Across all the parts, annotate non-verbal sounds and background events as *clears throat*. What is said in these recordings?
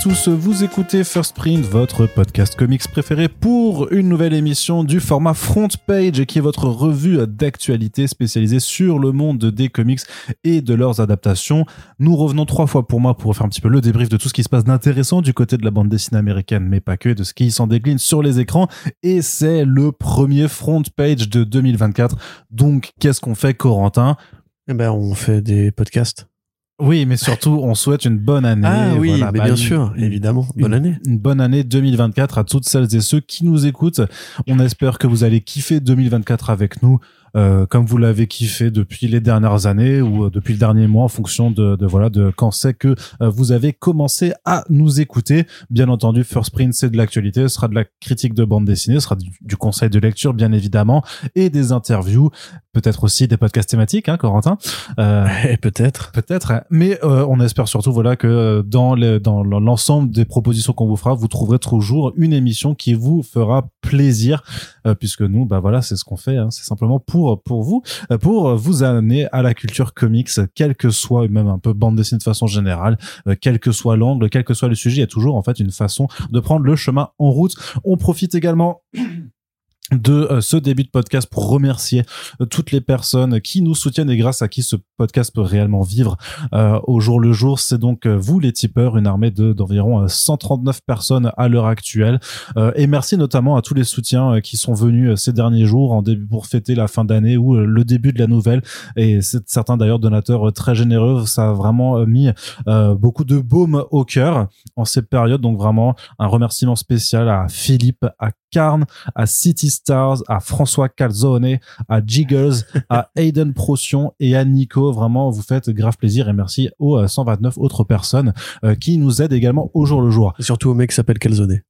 tous, vous écoutez First Print, votre podcast comics préféré pour une nouvelle émission du format Front Page qui est votre revue d'actualité spécialisée sur le monde des comics et de leurs adaptations. Nous revenons trois fois pour moi pour faire un petit peu le débrief de tout ce qui se passe d'intéressant du côté de la bande dessinée américaine, mais pas que, de ce qui s'en décline sur les écrans. Et c'est le premier Front Page de 2024. Donc, qu'est-ce qu'on fait, Corentin? Eh ben, on fait des podcasts. Oui, mais surtout, on souhaite une bonne année. Ah oui, Voilà, mais bah, bien une- sûr, évidemment. une- Bonne année. Une bonne année 2024 à toutes celles et ceux qui nous écoutent. On espère que vous allez kiffer 2024 avec nous, euh, comme vous l'avez kiffé depuis les dernières années ou euh, depuis le dernier mois, en fonction de, de voilà de quand c'est que euh, vous avez commencé à nous écouter. Bien entendu, First Print, c'est de l'actualité, ce sera de la critique de bande dessinée, ce sera du, du conseil de lecture, bien évidemment, et des interviews, peut-être aussi des podcasts thématiques, hein, Corentin. Euh, Et peut-être. Peut-être, hein. mais euh, on espère surtout voilà que euh, dans le, dans l'ensemble des propositions qu'on vous fera, vous trouverez toujours une émission qui vous fera plaisir, euh, puisque nous, bah voilà, c'est ce qu'on fait. hein. C'est simplement pour pour vous, euh, pour vous amener à la culture comics, quel que soit même un peu bande dessinée de façon générale, euh, quel que soit l'angle, quel que soit le sujet, il y a toujours en fait une façon de prendre le chemin en route. On profite également de euh, ce début de podcast pour remercier euh, toutes les personnes qui nous soutiennent et grâce à qui ce podcast peut réellement vivre euh, au jour le jour. C'est donc euh, vous les tipeurs, une armée de d'environ euh, 139 personnes à l'heure actuelle. Euh, et merci notamment à tous les soutiens qui sont venus ces derniers jours en début pour fêter la fin d'année ou le début de la nouvelle. Et c'est certains d'ailleurs donateurs très généreux. Ça a vraiment mis euh, beaucoup de baume au cœur en cette période. Donc vraiment un remerciement spécial à Philippe, à Karn, à City Stars, à François Calzone, à Jiggles, à *laughs* Aiden Procyon et à Nico. Vraiment, vous faites grave plaisir et merci aux euh, 129 autres personnes euh, qui nous aident également au jour le jour. Et surtout au mec qui s'appelle Calzone.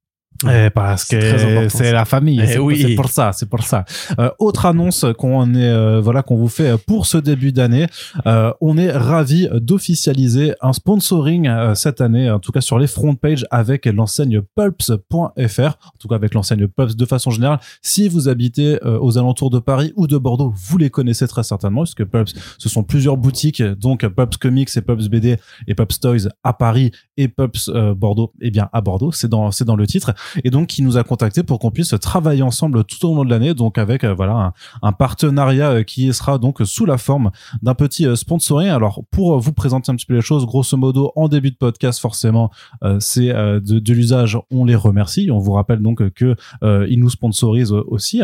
Eh, parce que c'est la famille, Eh c'est oui. pour ça, c'est pour ça. Euh, autre annonce qu'on est euh, voilà qu'on vous fait pour ce début d'année, euh, on est ravi d'officialiser un sponsoring euh, cette année, en tout cas sur les front pages avec l'enseigne pulps.fr, en tout cas avec l'enseigne Pulps de façon générale. Si vous habitez euh, aux alentours de Paris ou de Bordeaux, vous les connaissez très certainement, puisque Pulps, ce sont plusieurs boutiques, donc Pulps Comics et Pulps BD et Pulps Toys à Paris et Pulps euh, Bordeaux, eh bien à Bordeaux, c'est dans dans le titre. Et donc qui nous a contacté pour qu'on puisse travailler ensemble tout au long de l'année. Donc avec euh, voilà un, partenariat euh, qui sera donc sous la forme d'un petit sponsoring. Alors pour vous présenter un petit peu les choses grosso modo en début de podcast forcément c'est de, l'usage on les remercie. On vous rappelle donc que ils nous sponsorisent aussi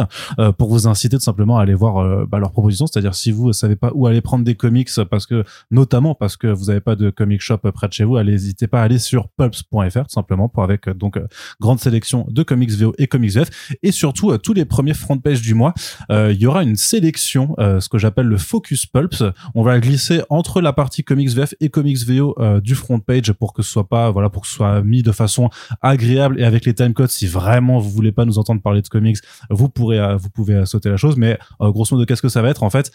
pour vous inciter tout simplement à aller voir bah, leurs propositions. C'est-à-dire si vous savez pas où aller prendre des comics parce que notamment parce que vous n'avez pas de comic shop près de chez vous n'hésitez pas à aller sur pulps.fr tout simplement pour avec euh, donc euh, grande sélection de comics VO et comics VF et surtout euh, tous les premiers front page du mois il y aura une sélection ce que j'appelle le focus pulps. On va glisser entre la partie comics VF et comics VO du front page pour que ce soit pas voilà pour que ce soit mis de façon agréable et avec les timecodes si vraiment vous voulez pas nous entendre parler de comics vous pourrez vous pouvez sauter la chose. Mais grosso modo qu'est-ce que ça va être? En fait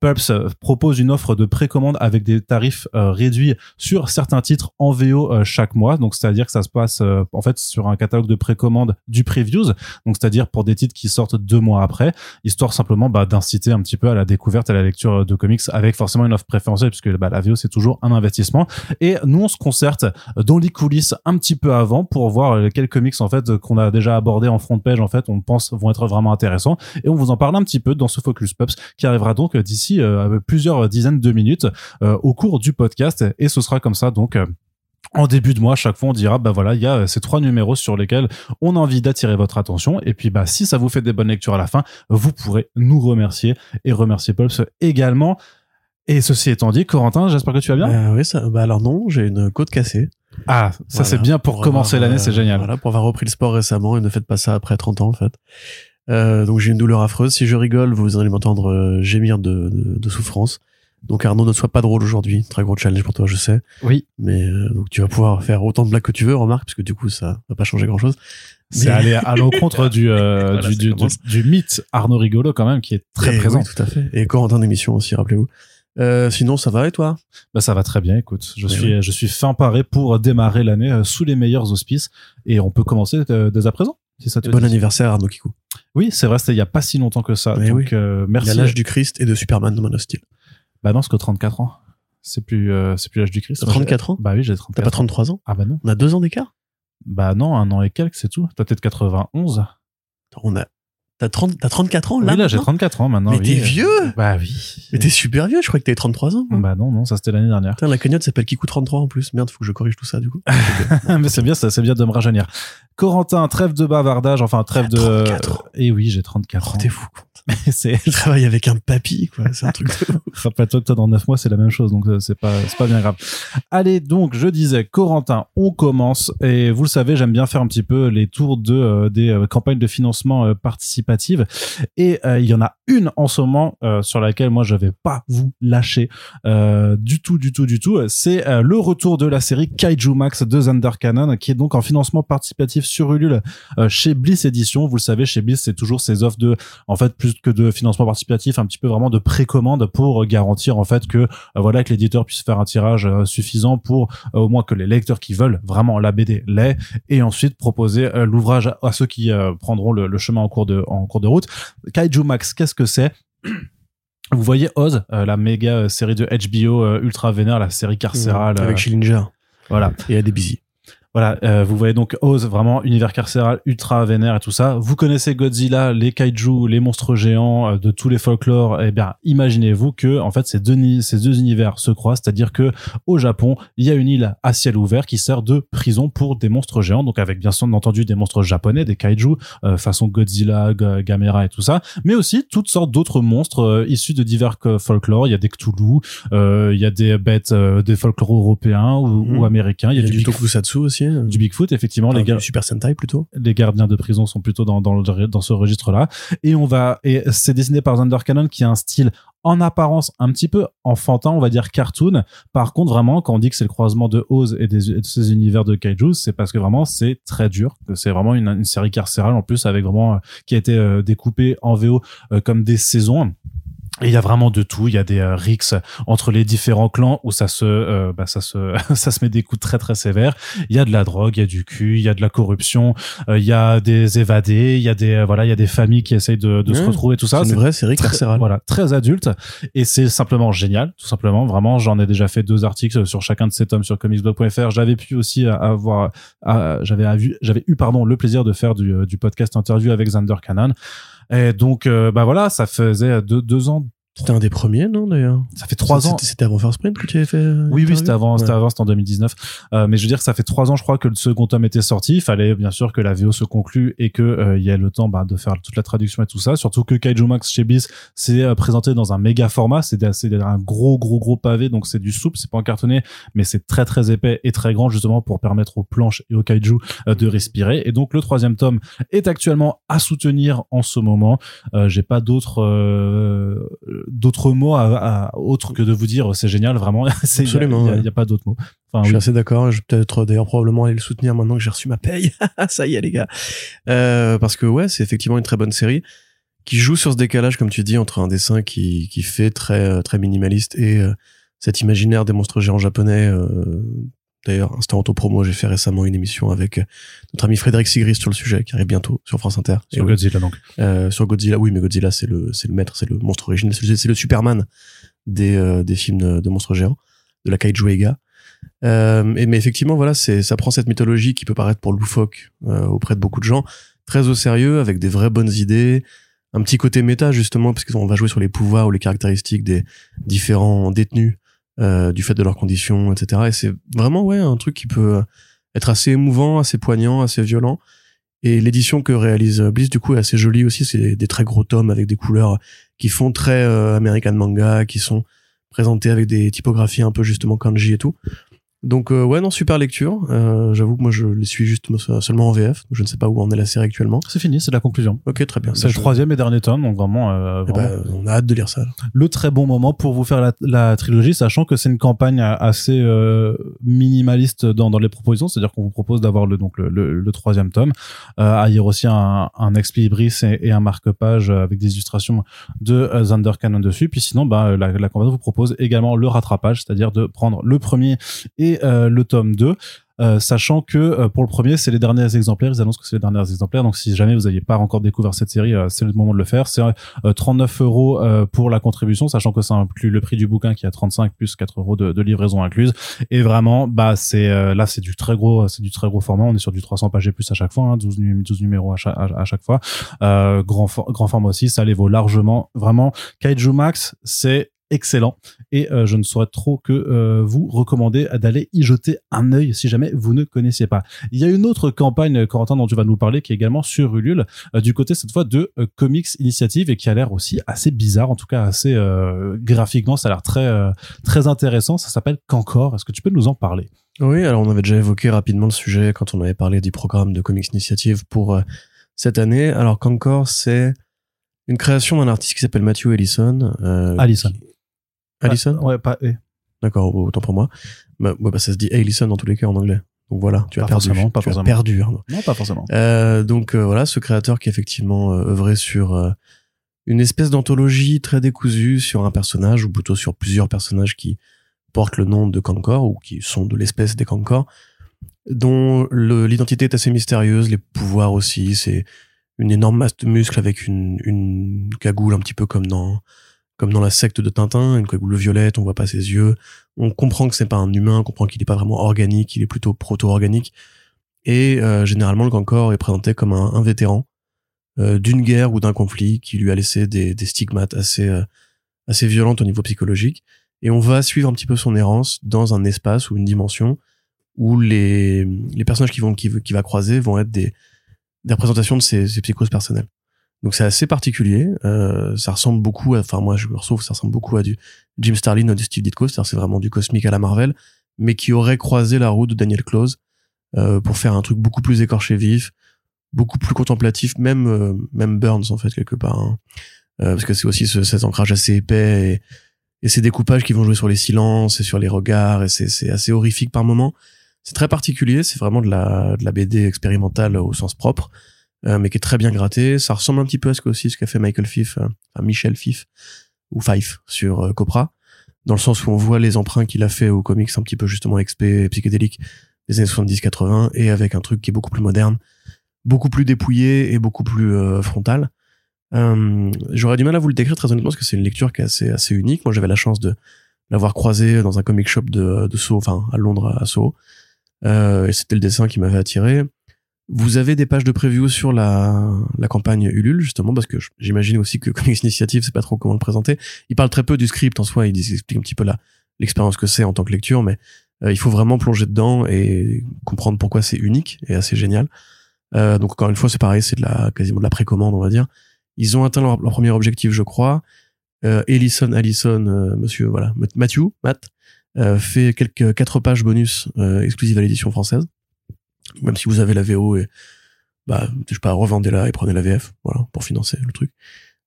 Pulps propose une offre de précommande avec des tarifs réduits sur certains titres en VO euh, chaque mois. Donc, c'est-à-dire que ça se passe euh, en fait sur un catalogue de précommande du previews. Donc, c'est-à-dire pour des titres qui sortent deux mois après, histoire simplement bah, d'inciter un petit peu à la découverte, à la lecture de comics avec forcément une offre préférentielle puisque bah, la VO c'est toujours un investissement. Et nous, on se concerte dans les coulisses un petit peu avant pour voir euh, quels comics en fait qu'on a déjà abordé en front page en fait on pense vont être vraiment intéressants et on vous en parle un petit peu dans ce Focus Pups qui arrivera donc d'ici euh, plusieurs dizaines de minutes euh, au cours du podcast et ce sera comme ça donc euh, en début de mois, à chaque fois, on dira, bah voilà, il y a euh, ces trois numéros sur lesquels on a envie d'attirer votre attention. Et puis, bah, si ça vous fait des bonnes lectures à la fin, vous pourrez nous remercier et remercier Pulps également. Et ceci étant dit, Corentin, j'espère que tu vas bien? Euh, oui, ça, bah alors non, j'ai une côte cassée. Ah, ça Voilà, c'est bien pour, commencer avoir, l'année, c'est euh, génial. Voilà, pour avoir repris le sport récemment et ne faites pas ça après 30 ans en fait. Euh, donc j'ai une douleur affreuse. Si je rigole, vous allez m'entendre euh, gémir de, de, de souffrance. Donc Arnaud, ne sois pas drôle aujourd'hui. Très gros challenge pour toi, je sais. Oui. Mais euh, donc tu vas pouvoir faire autant de blagues que tu veux, remarque, parce que du coup ça va pas changer grand chose. C'est Mais- aller à l'encontre *laughs* du, euh, Voilà, du, du, du- du mythe Arnaud Rigolo quand même, qui est très Et présent. oui, tout à fait. Et Corentin d'émission aussi, rappelez-vous. Euh, sinon, ça va et toi? Bah, ça va très bien, écoute. Je Oui, suis, je suis fin paré pour démarrer l'année euh, sous les meilleurs auspices et on peut commencer euh, dès à présent. Si ça te Bon dit. anniversaire Arnaud Kikou. Oui, c'est vrai, c'était il y a pas si longtemps que ça. Mais donc, oui. euh, Il merci. a l'âge du Christ et de Superman de Man of Steel. Bah non, c'est que 34 ans. C'est plus, euh, c'est plus l'âge du Christ. T'as Moi, j'ai- 34 ans Bah oui, j'ai 34 T'as pas 33 ans Ah bah non. On a deux ans d'écart Bah non, un an et quelques, c'est tout. T'es de 91. On a. T'as 30... t'as 34 ans là oui, là, j'ai maintenant 34 ans maintenant. Mais oui. t'es vieux Bah oui. Mais t'es super vieux, je crois que t'avais 33 ans. Bah non, non, ça c'était l'année dernière. Putain, la cagnotte s'appelle Kikou 33 en plus. Merde, faut que je corrige tout ça du coup. *laughs* Mais c'est bien, ça, c'est bien de me rajeunir. Corentin, trêve de bavardage, enfin trêve de. 34 ans. Et oui, j'ai 34 Oh, ans. t'es fou. quoi. c'est. Je travaille avec un papy, quoi. C'est un truc de. *laughs* Rappelle-toi que toi, dans 9 mois, c'est la même chose, donc euh, c'est pas, c'est pas bien grave. Allez, donc, je disais, Corentin, on commence. Et vous le savez, j'aime bien faire un petit peu les tours de, euh, des euh, campagnes de financement euh, participatives. Et euh, il y en a une en ce moment euh, sur laquelle moi, je vais pas vous lâcher euh, du tout, du tout, du tout. C'est euh, le retour de la série Kaiju Max de Thunder Cannon, qui est donc en financement participatif sur Ulule euh, chez Bliss Edition. Vous le savez, chez Bliss, c'est toujours ces offres de, en fait, plus que de financement participatif, un petit peu vraiment de précommande pour euh, garantir en fait que euh, voilà que l'éditeur puisse faire un tirage euh, suffisant pour euh, au moins que les lecteurs qui veulent vraiment la BD l'aient et ensuite proposer euh, l'ouvrage à, ceux qui euh, prendront le, le chemin en cours de en cours de route. Kaiju Max, qu'est-ce que c'est? Vous voyez Oz, euh, la méga euh, série de HBO euh, ultra vénère, la série carcérale. euh, Avec Schillinger voilà. et Adébisi. Voilà, euh, vous voyez donc Oz, vraiment univers carcéral ultra vénère et tout ça. Vous connaissez Godzilla, les kaiju, les monstres géants euh, de tous les folklores. Eh bien, imaginez-vous que en fait ces deux ces deux univers se croisent, c'est-à-dire que au Japon, il y a une île à ciel ouvert qui sert de prison pour des monstres géants, donc avec bien sûr entendu des monstres japonais, des kaiju euh, façon Godzilla, Ga- Gamera et tout ça, mais aussi toutes sortes d'autres monstres euh, issus de divers euh, folklores. Il y a des Cthulhu, euh, il y a des bêtes euh, des folklores européens ou, Mhm. ou américains. Il y a du, du Tokusatsu aussi. Du Bigfoot, effectivement, Enfin, les Super Sentai plutôt. les gardiens de prison sont plutôt dans, dans, ce registre-là. Et on va, et c'est dessiné par Thunder Cannon qui a un style en apparence un petit peu enfantin, on va dire cartoon. Par contre, vraiment, quand on dit que c'est le croisement de Oz et, des, et de ces univers de kaiju, c'est parce que vraiment c'est très dur, c'est vraiment une, une série carcérale en plus avec vraiment euh, qui a été euh, découpée en VO euh, comme des saisons. Et il y a vraiment de tout. Il y a des euh, rixes entre les différents clans où ça se, euh, bah, ça se, *laughs* ça se met des coups très très sévères. Il y a de la drogue, il y a du cul, il y a de la corruption, euh, il y a des évadés, il y a des, euh, voilà, il y a des familles qui essayent de, de se retrouver, tout ça. C'est une vraie série très- carcérale. Voilà, très adulte. Et c'est simplement génial, tout simplement. Vraiment, j'en ai déjà fait deux articles sur chacun de ces tomes sur comicsblog.fr. J'avais pu aussi avoir, j'avais j'avais eu, pardon, le plaisir de faire du, du podcast interview avec Xander Cannon. Et donc, euh, bah voilà, ça faisait deux, deux ans, C'était un des premiers, non d'ailleurs? Ça fait trois ans. C'était- avant First Print que tu avais fait euh, Oui, oui, c'était avant, c'était avant, c'était en 2019. Euh, mais je veux dire que ça fait trois ans, je crois, que le second tome était sorti. Il fallait bien sûr que la VO se conclue et que euh, il y ait le temps bah, de faire toute la traduction et tout ça. Surtout que Kaiju Max chez Bis, c'est euh, présenté dans un méga format. C'est un gros, gros, gros pavé, donc c'est du souple, c'est pas en cartonné, mais c'est très, très épais et très grand justement pour permettre aux planches et aux kaiju euh, de respirer. Et donc le troisième tome est actuellement à soutenir en ce moment. Euh, J'ai pas d'autres euh, d'autres mots à, à- autres que de vous dire c'est génial vraiment. *laughs* Absolument, Il y a, ouais. pas d'autres mots. Enfin, Je suis oui. assez d'accord. Je vais peut-être d'ailleurs probablement aller le soutenir maintenant que j'ai reçu ma paye. *laughs* Ça y est, les gars. Euh, parce que ouais, c'est effectivement une très bonne série qui joue sur ce décalage, comme tu dis, entre un dessin qui, qui fait très, euh, très minimaliste et euh, cet imaginaire des monstres géants japonais. euh, D'ailleurs, instant auto-promo, j'ai fait récemment une émission avec euh, notre ami Frédéric Sigris sur le sujet, qui arrive bientôt sur France Inter. Et sur oui, Godzilla donc. euh, sur Godzilla, oui, mais Godzilla, c'est le, c'est le maître, c'est le monstre originel, c'est le, Superman des, euh, des films de, de monstres géants, de la Kaiju Eiga. Euh, et, mais effectivement, voilà, c'est, ça prend cette mythologie qui peut paraître pour loufoque euh, auprès de beaucoup de gens, très au sérieux, avec des vraies bonnes idées, un petit côté méta, justement, parce qu'on va jouer sur les pouvoirs ou les caractéristiques des différents détenus, euh, du fait de leurs conditions, etc. Et c'est vraiment, ouais, un truc qui peut être assez émouvant, assez poignant, assez violent. Et l'édition que réalise Bliss, du coup, est assez jolie aussi. C'est des, très gros tomes avec des couleurs qui font très euh, American manga, qui sont présentés avec des typographies un peu justement kanji et tout. Donc euh, ouais, non, super lecture. Euh, J'avoue que moi, je les suis juste seulement en VF. Je ne sais pas où en est la série actuellement. C'est fini, c'est la conclusion. Ok, très bien. C'est le je- troisième et dernier tome, donc vraiment, euh, eh vraiment ben, on a hâte de lire ça. alors. le très bon moment pour vous faire la, la trilogie, sachant que c'est une campagne assez euh, minimaliste dans, dans les propositions, c'est-à-dire qu'on vous propose d'avoir le donc le, le, le troisième tome, euh, à lire aussi un, un ex libris et, et un marque-page avec des illustrations de euh, Thunder Cannon dessus. Puis sinon, bah, la, la campagne vous propose également le rattrapage, c'est-à-dire de prendre le premier et euh, le tome 2 euh, sachant que euh, pour le premier, c'est les derniers exemplaires. Ils annoncent que c'est les derniers exemplaires. Donc, si jamais vous n'aviez pas encore découvert cette série, c'est le moment de le faire. C'est 39 euros pour la contribution, sachant que ça inclut le prix du bouquin qui est à 35 plus 4 euros de, livraison incluse. Et vraiment, bah, c'est là, c'est du très gros, c'est du très gros format. On est sur du 300 pages et plus à chaque fois, hein, 12, 12 numéros à chaque, à, chaque fois. grand, grand format aussi, ça les vaut largement. Vraiment, Kaiju Max, c'est excellent et euh, je ne saurais trop que euh, vous recommander d'aller y jeter un œil si jamais vous ne connaissiez pas. Il y a une autre campagne Corentin dont tu vas nous parler qui est également sur Ulule euh, du côté cette fois de Comics Initiative et qui a l'air aussi assez bizarre en tout cas assez graphiquement ça a l'air très très intéressant ça s'appelle Cancor est-ce que tu peux nous en parler? Oui alors on avait déjà évoqué rapidement le sujet quand on avait parlé du programme de Comics Initiative pour cette année alors Cancor c'est une création d'un artiste qui s'appelle Matthew Ellison. Allison. Allison? Ouais, pas E. D'accord, autant pour moi. Bah, bah, ça se dit Allison dans tous les cas en anglais. Donc voilà, tu as perdu. Pas tu. As perdu. Non, pas forcément. Euh, donc euh, voilà, ce créateur qui effectivement euh, œuvrait sur euh, une espèce d'anthologie très décousue sur un personnage, ou plutôt sur plusieurs personnages qui portent le nom de Kankor, ou qui sont de l'espèce des Kankor, dont l'identité est assez mystérieuse, les pouvoirs aussi, c'est une énorme masse de muscles avec une, une cagoule un petit peu comme dans comme dans la secte de Tintin, une cagoule violette, on voit pas ses yeux, on comprend que c'est pas un humain, on comprend qu'il est pas vraiment organique, il est plutôt proto-organique, et euh, généralement le Gankor est présenté comme un, vétéran euh, d'une guerre ou d'un conflit qui lui a laissé des, des stigmates assez euh, assez violentes au niveau psychologique, et on va suivre un petit peu son errance dans un espace ou une dimension où les, les personnages qui vont qui va croiser vont être des, des représentations de ses, ses psychoses personnelles. Donc c'est assez particulier. Euh, ça ressemble beaucoup, à, enfin moi je le retrouve, ça ressemble beaucoup à du Jim Starlin ou du Steve Ditko, c'est-à-dire c'est vraiment du cosmique à la Marvel, mais qui aurait croisé la route de Daniel Close euh, pour faire un truc beaucoup plus écorché vif, beaucoup plus contemplatif, même euh, même Burns en fait quelque part, hein. euh, parce que c'est aussi ce, cet ancrage assez épais et, et ces découpages qui vont jouer sur les silences et sur les regards et c'est assez horrifique par moments. C'est très particulier, c'est vraiment de la de la BD expérimentale au sens propre. Euh, mais qui est très bien gratté. Ça ressemble un petit peu à ce aussi ce qu'a fait Michael Fiff, euh, enfin Michel Fiff ou Fife sur euh, Copra, dans le sens où on voit les emprunts qu'il a fait aux comics un petit peu justement XP et psychédéliques des années 70-80 et avec un truc qui est beaucoup plus moderne, beaucoup plus dépouillé et beaucoup plus frontal. J'aurais du mal à vous le décrire très honnêtement parce que c'est une lecture qui est assez, assez unique. Moi, j'avais la chance de l'avoir croisé dans un comic shop de, de Soho, enfin à Londres à Soho. Euh, et c'était le dessin qui m'avait attiré. Vous avez des pages de preview sur la, la campagne Ulule, justement, parce que j'imagine aussi que Comics Initiative, c'est pas trop comment le présenter. Il parle très peu du script en soi, il explique un petit peu la, l'expérience que c'est en tant que lecture, mais euh, il faut vraiment plonger dedans et comprendre pourquoi c'est unique et assez génial. Euh, donc encore une fois, c'est pareil, c'est de la, quasiment de la précommande, on va dire. Ils ont atteint leur, premier objectif, je crois. Euh, Ellison, Allison, euh, monsieur, voilà, Matthew, Matt, euh, fait quelques quatre pages bonus exclusives à l'édition française même si vous avez la VO et bah je sais pas revendez-la et prenez la VF voilà pour financer le truc.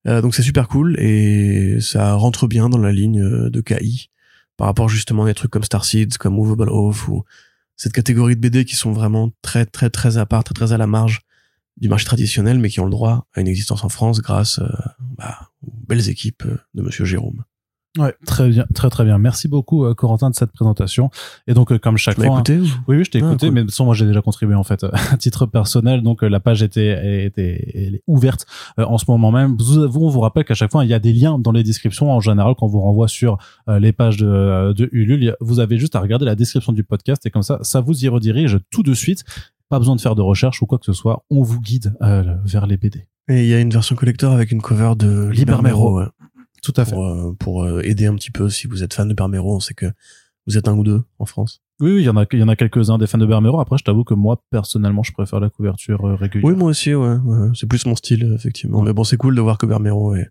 Euh, donc c'est super cool et ça rentre bien dans la ligne euh, de KI par rapport justement à des trucs comme Starseeds comme Movable Off ou cette catégorie de BD qui sont vraiment très très très à part très très à la marge du marché traditionnel mais qui ont le droit à une existence en France grâce euh, bah, aux belles équipes de monsieur Jérôme Ouais, très bien, très très bien. Merci beaucoup euh, Corentin de cette présentation. Et donc euh, comme chaque fois, écouté oui oui, je t'ai ah, écouté, mais sans moi j'ai déjà contribué en fait *laughs* à titre personnel. Donc euh, la page était était ouverte en ce moment même. Vous, on vous rappelle qu'à chaque fois il y a des liens dans les descriptions en général quand vous renvoie sur les pages de, de Ulule. Vous avez juste à regarder la description du podcast et comme ça, ça vous y redirige tout de suite. Pas besoin de faire de recherche ou quoi que ce soit. On vous guide vers les BD. Et il y a une version collector avec une cover de Libermero. Tout à fait. Pour, euh, euh, aider un petit peu si vous êtes fan de Bermero, on sait que vous êtes un ou deux en France. Oui, il y en a, il y en a quelques-uns des fans de Bermero. Après, je t'avoue que moi, personnellement, je préfère la couverture euh, régulière. Oui, moi aussi, ouais. C'est plus mon style, effectivement. Mais bon, c'est cool de voir que Bermero est,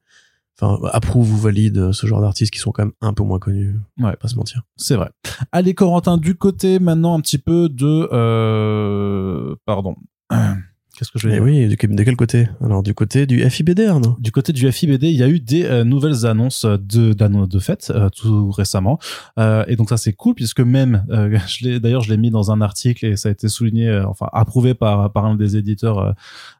enfin, approuve ou valide ce genre d'artistes qui sont quand même un peu moins connus. Ouais. Pas se mentir. C'est vrai. Allez, Corentin, du côté maintenant un petit peu de, euh, pardon. *clears throat* Qu'est-ce que je vais Mais dire oui, du- de quel côté? Alors du côté du FIBD, Arnaud. Du côté du FIBD, il y a eu des euh, nouvelles annonces de d'anno- de fête euh, tout récemment, Euh, et donc ça c'est cool puisque même, euh, *laughs* je l'ai d'ailleurs je l'ai mis dans un article et ça a été souligné, euh, enfin approuvé par par un des éditeurs euh,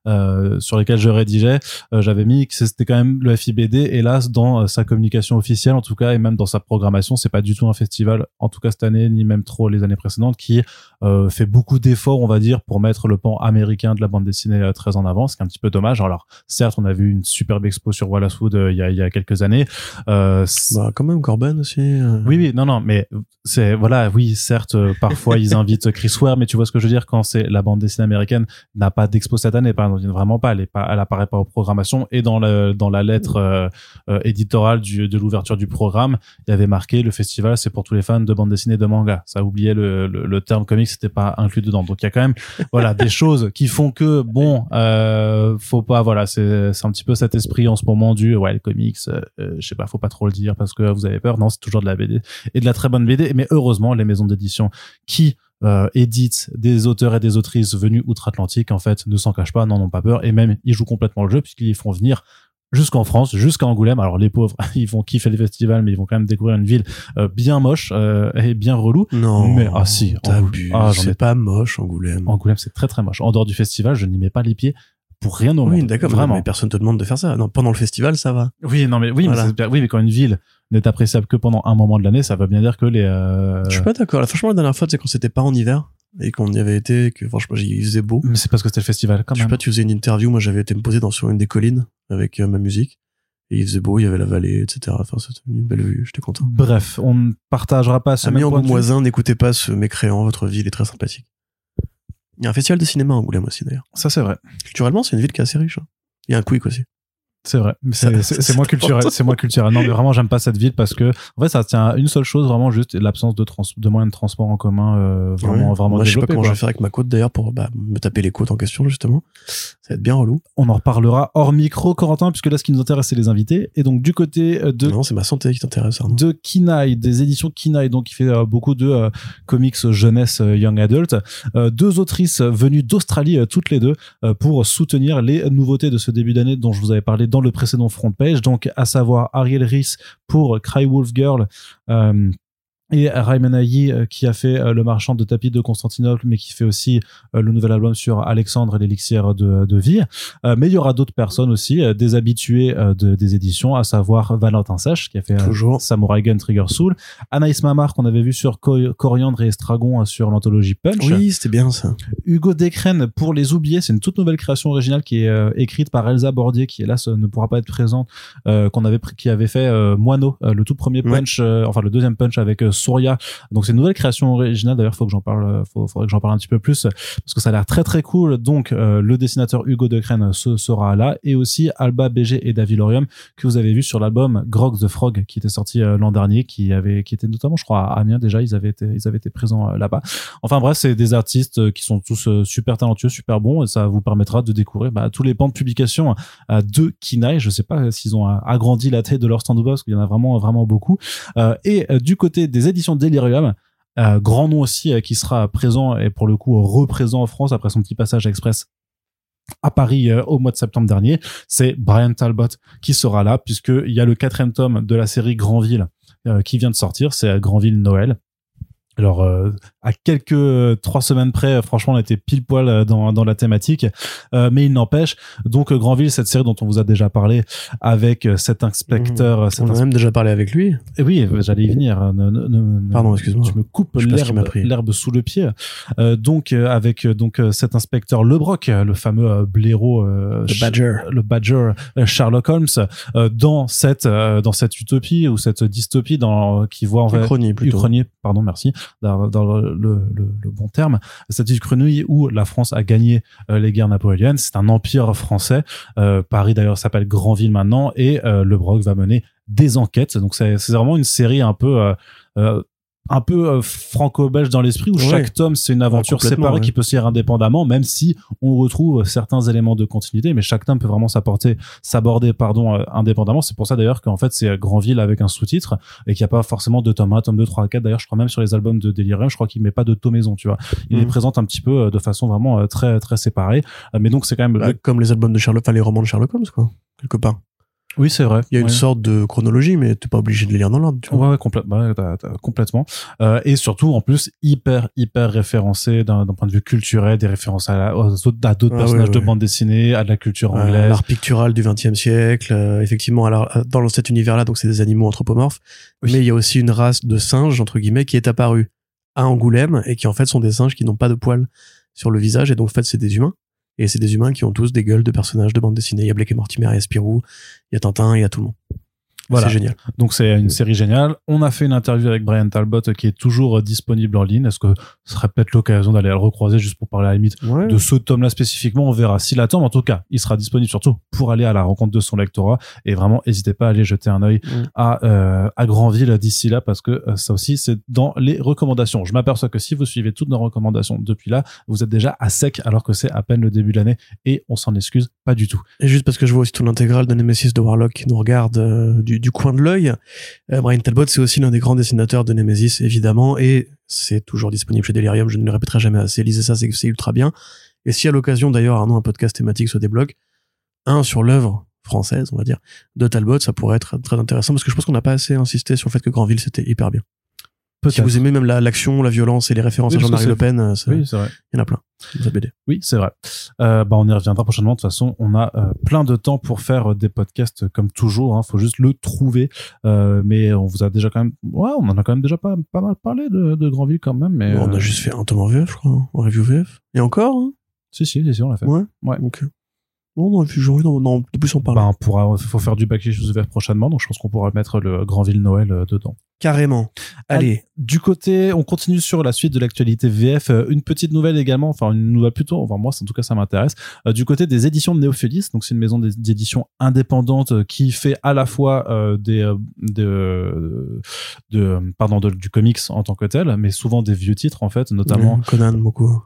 euh, sur lesquels je rédigeais. Euh, J'avais mis que c'était quand même le FIBD, hélas dans euh, sa communication officielle en tout cas et même dans sa programmation, c'est pas du tout un festival, en tout cas cette année ni même trop les années précédentes, qui euh, fait beaucoup d'efforts, on va dire, pour mettre le pan américain de la bande dessinée euh, très en avant, ce qui est un petit peu dommage. Alors, certes, on a vu une superbe expo sur Wallace Wood euh, il y, a, il y a quelques années. Euh, Bah quand même Corben aussi. oui, oui, non, non, mais c'est voilà, oui, certes, parfois ils *laughs* invitent Chris Ware, mais tu vois ce que je veux dire quand c'est la bande dessinée américaine n'a pas d'expo cette année, par exemple, vraiment pas, elle est pas, elle apparaît pas aux programmations et dans le dans la lettre euh, euh, éditorale du, de l'ouverture du programme, il y avait marqué le festival, c'est pour tous les fans de bande dessinée de manga. Ça oubliait le, le, le terme comics, c'était pas inclus dedans. Donc il y a quand même voilà des *laughs* choses qui font que bon, euh, faut pas voilà, c'est un petit peu cet esprit en ce moment du ouais le comics, euh, euh, je sais pas, faut pas trop le dire parce que vous avez peur. Non, c'est toujours de la BD et de la très bonne BD. Mais heureusement, les maisons d'édition qui éditent des auteurs et des autrices venus outre-Atlantique, en fait, ne s'en cachent pas, n'en ont pas peur, et même ils jouent complètement le jeu puisqu'ils font venir jusqu'en France, jusqu'à Angoulême. Alors les pauvres, *laughs* ils vont kiffer les festivals, mais ils vont quand même découvrir une ville euh, bien moche euh, et bien relou. Non. Mais- ah, si, ah, c'est pas moche Angoulême. Angoulême, c'est très très moche. En dehors du festival, je n'y mets pas les pieds pour rien au Oui, d'accord. vraiment. Mais personne te demande de faire ça. Non, pendant le festival, ça va. Oui, non, mais oui, Voilà. mais oui, mais quand une ville n'est appréciable que pendant un moment de l'année, ça veut bien dire que les. euh, Je suis pas d'accord. Franchement, la dernière fois, c'est quand c'était pas en hiver et qu'on y avait été, que franchement, il faisait beau. Mais c'est parce que c'était le festival quand Je sais même. pas, tu faisais une interview. Moi, j'avais été me poser dans sur une des collines avec euh, ma musique. Et il faisait beau, il y avait la vallée, etc. Enfin, c'était une belle vue. J'étais content. Bref, on ne partagera pas ce Amis même angoumoisins, n'écoutez pas ce mécréant. Votre ville est très sympathique. Il y a un festival de cinéma à Angoulême aussi, d'ailleurs. Ça, c'est vrai. Culturellement, c'est une ville qui est assez riche. hein. Il y a un quick aussi. C'est vrai. C'est moins culturel. C'est moins culturel. Non, mais vraiment, j'aime pas cette ville parce que, en fait, ça tient à une seule chose, vraiment juste l'absence de, trans de moyens de transport en commun, euh, vraiment, Ouais. vraiment Moi, je sais pas comment quoi. je vais faire avec ma côte d'ailleurs pour bah, me taper les côtes en question, justement. Ça va être bien relou. On en reparlera hors micro, Corentin, puisque là, ce qui nous intéresse, c'est les invités. Et donc, du côté euh, de Non, c'est ma santé qui t'intéresse, Arnaud. de Kinaï, des éditions Kinaï, donc qui fait euh, beaucoup de euh, comics jeunesse young adult. Deux autrices venues d'Australie, toutes les deux, pour soutenir les nouveautés de ce début d'année dont je vous avais parlé dans le précédent front page. Donc, à savoir Ariel Rees pour Cry Wolf Girl. euh, et Rayman Ayi euh, qui a fait euh, le marchand de tapis de Constantinople mais qui fait aussi euh, le nouvel album sur Alexandre et l'élixir de, de vie mais il y aura d'autres personnes aussi des habitués de, des éditions à savoir Valentin Sèche qui a fait Toujours. Samurai Gun Trigger Soul Anaïs Mamar qu'on avait vu sur Co- Coriandre et Estragon sur l'anthologie Punch Oui, c'était bien ça. Hugo Descraines pour les oubliés, c'est une toute nouvelle création originale qui est écrite par Elsa Bordier, qui hélas ne pourra pas être présente, qu'on avait qui avait fait Moineau, le tout premier punch, enfin le deuxième punch avec Souria. Donc c'est une nouvelle création originale. D'ailleurs, faut que j'en parle, faut, que j'en parle un petit peu plus parce que ça a l'air très très cool. Donc euh, le dessinateur Hugo Descraines euh, ce sera là et aussi Alba BG et Davilorium que vous avez vu sur l'album Grog the Frog qui était sorti euh, l'an dernier, qui avait qui était notamment, je crois, à Amiens déjà. Ils avaient été ils avaient été présents euh, là-bas. Enfin bref, c'est des artistes euh, qui sont tous super talentueux, super bons, et ça vous permettra de découvrir bah, tous les pans de publication de Kinaï. Je sais pas s'ils ont agrandi la tête de leur stand-up parce qu'il y en a vraiment vraiment beaucoup. Et du côté des éditions Delirium. euh, grand nom aussi euh, qui sera présent et pour le coup représent en France après son petit passage Express à Paris euh, au mois de septembre dernier, c'est Brian Talbot qui sera là puisqu'il y a le quatrième tome de la série Grandville qui vient de sortir, c'est Grandville Noël. Alors, euh, à quelques euh, trois semaines près, euh, franchement, on était pile poil euh, dans, dans la thématique. Euh, mais il n'empêche, donc Grandville, cette série dont on vous a déjà parlé, avec cet inspecteur, euh, cet On a même déjà parlé avec lui. Eh oui, j'allais y venir. ne- ne- ne- Pardon, excuse-moi. Tu me coupes l'herbe, sous le pied. Euh, donc avec donc cet inspecteur Lebrock, le fameux blaireau, Le Badger. le Badger, Sherlock Holmes, euh, dans cette euh, dans cette utopie ou cette dystopie dans qui voit en fait Uchronie, plutôt. Uchronie, pardon, merci, dans, le, le, le- bon terme, cette Uchronie où la France a gagné euh, les guerres napoléoniennes, c'est un empire français. Euh, Paris d'ailleurs s'appelle Grandville maintenant et euh, Le Broc va mener des enquêtes. Donc c'est vraiment une série un peu euh, un peu euh, franco-belge dans l'esprit où Ouais. chaque tome c'est une aventure séparée ouais. qui peut se lire indépendamment même si on retrouve certains éléments de continuité mais chaque tome peut vraiment s'apporter s'aborder pardon euh, indépendamment c'est pour ça d'ailleurs qu'en fait c'est Grandville avec un sous-titre et qu'il n'y a pas forcément de tome 1 tome 2 3 4 d'ailleurs je crois même sur les albums de Delirium je crois qu'il met pas de tomaison tu vois il Mhm. les présente un petit peu euh, de façon vraiment très très séparée mais donc c'est quand même Bah, le- Comme les albums de Sherlock, enfin les romans de Sherlock Holmes, quoi. Quelque part. Oui c'est vrai Il y a une sorte de chronologie, mais t'es pas obligé de les lire dans l'ordre, tu vois. Ouais, ouais, bah, t'as- complètement. Euh, et surtout, en plus, hyper, hyper référencé d'un point de vue culturel, des références à, d'autres Ah, personnages de bande dessinée, à de la culture Euh, anglaise. L'art pictural du XXe siècle, euh, effectivement, alors euh, dans cet univers-là, donc c'est des animaux anthropomorphes, Oui. mais il y a aussi une race de singes entre guillemets qui est apparue à Angoulême et qui en fait sont des singes qui n'ont pas de poils sur le visage et donc en fait c'est des humains et c'est des humains qui ont tous des gueules de personnages de bande dessinée. Il y a Blake et Mortimer, il y a Spirou, il y a Tintin, il y a tout le monde. Voilà. C'est génial. Donc c'est une série géniale. On a fait une interview avec Brian Talbot euh, qui est toujours euh, disponible en ligne. Est-ce que ce serait peut-être l'occasion d'aller le recroiser juste pour parler à la limite Ouais. de ce tome-là spécifiquement? On verra s'il attend. Mais en tout cas, il sera disponible surtout pour aller à la rencontre de son lectorat. Et vraiment, n'hésitez pas à aller jeter un œil Mm. à, euh, à Grandville d'ici là parce que euh, ça aussi, c'est dans les recommandations. Je m'aperçois que si vous suivez toutes nos recommandations depuis là, vous êtes déjà à sec alors que c'est à peine le début de l'année et on s'en excuse pas du tout. Et juste parce que je vois aussi tout l'intégrale de Nemesis de Warlock qui nous regarde euh, du, du coin de l'œil, euh, Brian Talbot, c'est aussi l'un des grands dessinateurs de Nemesis, évidemment, et c'est toujours disponible chez Delirium, je ne le répéterai jamais assez, lisez ça, c'est ultra bien. Et si à l'occasion, d'ailleurs, Arnaud, un podcast thématique se débloque, un sur l'œuvre française, on va dire, de Talbot, ça pourrait être très intéressant, parce que je pense qu'on n'a pas assez insisté sur le fait que Grandville, c'était hyper bien. Si vous aimez même la- l'action, la, violence et les références Oui, à Jean-Marie Le Pen, euh, il Oui, vrai. y en a plein. cette BD. Oui, c'est vrai. Euh, bah, on y reviendra prochainement. De toute façon, on a euh, plein de temps pour faire euh, des podcasts comme toujours. Hein. Faut juste le trouver. Mais on vous a déjà quand même, ouais, on en a quand même déjà pas, pas mal parlé de, de Grandville quand même. Mais Bon, on a juste fait un tome en VF, je crois, hein, en review VF. Et encore, hein si, si, si, si, on l'a fait. Ouais. Ouais. Donc, bon, non, j'ai envie d'en d'en- de plus en parler. Bah, on pourra, faut faire du backfish vert prochainement. Donc, je pense qu'on pourra mettre le Grandville Noël euh, dedans. Carrément. Allez. Du côté, on continue sur la suite de l'actualité VF. Euh, une petite nouvelle également, enfin une nouvelle plutôt, enfin moi en tout cas ça m'intéresse. Euh, du côté des éditions de Néophilis, donc c'est une maison d'é- d'édition indépendante qui fait à la fois des de, de pardon de- du comics en tant que tel, mais souvent des vieux titres en fait, notamment Conan, beaucoup.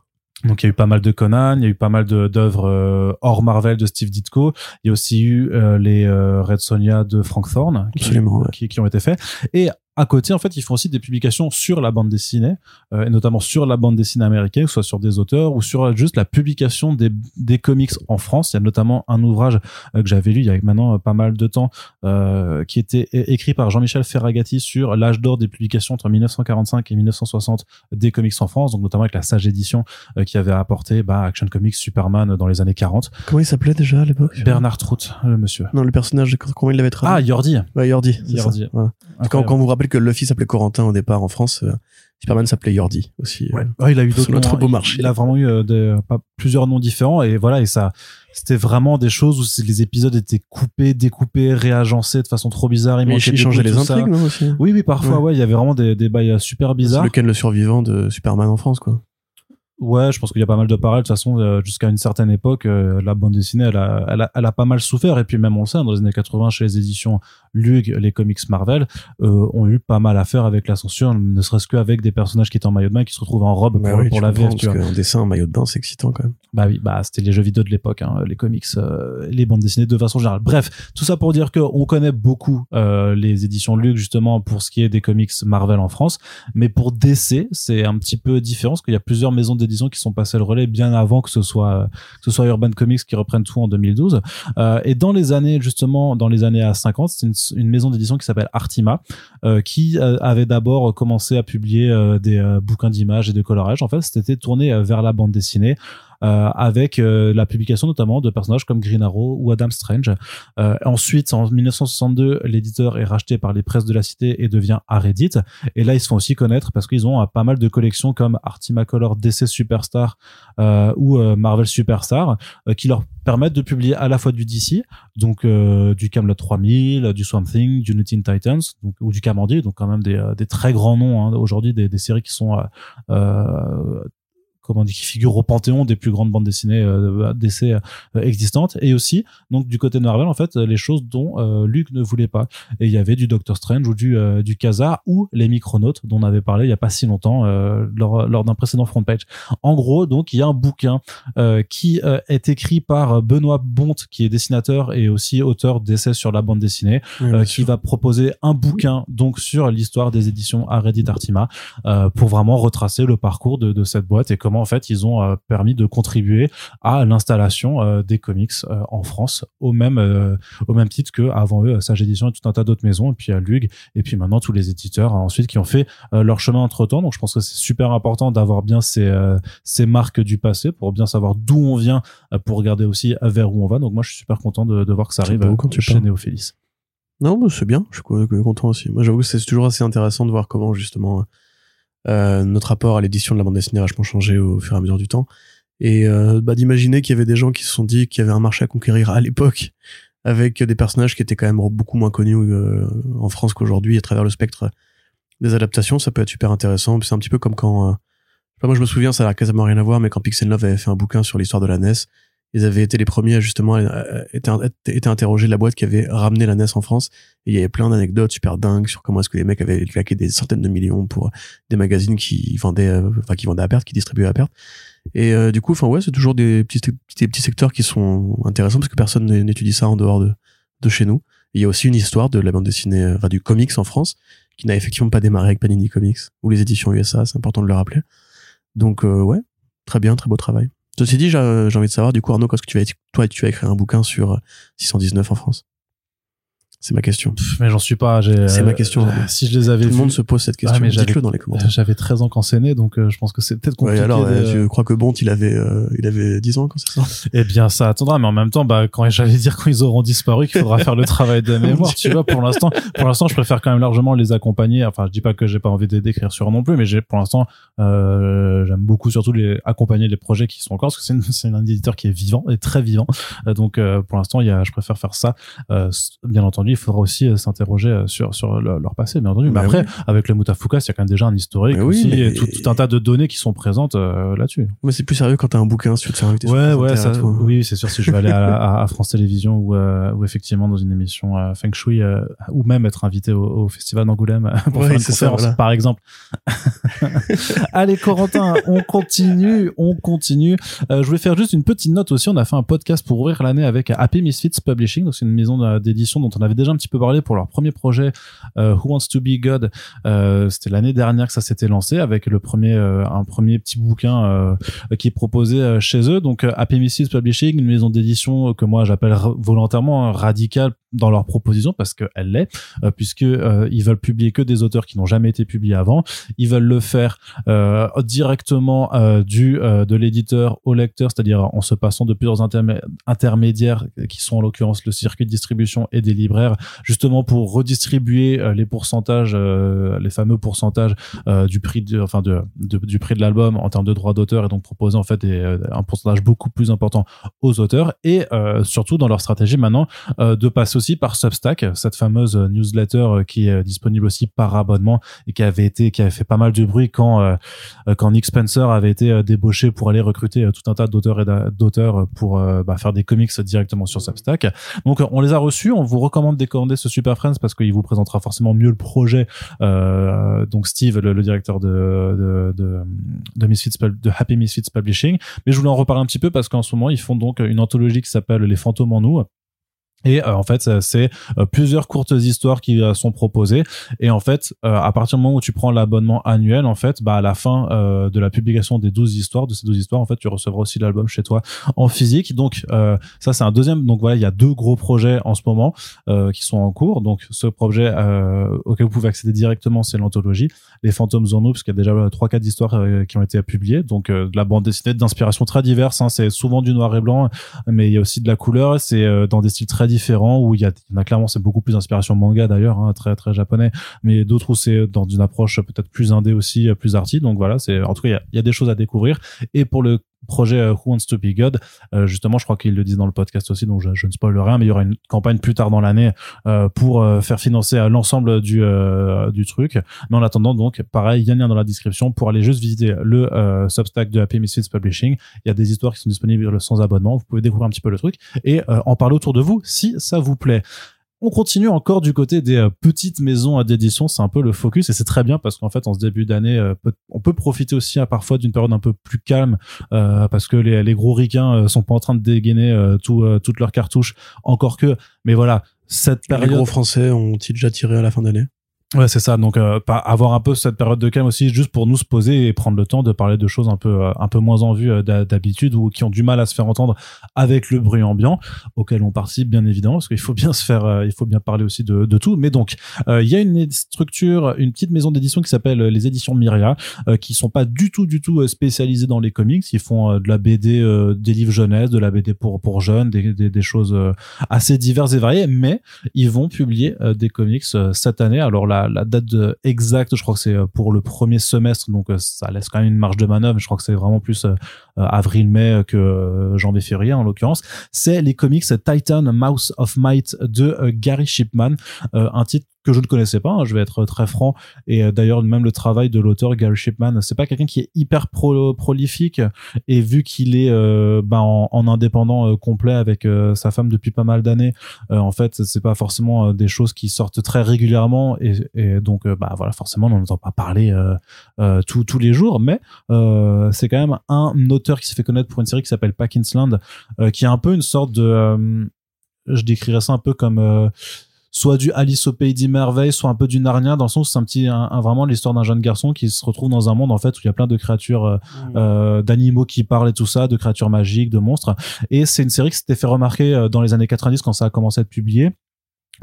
Donc il y a eu pas mal de Conan, il y a eu pas mal de- d'œuvres euh, hors Marvel de Steve Ditko, il y a aussi eu euh, les euh, Red Sonja de Frank Thorne qui, Absolument, ouais. qui, qui ont été faits. Et à côté, en fait, ils font aussi des publications sur la bande dessinée, euh, et notamment sur la bande dessinée américaine, que ce soit sur des auteurs ou sur juste la publication des, des comics en France. Il y a notamment un ouvrage euh, que j'avais lu il y a maintenant euh, pas mal de temps, qui était écrit par Jean-Michel Ferragati sur l'âge d'or des publications entre 1945 et 1960 des comics en France, donc notamment avec la Sage Édition qui avait apporté bah, Action Comics, Superman dans les années 40. Comment il s'appelait déjà à l'époque? Bernard Trout, le monsieur. Non, le personnage, comment il l'avait Ah, traduit Yordi. Ouais, Yordi. Yordi. voilà. Quand, quand vous rappelle que Luffy s'appelait Corentin au départ en France, euh, Superman s'appelait Yordi aussi. Ouais. euh. Ouais, il a eu d'autres beau marché. Il a vraiment eu euh, des, pas, plusieurs noms différents et voilà et ça c'était vraiment des choses où les épisodes étaient coupés, découpés, réagencés de façon trop bizarre. Il Mais manquait il changeait les intrigues, non aussi Oui, oui, parfois, Ouais. ouais, il y avait vraiment des, des bails super bizarres. le Ken le survivant de Superman en France, quoi. Ouais, je pense qu'il y a pas mal de parallèles. De toute façon, jusqu'à une certaine époque, la bande dessinée, elle a, elle, a, elle a pas mal souffert. Et puis même, on le sait, dans les années 80, chez les éditions Lug, les comics Marvel euh, ont eu pas mal à faire avec la censure, ne serait-ce qu'avec des personnages qui étaient en maillot de bain, qui se retrouvent en robe Bah pour, oui, pour la VF. Parce qu'un dessin, un maillot de bain, c'est excitant quand même. Bah oui, bah c'était les jeux vidéo de l'époque, hein, les comics, euh, les bandes dessinées de façon générale. Bref, tout ça pour dire que on connaît beaucoup euh, les éditions Lug justement pour ce qui est des comics Marvel en France, mais pour DC c'est un petit peu différent parce qu'il y a plusieurs maisons d'édition qui sont passées le relais bien avant que ce soit que ce soit Urban Comics qui reprenne tout en 2012. Euh, et dans les années justement dans les années à 50, c'est une, une maison d'édition qui s'appelle Artima euh, qui euh, avait d'abord commencé à publier euh, des bouquins d'images et de colorage. En fait, c'était tourné vers la bande dessinée avec euh, la publication notamment de personnages comme Green Arrow ou Adam Strange. Euh, ensuite, en 1962, l'éditeur est racheté par les presses de la cité et devient Aredit. Et là, ils se font aussi connaître parce qu'ils ont euh, pas mal de collections comme Artima Color DC Superstar euh, ou euh, Marvel Superstar euh, qui leur permettent de publier à la fois du DC, donc euh, du Camelot 3000, du Swamp Thing, du New Titans, donc, ou du Camandier, donc quand même des, euh, des très grands noms hein, aujourd'hui, des, des séries qui sont euh, euh, comment dit, qui figure au panthéon des plus grandes bandes dessinées euh, d'essai euh, existantes, et aussi donc du côté de Marvel en fait les choses dont euh, Luc ne voulait pas. Et il y avait du Doctor Strange ou du euh, du Kazar ou les Micronautes dont on avait parlé il y a pas si longtemps euh, lors lors d'un précédent front page. En gros, donc il y a un bouquin euh, qui euh, est écrit par Benoît Bonte, qui est dessinateur et aussi auteur d'essais sur la bande dessinée, euh, qui sûr. va proposer un bouquin donc sur l'histoire des éditions Aredit Artima euh, pour vraiment retracer le parcours de, de cette boîte et comment en fait ils ont euh, permis de contribuer à l'installation euh, des comics euh, en France au même euh, au même titre que avant eux Sage Édition et tout un tas d'autres maisons et puis à Lug et puis maintenant tous les éditeurs euh, ensuite qui ont fait euh, leur chemin entre temps donc je pense que c'est super important d'avoir bien ces euh, ces marques du passé pour bien savoir d'où on vient euh, pour regarder aussi vers où on va donc moi je suis super content de, de voir que ça arrive beau euh, quand tu chez parles. Néophélis Non, c'est bien. Je suis co- content aussi. Moi, j'avoue que c'est toujours assez intéressant de voir comment justement euh, notre rapport à l'édition de la bande dessinée a vachement changé au fur et à mesure du temps. Et euh, bah, d'imaginer qu'il y avait des gens qui se sont dit qu'il y avait un marché à conquérir à l'époque avec des personnages qui étaient quand même beaucoup moins connus euh, en France qu'aujourd'hui à travers le spectre des adaptations, ça peut être super intéressant. C'est un petit peu comme quand, euh, moi je me souviens, ça a quasiment rien à voir, mais quand Pixel Love avait fait un bouquin sur l'histoire de la NES, ils avaient été les premiers à justement euh, été, été interroger la boîte qui avait ramené la NES en France. Et il y avait plein d'anecdotes super dingues sur comment est-ce que les mecs avaient claqué des centaines de millions pour des magazines qui vendaient, euh, enfin qui vendaient à perte, qui distribuaient à perte. Et euh, du coup, enfin ouais, c'est toujours des petits, des petits secteurs qui sont intéressants parce que personne n'étudie ça en dehors de, de chez nous. Il y a aussi une histoire de la bande dessinée, euh, enfin du comics en France, qui n'a effectivement pas démarré avec Panini Comics ou les éditions USA, c'est important de le rappeler. Donc euh, ouais, très bien, très beau travail. Ceci dit, j'ai envie de savoir, du coup, Arnaud, quand que tu vas, toi, tu vas écrire un bouquin sur euh, 619 en France? C'est ma question. Mais j'en suis pas C'est ma euh, question. si je les avais Tout le monde se pose cette question. j'avais- Dites-le dans les commentaires. J'avais 13 ans quand c'est né, donc euh, je pense que c'est peut-être Ouais, compliqué. alors, de- euh, je crois que Bont, il avait, euh, il avait 10 ans quand c'est ça. *laughs* Eh bien, ça attendra, mais en même temps, bah, quand j'allais dire quand ils auront disparu, qu'il faudra faire le travail de mémoire. tu vois, pour l'instant, pour l'instant, je préfère quand même largement les accompagner. Enfin, je dis pas que j'ai pas envie d'écrire sur eux non plus, mais j'ai, pour l'instant, euh, j'aime beaucoup surtout les accompagner les projets qui sont encore, parce que c'est, c'est un éditeur qui est vivant et très vivant. Donc, euh, pour l'instant, il y a, je préfère faire ça. Bien entendu, il faudra aussi euh, s'interroger euh, sur sur leur, leur passé, bien entendu. Mais Bah après, oui. avec le Mutafuka, il y a quand même déjà un historique Mais oui, mais- et tout, tout un tas de données qui sont présentes euh, là-dessus. Mais c'est plus sérieux quand t'as un bouquin, si tu veux te faire inviter sur Ouais, ça, hein. oui, c'est sûr. Si je vais aller *laughs* à, France Télévisions ou, euh, ou effectivement dans une émission euh, Feng Shui ou même être invité au, au festival d'Angoulême pour Ouais, faire une ça, conférence, voilà. par exemple. *laughs* Allez, Corentin, on continue, on continue. Je voulais faire juste une petite note aussi. On a fait un podcast pour ouvrir l'année avec Happy Misfits Publishing, donc c'est une maison d'édition dont on avait déjà un petit peu parlé pour leur premier projet euh, Who Wants to Be God. Euh, C'était l'année dernière que ça s'était lancé avec le premier, euh, un premier petit bouquin qui est proposé chez eux. Donc, Happy Publishing, une maison d'édition que moi j'appelle volontairement euh, radicale dans leur proposition parce qu'elle l'est, puisque ils veulent publier que des auteurs qui n'ont jamais été publiés avant. Ils veulent le faire directement du de l'éditeur au lecteur, c'est-à-dire en se passant de plusieurs intermé- intermédiaires qui sont en l'occurrence le circuit de distribution et des libraires, justement pour redistribuer euh, les pourcentages, euh, les fameux pourcentages euh, du prix de, enfin de, du prix de l'album en termes de droits d'auteur et donc proposer en fait un pourcentage beaucoup plus important aux auteurs et surtout dans leur stratégie maintenant de passer aussi par Substack, cette fameuse newsletter qui est disponible aussi par abonnement et qui avait été qui avait fait pas mal de bruit quand quand Nick Spencer avait été débauché pour aller recruter tout un tas d'auteurs et d'a- d'auteurs pour bah, faire des comics directement sur Substack. Donc on les a reçus, on vous recommande de commander ce Super Friends parce qu'il vous présentera forcément mieux le projet. Euh, donc Steve, le, le directeur de de, de, de Misfits Publishing. Mais je voulais en reparler un petit peu parce qu'en ce moment ils font donc une anthologie qui s'appelle Les fantômes en nous. Et euh, en fait, c'est euh, plusieurs courtes histoires qui euh, sont proposées. Et en fait, euh, à partir du moment où tu prends l'abonnement annuel, en fait, bah à la fin euh, de la publication des 12 histoires, de ces 12 histoires, en fait, tu recevras aussi l'album chez toi en physique. Donc euh, ça, c'est un deuxième. Donc voilà, il y a deux gros projets en ce moment qui sont en cours. Donc ce projet auquel vous pouvez accéder directement, c'est l'anthologie Les Fantômes en nous, parce qu'il y a déjà trois quatre histoires qui ont été publiées. Donc de la bande dessinée d'inspiration très diverse. Hein, c'est souvent du noir et blanc, mais il y a aussi de la couleur. C'est dans des styles très différents où il y, a, il y en a clairement, c'est beaucoup plus d'inspiration manga d'ailleurs, hein, très très japonais, mais d'autres où c'est dans une approche peut-être plus indé aussi, euh, plus arty. Donc voilà, c'est en tout cas il y a, il y a des choses à découvrir. Et pour le projet euh, Who Wants to Be God. Euh, justement, je crois qu'ils le disent dans le podcast aussi, donc je, ne spoil rien, mais il y aura une campagne plus tard dans l'année euh, pour faire financer l'ensemble du du truc. Mais en attendant, donc, pareil, il y a un lien dans la description pour aller juste visiter le Substack de Happy Misfits Publishing. Il y a des histoires qui sont disponibles sans abonnement. Vous pouvez découvrir un petit peu le truc et en parler autour de vous si ça vous plaît. On continue encore du côté des euh, petites maisons d'édition, c'est un peu le focus et c'est très bien parce qu'en fait en ce début d'année, euh, on peut profiter aussi à hein, parfois d'une période un peu plus calme euh, parce que les, les gros ricains sont pas en train de dégainer tout, toutes leurs cartouches, encore que. Mais voilà, cette période. Les gros Français ont-ils déjà tiré à la fin d'année? Ouais, c'est ça. Donc, euh, avoir un peu cette période de calme aussi, juste pour nous se poser et prendre le temps de parler de choses un peu, euh, un peu moins en vue euh, d'habitude ou qui ont du mal à se faire entendre avec le bruit ambiant, auquel on participe bien évidemment, parce qu'il faut bien *laughs* se faire, il faut bien parler aussi de, de tout. Mais donc, il y a une structure, une petite maison d'édition qui s'appelle les éditions Myria, qui sont pas du tout, du tout spécialisées dans les comics. Ils font de la BD, des livres jeunesse, de la BD pour pour jeunes, des, des, des choses assez diverses et variées, mais ils vont publier des comics cette année. Alors là la, date exacte, je crois que c'est euh, pour le premier semestre, donc euh, ça laisse quand même une marge de manœuvre. Je crois que c'est vraiment plus euh, avril-mai que janvier-février en l'occurrence. C'est les comics Titan Mouse of Might de Gary Shipman, un titre que je ne connaissais pas, hein, je vais être très franc. Et euh, d'ailleurs, même le travail de l'auteur Gary Shipman, c'est pas quelqu'un qui est hyper prolifique. Et vu qu'il est euh, ben, en, indépendant euh, complet avec sa femme depuis pas mal d'années, en fait, c'est pas forcément des choses qui sortent très régulièrement. Et, donc, bah voilà, forcément, on n'en entend pas parler tous les jours. Mais c'est quand même un auteur qui s'est fait connaître pour une série qui s'appelle Packinsland, qui est un peu une sorte de je décrirais ça un peu comme soit du Alice au pays des merveilles, soit un peu du Narnia dans le sens où c'est un petit, un, vraiment l'histoire d'un jeune garçon qui se retrouve dans un monde en fait où il y a plein de créatures, euh, mmh. euh, d'animaux qui parlent et tout ça, de créatures magiques, de monstres. Et c'est une série qui s'était fait remarquer euh, dans les années 90 quand ça a commencé à être publié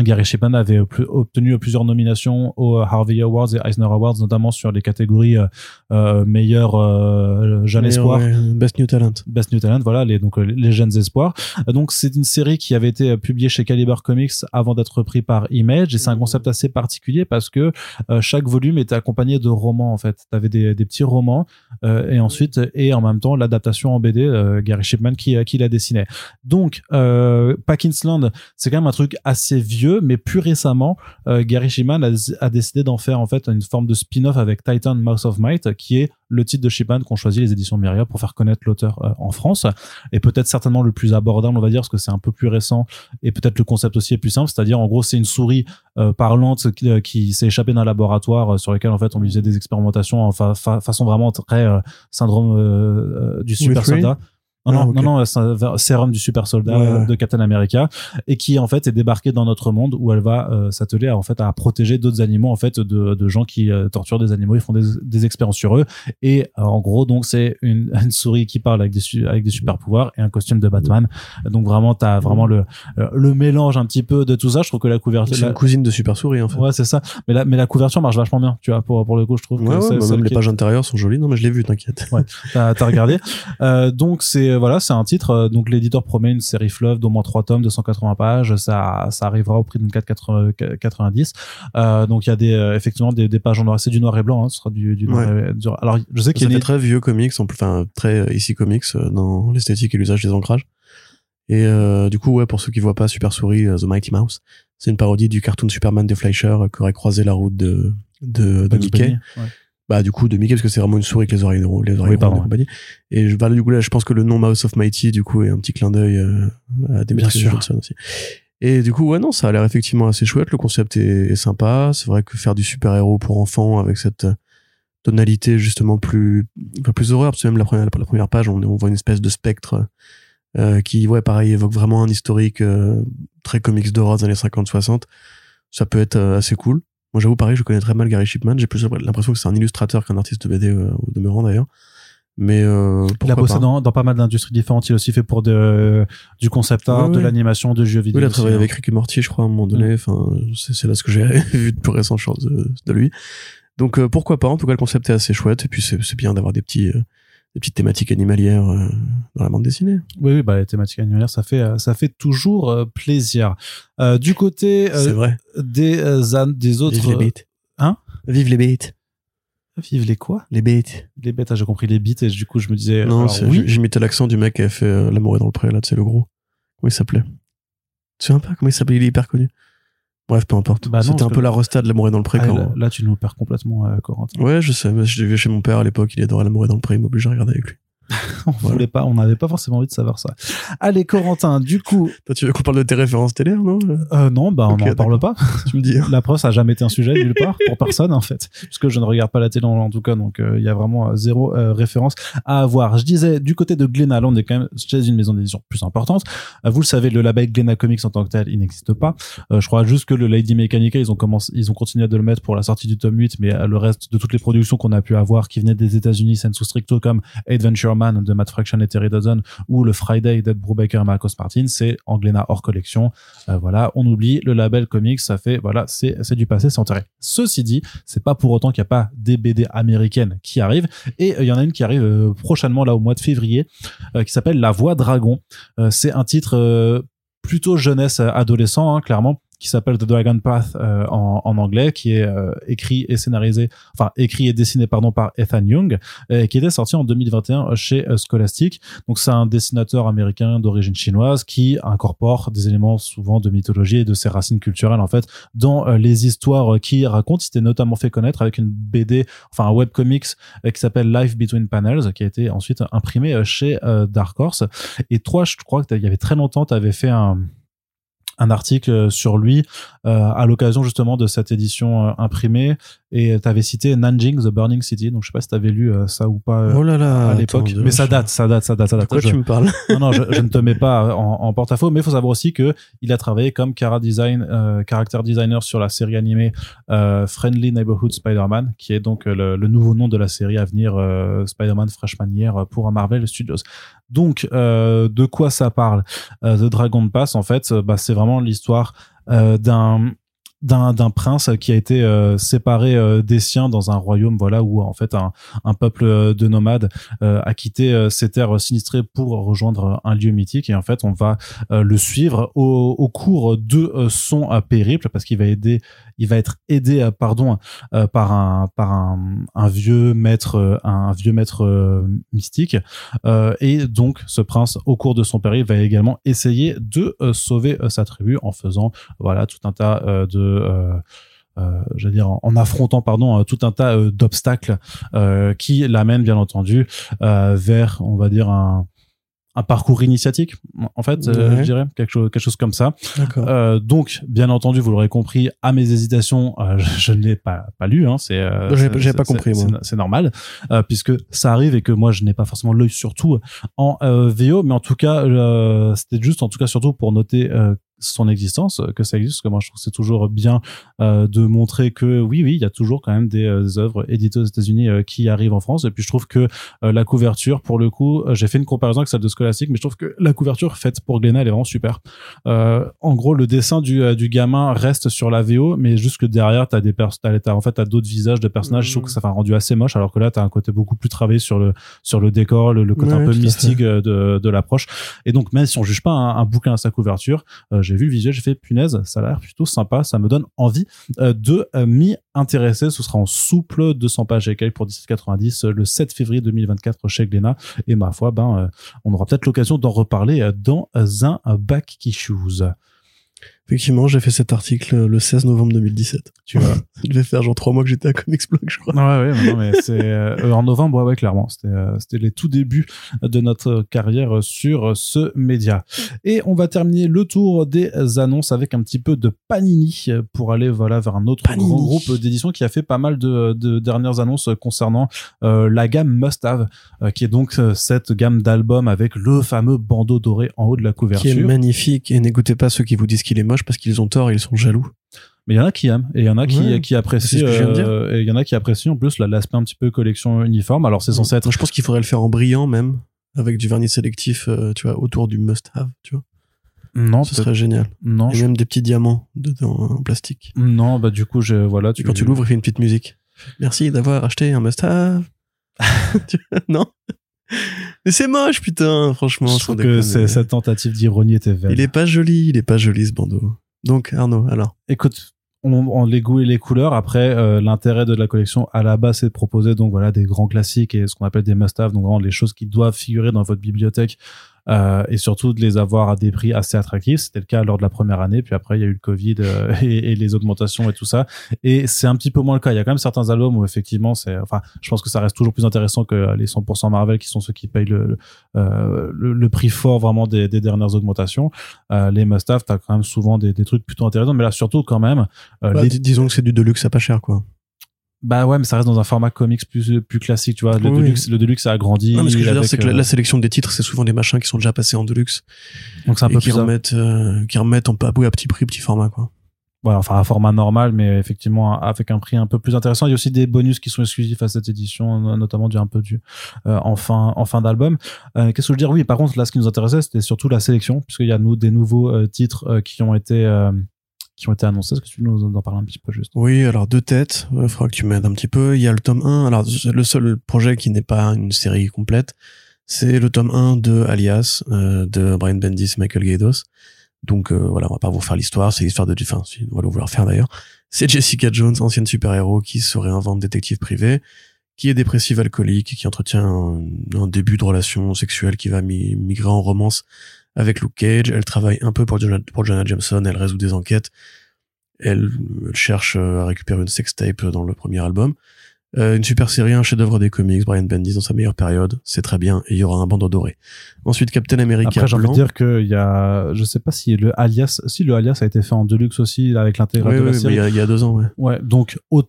Gary Shipman avait obtenu plusieurs nominations aux Harvey Awards et Eisner Awards, notamment sur les catégories euh, euh meilleur euh, jeune espoir, Best New Talent, Best New Talent, voilà les donc les jeunes espoirs. Donc c'est une série qui avait été publiée chez Caliber Comics avant d'être repris par Image et c'est un concept assez particulier parce que euh, chaque volume était accompagné de romans en fait. T'avais des, des petits romans euh, et ensuite et en même temps l'adaptation en BD Gary Shipman qui qui la dessinait. Donc euh, Packinsland, c'est quand même un truc assez vieux mais plus récemment, euh, Gary Shipman a, décidé d'en faire en fait une forme de spin-off avec Titan Mouse of Might, qui est le titre de Shipman qu'ont choisi les éditions Myria pour faire connaître l'auteur euh, en France, et peut-être certainement le plus abordable, on va dire, parce que c'est un peu plus récent, et peut-être le concept aussi est plus simple, c'est-à-dire en gros c'est une souris euh, parlante qui, s'est échappée d'un laboratoire sur lequel en fait on lui faisait des expérimentations en façon vraiment très syndrome du super soldat. Non, non, ah, non, non, c'est un sérum du super soldat de Captain America et qui en fait est débarqué dans notre monde où elle va euh, s'atteler à, en fait à protéger d'autres animaux en fait de, de gens qui euh, torturent des animaux ils font des, des expériences sur eux. Et euh, en gros donc c'est une, *laughs* une, souris qui parle avec des avec des super pouvoirs et un costume de Batman. Donc vraiment t'as vraiment le le mélange un petit peu de tout ça. Je trouve que la couverture c'est une cousine de super souris en fait. Ouais c'est ça. Mais la mais la couverture marche vachement bien tu vois pour pour le coup je trouve ouais, que ouais, même les pages intérieures sont jolies. Non mais je l'ai vu t'inquiète. Ouais t'as as regardé. *laughs* Donc c'est voilà, c'est un titre. Euh, donc l'éditeur promet une série fleuve d'au moins 3 tomes de 180 pages. Ça, ça arrivera au prix de 4,90. Euh, donc il y a des euh, effectivement des, des, pages en noir. C'est du noir et blanc. Hein, ce sera du, du noir et, du... Alors je sais qu'il y a très vieux comics, enfin très ici comics dans l'esthétique et l'usage des ancrages. Et du coup, ouais, pour ceux qui voient pas Super Souris, The Mighty Mouse, c'est une parodie du cartoon Superman de Fleischer qui aurait croisé la route de de, de Mickey bah du coup de Mickey parce que c'est vraiment une souris avec les oreilles les oreilles oui, rondes et et je bah, du coup là je pense que le nom Mouse of Mighty du coup est un petit clin d'œil euh, à Demetrius Johnson aussi. Et du coup ouais non ça a l'air effectivement assez chouette. Le concept est, sympa. C'est vrai que faire du super héros pour enfants avec cette tonalité justement plus enfin, plus horreur parce que même la première la première page on, on voit une espèce de spectre euh, qui ouais pareil évoque vraiment un historique euh, très comics d'horreur des années 50 60 ça peut être euh, assez cool moi, j'avoue, pareil, je connais très mal Gary Shipman. J'ai plus l'impression que c'est un illustrateur qu'un artiste de BD euh, au demeurant d'ailleurs. Mais euh, il a bossé dans, dans, pas mal d'industries différentes. Il a aussi fait pour de, du concept art, de l'animation, de jeux vidéo. il a travaillé avec Rick et Morty, je crois, à un moment donné. Enfin, c'est là ce que j'ai *laughs* vu de plus récent chose de, de lui. Donc euh, pourquoi pas. En tout cas, le concept est assez chouette. Et puis c'est bien d'avoir des petits euh, des petites thématiques animalières euh, dans la bande dessinée. Oui, oui, bah les thématiques animalières, ça fait euh, ça fait toujours euh, plaisir. du côté vrai. des des autres Vive les bêtes. Hein? Vive les bêtes. Revive les quoi? Les bêtes. Les bêtes, ah, j'ai compris les bêtes et du coup je me disais. Non, alors, oui. j'imitais l'accent du mec qui avait fait euh, L'amour est dans le pré, là, tu sais, le gros. Comment il s'appelait? Tu souviens pas comment il s'appelait? Il est hyper connu. Bref, peu importe. Bah C'était un peu la resta de L'amour est dans le pré Ah, quand. là, là, tu nous perds complètement, euh, Corentin. Ouais, je sais, mais je l'ai vu chez mon père à l'époque, il adorait L'amour est dans le pré, il m'oblige à regarder avec lui. *laughs* On Voilà. voulait pas, on n'avait pas forcément envie de savoir ça. Allez, Corentin, du coup, *laughs* Toi, tu veux qu'on parle de tes références télé, non euh, non, bah, on n'en parle pas. *laughs* Tu me dis. hein. La preuve, ça n'a jamais été un sujet nulle part pour personne en fait, puisque je ne regarde pas la télé en, en tout cas, donc euh, il y a vraiment euh, zéro euh, référence à avoir. Je disais du côté de Glénat, là on est quand même chez une maison d'édition plus importante. Euh, vous le savez, le label Glénat Comics en tant que tel, il n'existe pas. Euh, je crois juste que le Lady Mechanica, ils ont commencé, ils ont continué de le mettre pour la sortie du tome 8, mais euh, le reste de toutes les productions qu'on a pu avoir qui venaient des États-Unis, sensu stricto comme Adventure Man de Matt Fraction et Terry Dodson ou le Friday d'Ed Brubaker et Marcos Martin, c'est en Glénat hors collection. Euh, voilà, on oublie le label comics, ça fait voilà, c'est du passé, c'est enterré. Ceci dit, c'est pas pour autant qu'il n'y a pas des BD américaines qui arrivent et euh, il y en a une qui arrive euh, prochainement là au mois de février qui s'appelle La Voix Dragon. C'est un titre plutôt jeunesse adolescent hein, clairement qui s'appelle The Dragon Path euh, en, en anglais, qui est euh, écrit et scénarisé, enfin écrit et dessiné pardon par Ethan Young, euh, qui était sorti en 2021 chez euh, Scholastic. Donc c'est un dessinateur américain d'origine chinoise qui incorpore des éléments souvent de mythologie et de ses racines culturelles en fait dans euh, les histoires euh, qu'il raconte. Il s'était notamment fait connaître avec une BD, enfin un webcomics qui s'appelle Life Between Panels, qui a été ensuite imprimé chez Dark Horse. Et toi, je crois que il y avait très longtemps, tu avais fait un un article sur lui euh, à l'occasion justement de cette édition euh, imprimée et tu avais cité Nanjing The Burning City donc je sais pas si tu avais lu euh, ça ou pas euh, Oh là là. à l'époque mais ça date ça date ça date ça De date quoi Je- tu me parles non, non, je, je ne te mets pas en, en porte-à-faux, mais il faut savoir aussi que il a travaillé comme cara design, euh, character designer sur la série animée euh, Friendly Neighborhood Spider-Man, qui est donc euh, le, le nouveau nom de la série à venir euh, Spider-Man Freshman Year pour Marvel Studios. Donc, euh, de quoi ça parle? Euh, The Dragon Pass, en fait, euh, bah, c'est vraiment l'histoire euh, d'un d'un prince qui a été euh, séparé euh, des siens dans un royaume voilà où en fait un, peuple euh, de nomades a quitté ses terres sinistrées pour rejoindre un lieu mythique. Et en fait on va le suivre au, cours de son périple parce qu'il va aider il va être aidé euh, pardon euh, par un vieux maître euh, mystique. Et donc ce prince au cours de son périple va également essayer de sauver sa tribu en faisant voilà tout un tas de dire en, affrontant pardon tout un tas d'obstacles qui l'amènent bien entendu vers on va dire un un parcours initiatique en fait euh, je dirais quelque chose quelque chose comme ça euh, donc, bien entendu, vous l'aurez compris, à mes hésitations, euh, *laughs* je, je ne l'ai pas, pas lu. Hein, c'est, euh, j'avais pas compris, c'est- moi. C'est normal, euh, puisque ça arrive et que moi, je n'ai pas forcément l'œil sur tout en euh, VO, mais en tout cas, euh, c'était juste, en tout cas, surtout pour noter euh, son existence, euh, que ça existe, parce que moi, je trouve que c'est toujours bien euh, de montrer que oui, oui, il y a toujours quand même des euh, des œuvres éditées aux États-Unis euh, qui arrivent en France. Et puis, je trouve que euh, la couverture, pour le coup, euh, j'ai fait une comparaison avec celle de Scholastic, mais je trouve que la couverture faite pour Glénat, elle est vraiment super. Euh, en gros, le dessin du, du gamin reste sur la VO, mais juste que derrière, t'as des pers t'as, t'as- en fait, t'as d'autres visages de personnages. Je trouve que ça fait un rendu assez moche, alors que là, t'as un côté beaucoup plus travaillé sur le, sur le décor, le, le côté Ouais, un peu mystique de, de l'approche. Et donc, même si on juge pas un, un bouquin à sa couverture, j'ai vu le visuel, j'ai fait punaise, ça a l'air plutôt sympa, ça me donne envie euh, de euh, m'y intéresser. Ce sera en souple 200 pages écailles pour 17,90 euh, le 7 février 2024 chez Glénat. Et ma foi, ben, on aura peut-être l'occasion d'en reparler dans un back qui choose. Effectivement, j'ai fait cet article le 16 novembre 2017. Tu vois, *laughs* ça devait faire genre trois mois que j'étais à Comics Blog, je crois. Ouais, ouais, non, mais c'est euh, en novembre, ouais, ouais, clairement. C'était, euh, c'était les tout débuts de notre carrière sur ce média. Et on va terminer le tour des annonces avec un petit peu de Panini pour aller voilà vers un autre Panini. grand groupe d'édition qui a fait pas mal de, de dernières annonces concernant euh, la gamme Must Have, euh, qui est donc euh, cette gamme d'albums avec le fameux bandeau doré en haut de la Qui est couverture. magnifique. Et n'écoutez pas ceux qui vous disent qu'il est moche parce qu'ils ont tort et ils sont jaloux. Mais il y en a qui aiment et il y en a qui, Ouais. qui apprécient. C'est ce que je viens de dire. euh, et il y en a qui apprécient en plus la- l'aspect un petit peu collection uniforme. Alors c'est censé être Moi, je pense qu'il faudrait le faire en brillant même, avec du vernis sélectif, euh, tu vois, autour du must-have, tu vois. non, Ce serait génial. non, Et je- même des petits diamants dedans en plastique. non, bah du coup je voilà. Et quand tu l'ouvres, il fait une petite musique. Merci d'avoir acheté un must-have. *laughs* Non? Mais c'est moche, putain, franchement. je trouve que cette tentative d'ironie était vaine. Il est pas joli, il est pas joli ce bandeau. Donc Arnaud, alors. Écoute, on, on les goûts et les couleurs. Après, euh, l'intérêt de la collection à la base, c'est de proposer donc voilà des grands classiques et ce qu'on appelle des must-have, donc vraiment les choses qui doivent figurer dans votre bibliothèque euh, et surtout de les avoir à des prix assez attractifs. C'était le cas lors de la première année, puis après il y a eu le Covid euh, *laughs* et, et, les augmentations et tout ça. Et c'est un petit peu moins le cas. Il y a quand même certains albums où effectivement, c'est, enfin, je pense que ça reste toujours plus intéressant que les 100% Marvel qui sont ceux qui payent le euh, le, le, prix fort vraiment des, des dernières augmentations. Euh, les must-have, t'as quand même souvent des, des, trucs plutôt intéressants, mais là surtout quand même. Euh, bah, les... Disons que c'est du deluxe à pas cher, quoi. Bah ouais, mais ça reste dans un format comics plus plus classique, tu vois. Le oui. deluxe, le deluxe a agrandi. Non, mais ce que je veux dire, c'est que la, la, sélection des titres, c'est souvent des machins qui sont déjà passés en deluxe. Donc c'est un peu qui plus remettent, euh, qui remettent en pas à petit prix, petit format, quoi. Voilà, enfin un format normal, mais effectivement avec un prix un peu plus intéressant. Il y a aussi des bonus qui sont exclusifs à cette édition, notamment du un peu du euh, en fin en fin d'album. Euh, Qu'est-ce que je veux dire? Oui, par contre, là, ce qui nous intéressait, c'était surtout la sélection, puisqu'il y a nous des nouveaux euh, titres euh, qui ont été qui ont été annoncés. Est-ce que tu nous en parles un petit peu juste? Oui, alors deux têtes. Il faudra que tu m'aides un petit peu. Il y a le tome 1. Alors le seul projet qui n'est pas une série complète, c'est le tome 1 de Alias euh, de Brian Bendis Michael Gaydos. Donc euh, voilà, on va pas vous faire l'histoire, c'est l'histoire de enfin, si, on va vous la refaire d'ailleurs. C'est Jessica Jones, ancienne super-héros qui se réinvente détective privé, qui est dépressive alcoolique, qui entretient un, début de relation sexuelle qui va mi migrer en romance avec Luke Cage. Elle travaille un peu pour Jonah, pour Jonah Jameson, elle résout des enquêtes. Elle, elle cherche à récupérer une sextape dans le premier album. Euh, une super série, un chef-d'œuvre des comics, Brian Bendis dans sa meilleure période, c'est très bien, et il y aura un bandeau doré. Ensuite, Captain America. Après, j'ai envie de dire qu'il y a, je sais pas si le Alias, si le Alias a été fait en deluxe aussi, avec l'intégral oui, de la oui, série. Il y, a, il y a deux ans, ouais. Ouais, donc, au,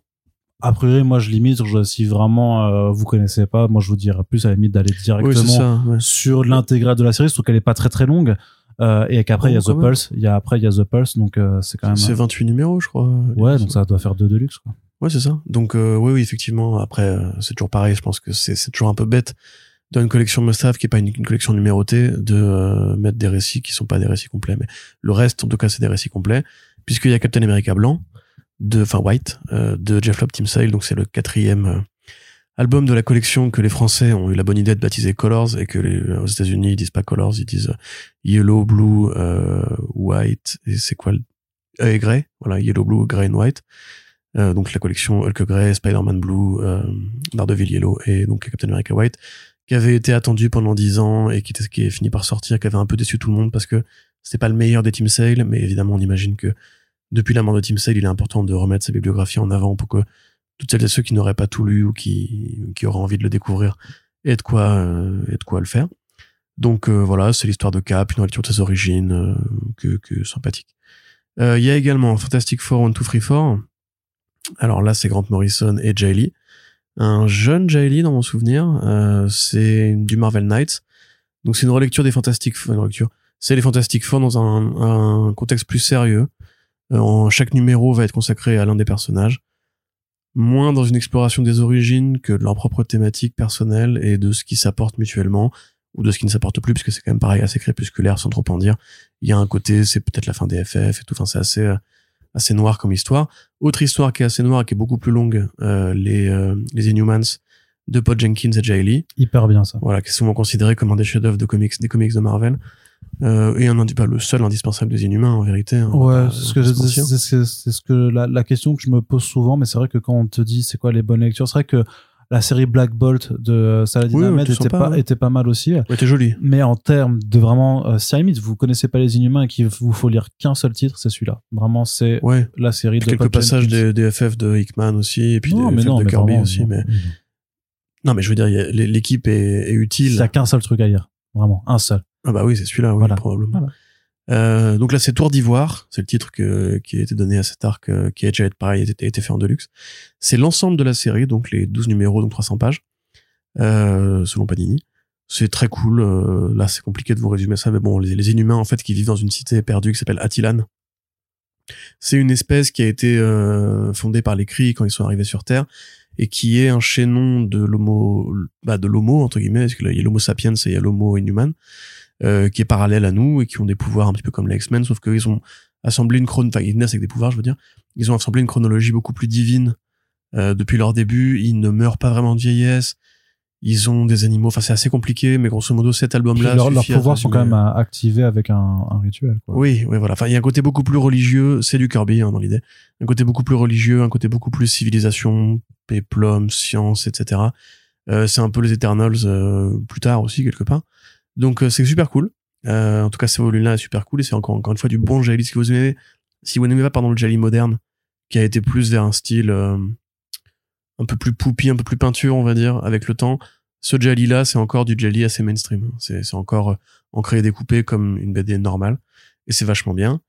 a priori, moi, je limite, je, si vraiment euh, vous connaissez pas, moi, je vous dirais plus à la limite d'aller directement oui, ça, ouais. sur l'intégrale de la série, surtout qu'elle est pas très très longue. Euh, et qu'après il y a The Pulse, il y a après il y a The Pulse, donc euh, c'est quand même. C'est 28 numéros, je crois. Ouais, donc ça doit faire deux deluxe quoi. Ouais, c'est ça. Donc euh, oui, oui, effectivement. Après, euh, c'est toujours pareil. Je pense que c'est c'est toujours un peu bête dans une collection must-have qui est pas une, une collection numérotée de euh, mettre des récits qui sont pas des récits complets. Mais le reste, en tout cas, c'est des récits complets puisqu'il y a Captain America blanc de, enfin White, euh, de Jeff Lobb Team Sale. Donc c'est le quatrième euh, album de la collection que les Français ont eu la bonne idée de baptiser Colors et que les, aux États-Unis ils disent pas Colors, ils disent Yellow, Blue, euh, White et c'est quoi euh, et Grey, voilà Yellow, Blue, Grey and White. Euh, donc la collection Hulk Grey, Spider-Man Blue, euh, Daredevil Yellow et donc Captain America White qui avait été attendu pendant dix ans et qui, qui est fini par sortir, qui avait un peu déçu tout le monde parce que c'était pas le meilleur des Team Sale, mais évidemment on imagine que depuis la mort de Team Sale, il est important de remettre sa bibliographie en avant pour que toutes celles et ceux qui n'auraient pas tout lu ou qui, qui auraient envie de le découvrir aient de quoi, euh, aient de quoi le faire. Donc euh, voilà, c'est l'histoire de Cap, une lecture de ses origines, euh, que, que sympathique. Il y a également Fantastic Four One Two Three Four. Alors là, c'est Grant Morrison et Jay Lee. Un jeune Jay Lee dans mon souvenir. Euh, c'est du Marvel Knights. Donc c'est une relecture des Fantastic Four. Une relecture. C'est les Fantastic Four dans un, un contexte plus sérieux. Euh, en, chaque numéro va être consacré à l'un des personnages. Moins dans une exploration des origines que de leur propre thématique personnelle et de ce qui s'apporte mutuellement ou de ce qui ne s'apporte plus, puisque c'est quand même pareil, assez crépusculaire sans trop en dire. Il y a un côté, c'est peut-être la fin des FF et tout. Enfin, c'est assez, euh, assez noir comme histoire. Autre histoire qui est assez noire et qui est beaucoup plus longue, euh, les, euh, les Inhumans de Paul Jenkins et Jay Lee. Hyper bien ça. Voilà, qui est souvent considéré comme un des chefs-d'œuvre de comics, des comics de Marvel. Euh, et un pas le seul indispensable des Inhumains en vérité. Hein, ouais, c'est ce que c'est ce, ce que la, la question que je me pose souvent, mais c'est vrai que quand on te dit c'est quoi les bonnes lectures, c'est vrai que la série Black Bolt de Saladin Oui, Ahmed était pas, pas, ouais. était pas mal aussi. Ouais, t'es joli. Mais en termes de vraiment, euh, limite, vous connaissez pas les Inhumains et qu'il vous faut lire qu'un seul titre, c'est celui-là. Vraiment, c'est Ouais. la série de Quelques passages des, des FF de Hickman aussi, et puis non, des mais FF non, de mais Kirby vraiment, aussi, non. mais non, mais je veux dire, l'équipe est, est utile. Il y a qu'un seul truc à lire. Vraiment, un seul. Ah bah oui, c'est celui-là, oui, Voilà. probablement. Voilà. Euh, donc là, c'est Tour d'Ivoire, c'est le titre que, qui a été donné à cet arc, euh, qui a déjà été pareil, a été, fait en deluxe. C'est l'ensemble de la série, donc les 12 numéros, donc 300 pages, euh, selon Panini. C'est très cool. euh, là, c'est compliqué de vous résumer ça, mais bon, les, les Inhumains, en fait, qui vivent dans une cité perdue qui s'appelle Attilan. C'est une espèce qui a été euh, fondée par les Cris quand ils sont arrivés sur Terre et qui est un chaînon de l'homo, bah, de l'homo entre guillemets, parce que là, il y a l'homo sapiens et il y a l'homo inhuman, euh, qui est parallèle à nous et qui ont des pouvoirs un petit peu comme les X-Men, sauf qu'ils ont assemblé une chron, enfin ils naissent avec des pouvoirs, je veux dire, ils ont assemblé une chronologie beaucoup plus divine euh, depuis leur début. Ils ne meurent pas vraiment de vieillesse. Ils ont des animaux. Enfin, c'est assez compliqué, mais grosso modo, cet album-là. leurs leurs pouvoirs sont quand même euh, activés avec un, un rituel. Quoi. Oui, oui, voilà. Enfin, il y a un côté beaucoup plus religieux. C'est du Kirby hein, dans l'idée. Un côté beaucoup plus religieux, un côté beaucoup plus civilisation, péplum, science, etc. Euh, c'est un peu les Eternals euh, plus tard aussi quelque part. Donc euh, c'est super cool. Euh, en tout cas, ce volume-là est super cool et c'est encore encore une fois du bon Jelly. Si vous aimez, si vous n'aimez pas pardon le Jelly moderne, qui a été plus vers un style euh, un peu plus poupie, un peu plus peinture, on va dire, avec le temps. Ce jelly là, c'est encore du jelly assez mainstream. C'est encore ancré et découpé comme une BD normale et c'est vachement bien.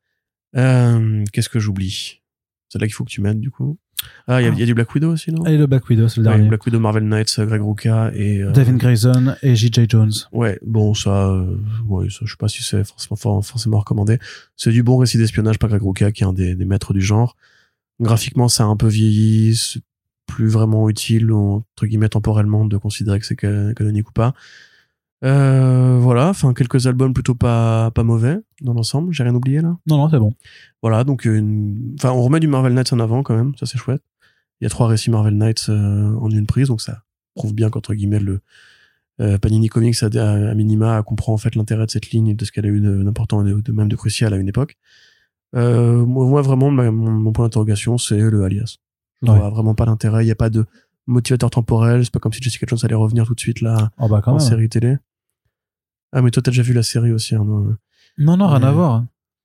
Qu'est-ce que j'oublie? C'est là qu'il faut que tu m'aides du coup. Ah, il y, a- il y a du Black Widow aussi, non? Et le Black Widow, c'est le Ouais, dernier. Black Widow, Marvel Knights, euh, Greg Rucka et euh, Devin Grayson et J.J. Jones. Ouais, bon, ça, euh, ouais, ça, je sais pas si c'est forcément, for- forcément recommandé. C'est du bon récit d'espionnage par Greg Rucka, qui est un des, des maîtres du genre. Graphiquement, ça a un peu vieilli, c'est plus vraiment utile, entre guillemets, temporellement, de considérer que c'est ca- canonique ou pas. Euh, voilà, enfin, quelques albums plutôt pas, pas mauvais, dans l'ensemble. J'ai rien oublié, là. Non, non, c'est bon. Voilà, donc, une... enfin, on remet du Marvel Knights en avant, quand même, ça c'est chouette. Il y a trois récits Marvel Knights euh, en une prise, donc ça prouve bien qu'entre guillemets, le, euh, Panini Comics a, à, à minima comprend en fait l'intérêt de cette ligne et de ce qu'elle a eu d'important et de, de même de crucial à une époque. Euh, moi, vraiment ma- mon, point d'interrogation c'est le alias. Je Ouais. vois vraiment pas d'intérêt. Il y a pas de motivateur temporel. C'est pas comme si Jessica Jones allait revenir tout de suite là Oh bah en même. série télé. Ah mais toi t'as déjà vu la série aussi. Hein, non Non, non, rien à voir.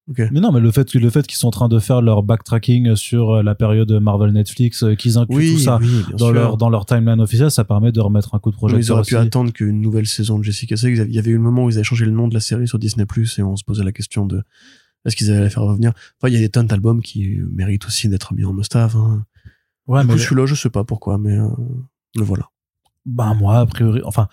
ok. Mais non, mais le fait, le fait qu'ils sont en train de faire leur backtracking sur euh, la période Marvel Netflix, euh, qu'ils incluent Oui, tout ça oui, dans sûr. leur, dans leur timeline officielle, ça permet de remettre un coup de projecteur ils auraient aussi. pu attendre qu'une nouvelle saison de Jessica Jones. Il y avait eu le moment où ils avaient changé le nom de la série sur Disney Plus et on se posait la question de est-ce qu'ils allaient la faire revenir. Enfin, il y a des tonnes d'albums qui méritent aussi d'être mis en must-have. Hein. Ouais, du mais coup, celui-là, je sais pas pourquoi, mais, euh, mais voilà. bah moi, a priori, enfin,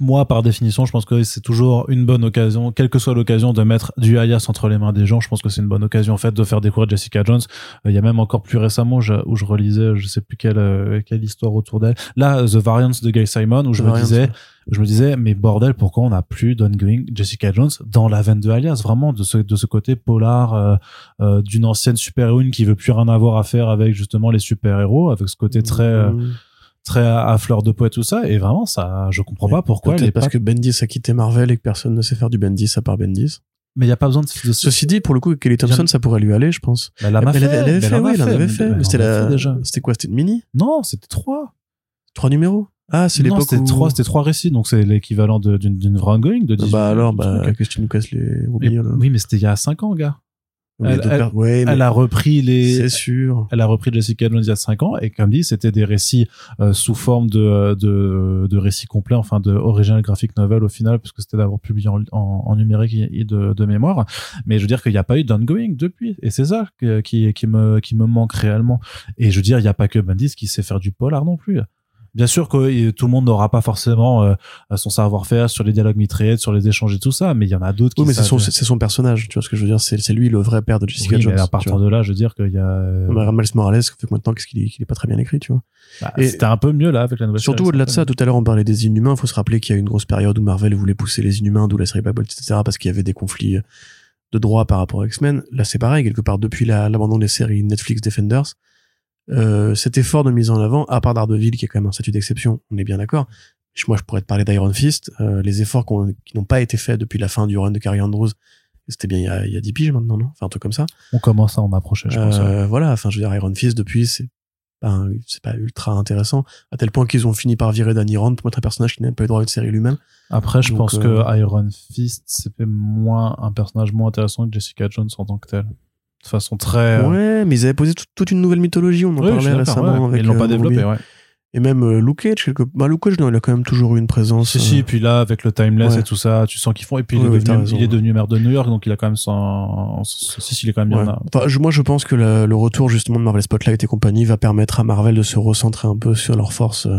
moi, par définition, je pense que c'est toujours une bonne occasion, quelle que soit l'occasion, de mettre du alias entre les mains des gens. Je pense que c'est une bonne occasion, en fait, de faire découvrir Jessica Jones. Euh, Il y a même encore plus récemment, je- où je relisais, je sais plus quelle, euh, quelle histoire autour d'elle. Là, The Variants de Guy Simon, où je The me disais, je me disais, mais bordel, pourquoi on n'a plus d'ongoing Jessica Jones dans la veine de Alias, vraiment, de ce, de ce côté polar, euh, euh, d'une ancienne super-héroïne qui veut plus rien avoir à faire avec justement les super-héros, avec ce côté très, euh, Mmh. Très à, fleur de peau et tout ça, et vraiment, ça, je comprends pas pourquoi est parce pas, que Bendis a quitté Marvel et que personne ne sait faire du Bendis à part Bendis. mais il y a pas besoin de, de Ceci dit, pour le coup, Kelly Thompson, ça pourrait lui aller, je pense. Elle avait, elle avait fait, oui, elle avait fait. c'était la, déjà. c'était quoi? C'était une mini? Non, c'était trois. Trois numéros? Ah, c'est Non, l'époque c'était où... trois, c'était trois récits, donc c'est l'équivalent de- d'une d'une vraie ongoing de 18 Bah alors, bah, qu'est-ce que tu nous casses les là? oui, mais c'était il y a cinq ans, gars. Elle- elle- per- ouais, mais Elle a repris les, c'est sûr. elle a repris Jessica Jones il y a 5 ans et comme dit c'était des récits euh, sous forme de, de de récits complets enfin de original graphic novel au final puisque c'était d'abord publié en, en, en numérique et et de, de mémoire. Mais je veux dire qu'il n'y a pas eu d'ongoing depuis et c'est ça que- qui qui me qui me manque réellement. Et je veux dire il n'y a pas que Bendis qui sait faire du polar non plus Bien sûr que euh, tout le monde n'aura pas forcément euh, son savoir-faire sur les dialogues mitraillettes, sur les échanges et tout ça, mais il y en a d'autres qui Oui, mais c'est son, c'est son personnage, tu vois ce que je veux dire. C'est c'est lui le vrai père de Jessica Oui, Jones. mais à partir de là, je veux dire qu'il y a euh, Mais Miles Morales, fait maintenant, qu'est-ce qu'il est, qu'il est pas très bien écrit, tu vois. bah, et- c'était un peu mieux là avec la nouvelle Surtout au-delà de ça, tout à l'heure on parlait des Inhumains. Il faut se rappeler qu'il y a une grosse période où Marvel voulait pousser les Inhumains, d'où la série Bolt, etc. Parce qu'il y avait des conflits de droit par rapport à X-Men. Là, c'est pareil quelque part. Depuis la- l'abandon des séries Netflix Defenders, euh, cet effort de mise en avant, à part Daredevil qui est quand même un statut d'exception, on est bien d'accord. Moi, je pourrais te parler d'Iron Fist. euh, les efforts qu'on- qui n'ont pas été faits depuis la fin du run de Carrie Andrews, c'était bien il y, a, il y a 10 piges maintenant, non? Enfin, un truc comme ça. On commence à en approcher, je pense. Euh, voilà, enfin, je veux dire, Iron Fist, depuis, c'est pas, pas ultra intéressant, à tel point qu'ils ont fini par virer Danny Rand pour mettre un personnage qui n'a pas eu droit à une série lui-même. Après, je donc, pense euh, que Iron Fist, c'est moins un personnage moins intéressant que Jessica Jones en tant que tel. De façon très. euh, Ouais, mais ils avaient posé toute, toute une nouvelle mythologie, on en parlait récemment ouais. avec. Ils l'ont euh, pas développé, ouais. Et même euh, Luke Cage, quelque... bah, Luke Cage, non, il a quand même toujours eu une présence. Si, si, euh, puis là, avec le timeless Ouais. et tout ça, tu sens qu'ils font. Et puis, il, est devenu, raison, il est ouais. devenu maire de New York, donc il a quand même son. Si, si, il est quand même bien. Enfin, je- moi, je pense que la- le retour justement de Marvel Spotlight et compagnie va permettre à Marvel de se recentrer un peu sur leurs forces euh,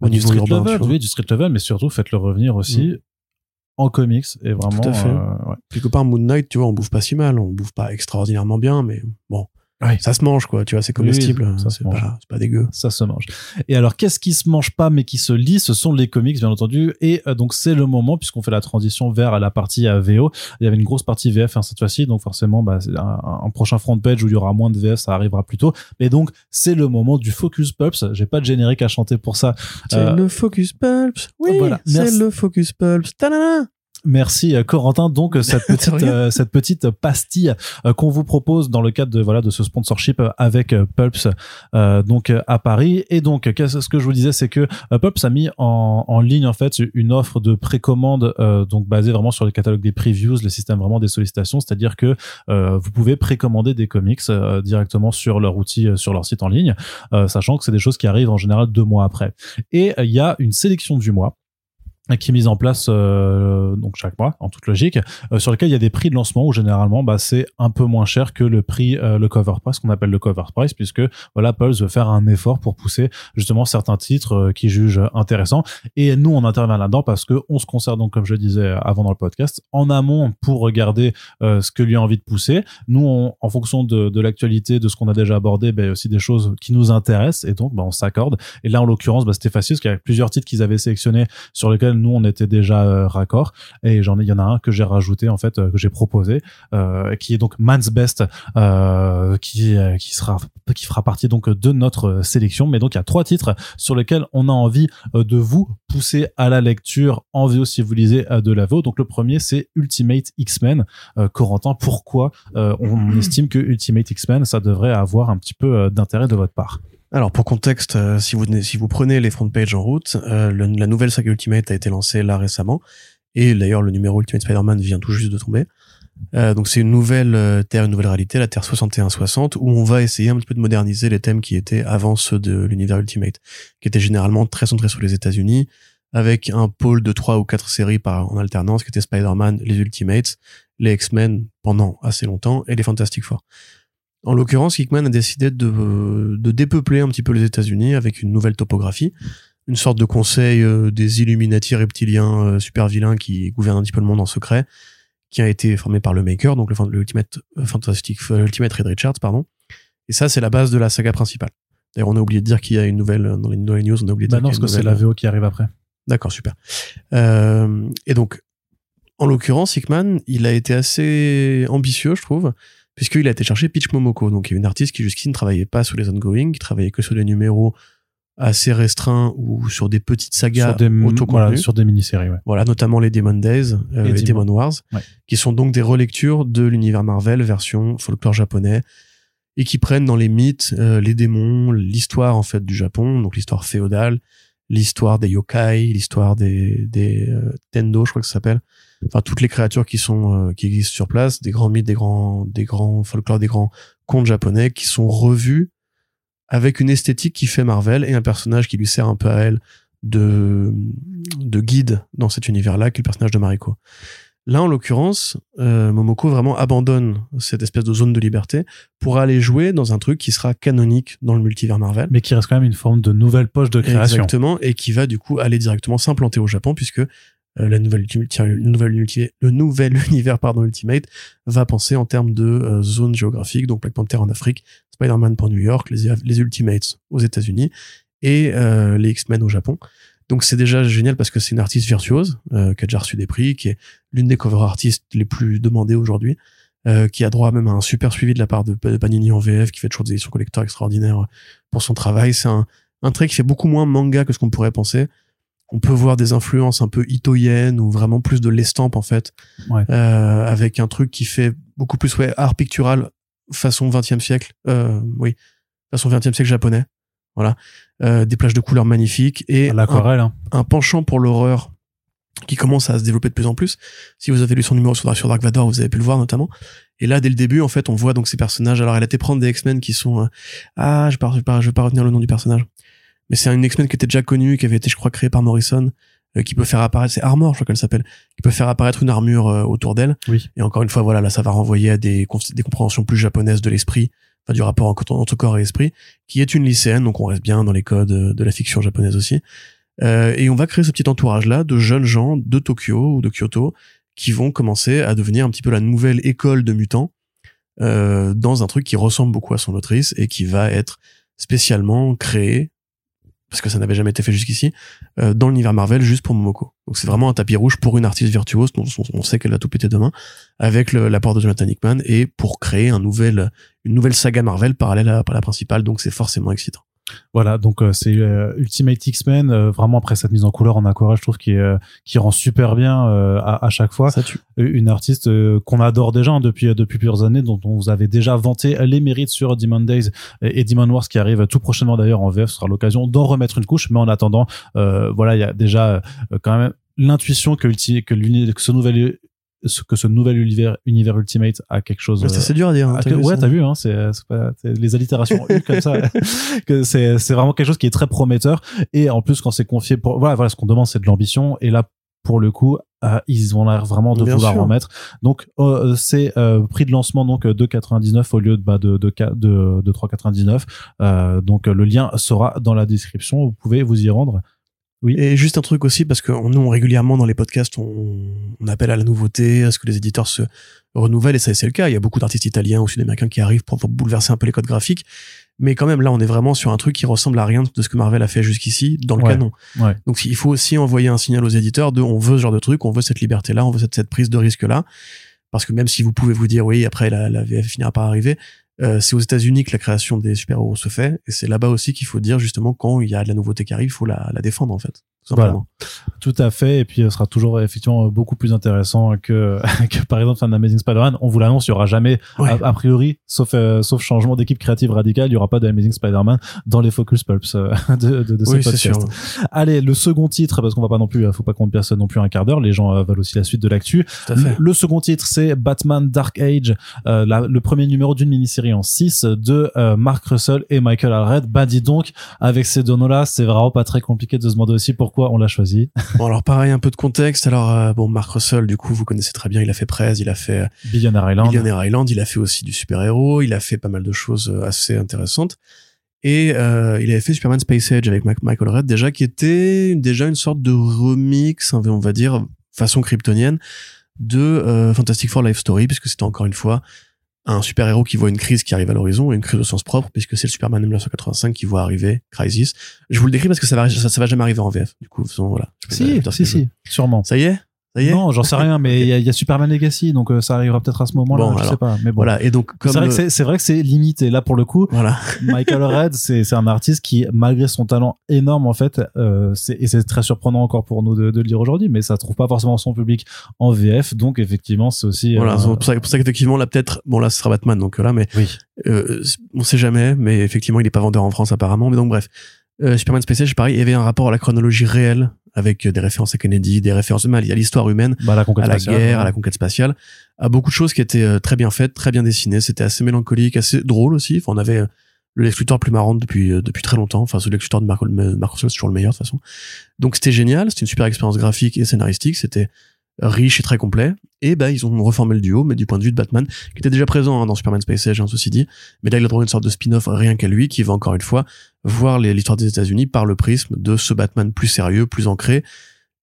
au du niveau street urbain. level, oui, du street level, mais surtout, faites-le revenir aussi en comics. Et vraiment. Tout à fait. euh, ouais. Quelque part, Moon Knight, tu vois, on bouffe pas si mal, on bouffe pas extraordinairement bien, mais bon. Oui. Ça se mange, quoi. Tu vois, c'est Oui, comestible. ça c'est pas, c'est pas dégueu. ça se mange. Et alors, qu'est-ce qui se mange pas mais qui se lit? Ce sont les comics, bien entendu. Et euh, donc, c'est le moment, puisqu'on fait la transition vers la partie VO. Il y avait une grosse partie VF hein, cette fois-ci, donc forcément, bah, un, un prochain front page où il y aura moins de VF, ça arrivera plus tôt. Mais donc, c'est le moment du Focus Pulps. J'ai pas de générique à chanter pour ça. C'est Euh, le Focus Pulps. Oui, voilà. c'est le Focus Pulps. Tadam Merci euh, Corentin. Donc euh, cette *laughs* petite euh, cette petite pastille euh, qu'on vous propose dans le cadre de voilà de ce sponsorship avec Pulps euh, donc à Paris et donc qu'est-ce ce que je vous disais c'est que Pulps a mis en, en ligne en fait une offre de précommande euh, donc basée vraiment sur le catalogue des previews, le système vraiment des sollicitations, c'est-à-dire que euh, vous pouvez précommander des comics euh, directement sur leur outil euh, sur leur site en ligne, euh, sachant que c'est des choses qui arrivent en général deux mois après. Et il y a une sélection du mois qui est mise en place euh, donc chaque mois en toute logique euh, sur lequel il y a des prix de lancement où généralement bah, c'est un peu moins cher que le prix euh, le cover price qu'on appelle le cover price puisque voilà Pulse veut faire un effort pour pousser justement certains titres qui jugent intéressants. Et nous on intervient là-dedans parce que on se concerne donc comme je disais avant dans le podcast en amont pour regarder ce que lui a envie de pousser. Nous en fonction de, de l'actualité de ce qu'on a déjà abordé a aussi des choses qui nous intéressent et donc bah, on s'accorde. Et là en l'occurrence bah, c'était facile parce qu'il y avait plusieurs titres qu'ils avaient sélectionnés sur lesquels nous on était déjà euh, raccord. Et j'en ai il y en a un que j'ai rajouté en fait euh, que j'ai proposé euh, qui est donc Man's Best qui qui sera qui fera partie donc de notre sélection. Mais donc il y a trois titres sur lesquels on a envie de vous pousser à la lecture en VO si vous lisez de la VO. Donc le premier c'est Ultimate X-Men. Corentin pourquoi on estime que Ultimate X-Men ça devrait avoir un petit peu d'intérêt de votre part? Alors pour contexte, euh, si vous si vous prenez les front pages en route, euh, le- la nouvelle saga Ultimate a été lancée là récemment et d'ailleurs le numéro Ultimate Spider-Man vient tout juste de tomber. Euh, donc c'est une nouvelle euh, Terre, une nouvelle réalité, la Terre 61-60, où on va essayer un petit peu de moderniser les thèmes qui étaient avant ceux de l'univers Ultimate, qui étaient généralement très centrés sur les États-Unis, avec un pôle de trois ou quatre séries par en alternance, qui étaient Spider-Man, les Ultimates, les X-Men pendant assez longtemps, et les Fantastic Four. En l'occurrence, Hickman a décidé de, de dépeupler un petit peu les États-Unis avec une nouvelle topographie, une sorte de conseil euh, des Illuminati reptiliens euh, super vilains qui gouvernent un petit peu le monde en secret, qui a été formé par le Maker, donc le, Ultimate euh, Fantastic, Ultimate Red Richards, pardon. Et ça, c'est la base de la saga principale. D'ailleurs, on a oublié de dire qu'il y a une nouvelle dans les, dans les news, on a oublié de bah dire non parce que c'est la VO qui arrive après D'accord, super. Euh, et donc, en l'occurrence, Hickman, il a été assez ambitieux, je trouve, puisqu'il a été chercher Peach Momoko, donc qui est une artiste qui jusqu'ici ne travaillait pas sur les ongoing, qui travaillait que sur des numéros assez restreints ou sur des petites sagas autocontenues. voilà, sur des mini-séries ouais. Voilà, notamment les Demon Days euh, Et et, Demon. Demon Wars, Ouais. qui sont donc des relectures de l'univers Marvel version folklore japonais et qui prennent dans les mythes euh, les démons, l'histoire en fait du Japon, donc l'histoire féodale, l'histoire des yokai, l'histoire des des euh, tendo, je crois que ça s'appelle. Enfin toutes les créatures qui sont euh, qui existent sur place, des grands mythes, des grands des grands folklore, des grands contes japonais qui sont revus avec une esthétique qui fait Marvel et un personnage qui lui sert un peu à elle de, de guide dans cet univers-là, qui est le personnage de Mariko. Là, en l'occurrence, euh, Momoko vraiment abandonne cette espèce de zone de liberté pour aller jouer dans un truc qui sera canonique dans le multivers Marvel. mais qui reste quand même une forme de nouvelle poche de création Exactement, et qui va du coup aller directement s'implanter au Japon, puisque euh, la nouvelle, le nouvel, *laughs* univers pardon, Ultimate va penser en termes de euh, zone géographique, donc Black Panther en Afrique, Spider-Man pour New York, les, les Ultimates aux États-Unis et euh, les X-Men au Japon. Donc c'est déjà génial parce que c'est une artiste virtuose euh, qui a déjà reçu des prix, qui est l'une des cover artistes les plus demandées aujourd'hui, euh, qui a droit même à un super suivi de la part de, de Panini en VF, qui fait toujours des éditions collector extraordinaires pour son travail. C'est un, un trait qui fait beaucoup moins manga que ce qu'on pourrait penser. On peut voir des influences un peu itoyennes ou vraiment plus de l'estampe en fait, Ouais. euh, avec un truc qui fait beaucoup plus ouais art pictural façon 20e siècle, euh, oui, façon 20e siècle japonais. Voilà, euh, des plages de couleurs magnifiques et un, hein. un penchant pour l'horreur qui commence à se développer de plus en plus. Si vous avez lu son numéro sur, sur Dark Vador, vous avez pu le voir notamment. Et là, dès le début, en fait, on voit donc ces personnages. Alors, elle a été prendre des X-Men qui sont... euh, ah, je ne vais, pas- je vais pas retenir le nom du personnage. Mais c'est une X-Men qui était déjà connue, qui avait été, je crois, créée par Morrison, euh, qui peut faire apparaître... C'est Armor, je crois qu'elle s'appelle. Qui peut faire apparaître une armure euh, autour d'elle. Oui. Et encore une fois, voilà, là, ça va renvoyer à des, des compréhensions plus japonaises de l'esprit, du rapport entre, entre corps et esprit, qui est une lycéenne, donc on reste bien dans les codes euh, de la fiction japonaise aussi. Euh, et on va créer ce petit entourage-là de jeunes gens de Tokyo ou de Kyoto qui vont commencer à devenir un petit peu la nouvelle école de mutants euh, dans un truc qui ressemble beaucoup à son autrice et qui va être spécialement créé parce que ça n'avait jamais été fait jusqu'ici, euh, dans l'univers Marvel juste pour Momoko. Donc c'est vraiment un tapis rouge pour une artiste virtuose dont on sait qu'elle va tout péter demain, avec l'apport de Jonathan Hickman, et pour créer une nouvelle saga Marvel parallèle à la principale, donc c'est forcément excitant. Voilà, donc euh, c'est euh, Ultimate X-Men, euh, vraiment après cette mise en couleur en aquarelle, je trouve qui qui rend super bien à, à, chaque fois. Ça tue. Une artiste qu'on adore déjà hein, depuis depuis plusieurs années, dont on vous avait déjà vanté les mérites sur Demon Days et, Demon Wars qui arrive tout prochainement d'ailleurs en VF, ce sera l'occasion d'en remettre une couche. Mais en attendant, voilà, il y a déjà quand même l'intuition que, que, que ce nouvel ce que ce nouvel univers, univers Ultimate a quelque chose. C'est dur à dire. Hein, ouais, t'as vu, hein, c'est les allitérations comme ça. *laughs* *laughs* que c'est vraiment quelque chose qui est très prometteur. Et en plus, quand c'est confié pour voilà, voilà, ce qu'on demande, c'est de l'ambition. Et là, pour le coup, euh, ils ont l'air vraiment de vouloir en mettre. Donc euh, c'est euh, prix de lancement donc de 99 au lieu de bah, de de de, de 3,99. donc le lien sera dans la description. Vous pouvez vous y rendre. Oui. Et juste un truc aussi, parce que nous, régulièrement dans les podcasts, on, on, appelle à la nouveauté, à ce que les éditeurs se renouvellent, et ça c'est le cas. Il y a beaucoup d'artistes italiens ou sud-américains qui arrivent pour, bouleverser un peu les codes graphiques. Mais quand même, là, on est vraiment sur un truc qui ressemble à rien de ce que Marvel a fait jusqu'ici dans le canon. Ouais. Donc, il faut aussi envoyer un signal aux éditeurs de on veut ce genre de truc, on veut cette liberté-là, on veut cette, cette prise de risque-là. Parce que même si vous pouvez vous dire, oui, après, la, la VF finira par arriver, euh, c'est aux États-Unis que la création des super-héros se fait, et c'est là-bas aussi qu'il faut dire justement quand il y a de la nouveauté qui arrive, il faut la, la défendre en fait. Voilà. Tout à fait. Et puis, ce sera toujours effectivement beaucoup plus intéressant que, *laughs* que par exemple un Amazing Spider-Man. On vous l'annonce, il y aura jamais, a, priori, sauf euh, sauf changement d'équipe créative radicale, il y aura pas d'Amazing Spider-Man dans les focus pulps euh, *laughs* de, de, de ce podcast. Sûr. Allez, le second titre, parce qu'on va pas non plus, faut pas qu'on personne non plus un quart d'heure. Les gens veulent aussi la suite de l'actu. Le, second titre, c'est Batman Dark Age, le premier numéro d'une mini-série en 6 de Mark Russell et Michael Alred. Bah dis donc, avec ces deux noms-là, c'est vraiment pas très compliqué de se demander aussi pourquoi pourquoi on l'a choisi. *laughs* Bon, alors pareil, un peu de contexte. Alors, euh, bon, Mark Russell, du coup, vous connaissez très bien, il a fait Prez, il a fait euh, Billionaire Island. Billionaire Island, il a fait aussi du super-héros, il a fait pas mal de choses euh, assez intéressantes. Et euh, il avait fait Superman Space Age avec Michael Red, déjà, qui était déjà une sorte de remix, on va dire, façon kryptonienne, de Fantastic Four Life Story, puisque c'était encore une fois un super-héros qui voit une crise qui arrive à l'horizon et une crise au sens propre puisque c'est le Superman de 1985 qui voit arriver Crisis. Je vous le décris parce que ça va ça, va jamais arriver en VF. Du coup, voilà. Si, si, si, sûrement. Ça y est? Non, j'en sais rien, mais *laughs* il y, a, Superman Legacy, donc euh, ça arrivera peut-être à ce moment-là. Bon, je sais pas. Mais bon. Voilà. Et donc, c'est vrai, que c'est vrai que c'est limité. Là, pour le coup, voilà. *laughs* Michael Red, c'est un artiste qui, malgré son talent énorme, en fait, euh, et c'est très surprenant encore pour nous de, de le dire aujourd'hui, mais ça trouve pas forcément son public en VF. Donc, effectivement, c'est aussi. Voilà. Euh, pour ça, pour ça qu'effectivement, là, peut-être, bon, là, ce sera Batman, donc là, mais oui. euh, on sait jamais, mais effectivement, il est pas vendeur en France apparemment. Mais donc, bref. Euh, Superman Space Age, pareil, il y avait un rapport à la chronologie réelle avec des références à Kennedy, des références à l'histoire humaine, bah, la à la guerre, à la conquête spatiale, à beaucoup de choses qui étaient euh, très bien faites, très bien dessinées. C'était assez mélancolique, assez drôle aussi. Enfin, on avait euh, le Lex Luthor plus marrant depuis depuis très longtemps. Enfin, ce Lex Luthor de Marco, Marco c'est toujours le meilleur de toute façon. Donc c'était génial, c'était une super expérience graphique et scénaristique. C'était riche et très complet. Et bah ils ont reformé le duo, mais du point de vue de Batman, qui était déjà présent hein, dans Superman Space Age, hein, ceci dit. Mais là, il a droit une sorte de spin-off rien qu'à lui, qui va encore une fois voir l'histoire des États-Unis par le prisme de ce Batman plus sérieux, plus ancré,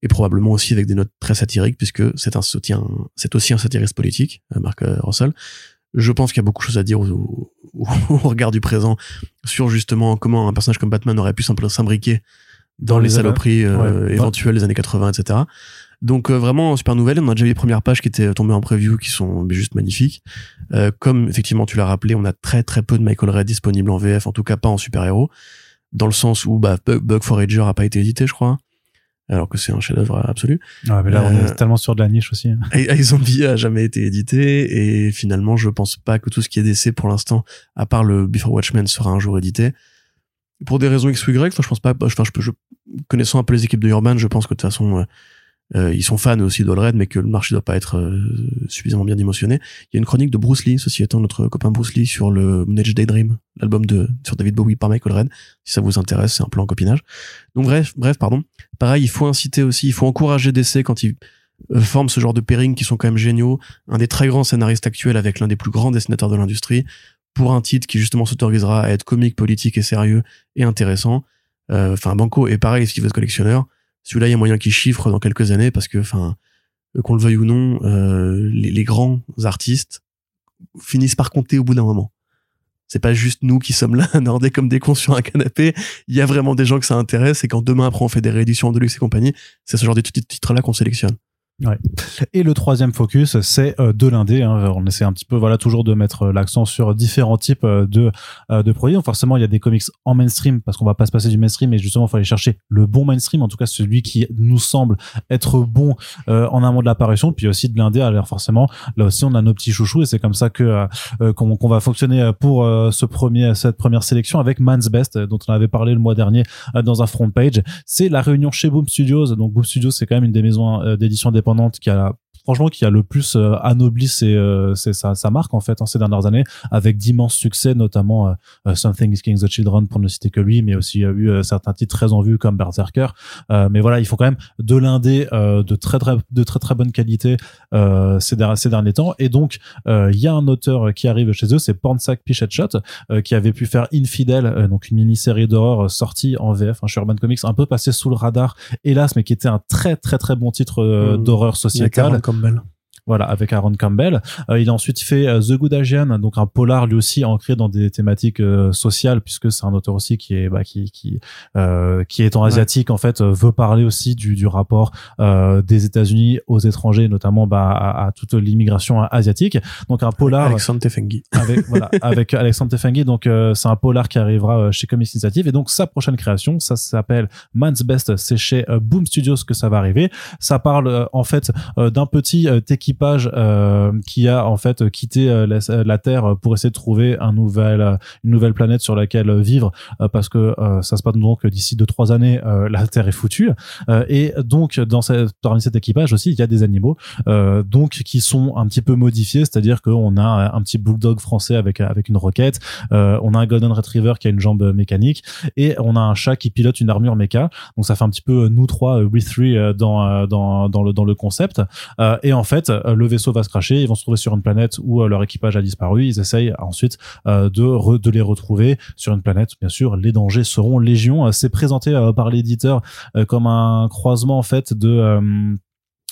et probablement aussi avec des notes très satiriques, puisque c'est un soutien, c'est aussi un satiriste politique, euh, Mark euh, Russell. Je pense qu'il y a beaucoup de choses à dire au, *laughs* regard du présent sur justement comment un personnage comme Batman aurait pu s'imbriquer dans, les, saloperies euh, éventuelles des années 80, etc. Donc euh, vraiment super nouvelle. On a déjà eu les premières pages qui étaient tombées en preview, qui sont juste magnifiques. Euh, comme effectivement tu l'as rappelé, on a très très peu de Michael Red disponible en VF, en tout cas pas en super héros, dans le sens où bah, Bug Forager a pas été édité, je crois. Alors que c'est un chef-d'œuvre absolu. Ah, mais là, on est euh, tellement sûr de la niche aussi. Hein. *laughs* Zombie a jamais été édité et finalement, je pense pas que tout ce qui est DC pour l'instant, à part le Before Watchmen, sera un jour édité pour des raisons X ou Y. Enfin, je pense pas. Enfin, je, je, connaissant un peu les équipes de Urban, je pense que de toute façon, euh, ils sont fans aussi d'Allred, mais que le marché doit pas être euh, suffisamment bien dimensionné. Il y a une chronique de Bruce Lee, ceci étant notre copain Bruce Lee, sur le Manage Daydream, l'album de sur David Bowie par Michael Red. Si ça vous intéresse, c'est un plan copinage. Donc bref, bref, pardon. Pareil, il faut inciter aussi, il faut encourager DC quand ils euh, forment ce genre de pairing qui sont quand même géniaux. Un des très grands scénaristes actuels avec l'un des plus grands dessinateurs de l'industrie pour un titre qui justement s'autorisera à être comique, politique et sérieux et intéressant. Enfin, Banco et pareil si vous êtes collectionneur celui-là, il y a moyen qu'il chiffre dans quelques années parce que, enfin, qu'on le veuille ou non, euh, les, grands artistes finissent par compter au bout d'un moment. C'est pas juste nous qui sommes là, *laughs* nordés comme des cons sur un canapé. Il y a vraiment des gens que ça intéresse et quand demain après on fait des rééditions de luxe et compagnie, c'est ce genre de titres-là qu'on sélectionne. Et le troisième focus, c'est euh, de l'indé. Hein. On essaie un petit peu, voilà, toujours de mettre euh, l'accent sur différents types euh, de de produits. Donc forcément, il y a des comics en mainstream parce qu'on va pas se passer du mainstream, mais justement, il faut aller chercher le bon mainstream, en tout cas celui qui nous semble être bon en amont de l'apparition. Puis aussi de l'indé. Alors forcément, là aussi, on a nos petits chouchous et c'est comme ça que qu'on va fonctionner pour ce premier cette première sélection avec Man's Best, dont on avait parlé le mois dernier dans un front page. C'est la réunion chez Boom Studios. Donc Boom Studios, c'est quand même une des maisons d'édition indépendantes qui a franchement qui a le plus euh, anobli euh, sa, sa marque en fait en ces dernières années avec d'immenses succès notamment euh, Something is Killing the Children pour ne citer que lui mais aussi il y a eu certains titres très en vue comme Berserker. Mais voilà ils font quand même de l'indé de très très de très très bonne qualité ces, ces derniers temps. Et donc il y a un auteur qui arrive chez eux c'est Pornsack Pichet Shot qui avait pu faire Infidel donc une mini-série d'horreur sortie en VF un hein, Urban Comics un peu passé sous le radar hélas mais qui était un très très très bon titre mmh. d'horreur sociétale Campbell. Voilà, avec Aaron Campbell. Euh, il a ensuite fait euh, The Good Asian, donc un polar lui aussi ancré dans des thématiques euh, sociales, puisque c'est un auteur aussi qui est bah, qui qui qui étant asiatique en fait veut parler aussi du, du rapport des États-Unis aux étrangers, notamment bah, à, toute l'immigration asiatique. Donc un polar. Alexandre Tefengi. Avec voilà, *laughs* avec Alexandre Tefengi. Donc c'est un polar qui arrivera chez Comics Initiative et donc sa prochaine création, ça s'appelle Man's Best. C'est chez Boom Studios que ça va arriver. Ça parle en fait d'un petit équipe euh, qui a en fait quitté euh, la, Terre pour essayer de trouver euh, une nouvelle planète sur laquelle vivre parce que ça se passe donc d'ici deux trois années la Terre est foutue. Et donc dans cette, parmi cet équipage aussi il y a des animaux donc qui sont un petit peu modifiés. C'est-à-dire qu'on a un petit bulldog français avec avec une roquette on a un golden retriever qui a une jambe mécanique et on a un chat qui pilote une armure méca donc ça fait un petit peu nous trois we three dans dans dans le dans le concept. Et en fait euh, le vaisseau va se cracher, ils vont se trouver sur une planète où euh, leur équipage a disparu, ils essayent ensuite euh, de, les retrouver sur une planète. Bien sûr, les dangers seront légion. C'est présenté par l'éditeur comme un croisement en fait de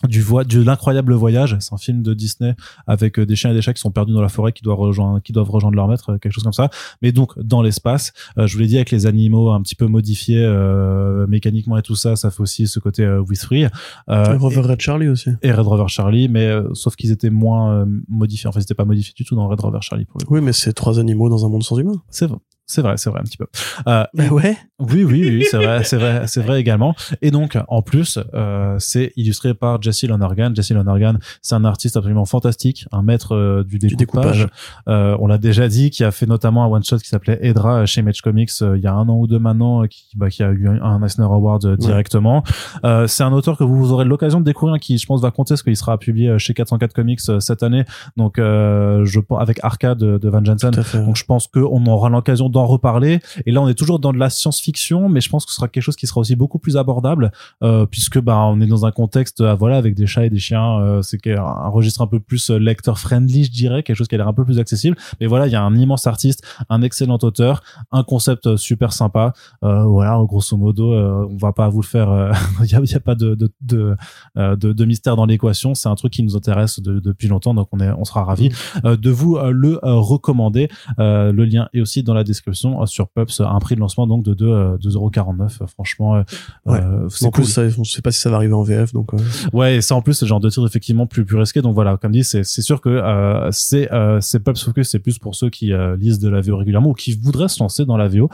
du voie de l'incroyable voyage. C'est un film de Disney avec euh, des chiens et des chats qui sont perdus dans la forêt qui doivent rejoindre qui doivent rejoindre leur maître quelque chose comme ça. Mais donc dans l'espace euh, je vous l'ai dit avec les animaux un petit peu modifiés euh, mécaniquement et tout ça ça fait aussi ce côté euh, with free. Red Rover Red Charlie aussi. et Red Rover Charlie mais sauf qu'ils étaient moins modifiés. En fait ils étaient pas modifiés du tout dans Red Rover Charlie pour le oui mais c'est trois animaux dans un monde sans humains. C'est vrai c'est vrai, c'est vrai un petit peu. Euh, bah ouais. Oui, oui, oui, c'est vrai, c'est vrai, c'est vrai également. Et donc, en plus, euh, c'est illustré par Jesse Lonergan. Jesse Lonergan, c'est un artiste absolument fantastique, un maître euh, du découpage. Euh, on l'a déjà dit, qui a fait notamment un one shot qui s'appelait Edra chez Match Comics euh, il y a un an ou deux maintenant, qui, bah, qui a eu un Eisner Award directement. c'est un auteur que vous aurez l'occasion de découvrir, qui, je pense, va compter, parce qu'il sera publié chez 404 Comics cette année. Donc, je avec Arcade de, Van Jensen. Donc, je pense qu'on aura l'occasion d'en reparler. Et là, on est toujours dans de la science-fiction, mais je pense que ce sera quelque chose qui sera aussi beaucoup plus abordable, euh, puisque bah on est dans un contexte, euh, voilà, avec des chats et des chiens. Euh, c'est un registre un peu plus euh, lecteur friendly, je dirais, quelque chose qui a l'air un peu plus accessible. Mais voilà, il y a un immense artiste, un excellent auteur, un concept super sympa. voilà, grosso modo, on va pas vous le faire. *laughs* Il y, a, pas de de, de, de, de mystère dans l'équation. C'est un truc qui nous intéresse depuis longtemps, donc on est, on sera ravi mmh. de vous le recommander. le lien est aussi dans la description euh, sur Pups, un prix de lancement donc de 2,49€. Euh, franchement, euh, ouais. c'est cool. Ça, on sait pas si ça va arriver en VF, donc. Ouais, et ça en plus, c'est le genre de titre effectivement plus plus risqué. Donc voilà, comme dit, c'est c'est sûr que c'est c'est Pups Focus, c'est plus pour ceux qui lisent de la VO régulièrement ou qui voudraient se lancer dans la VO.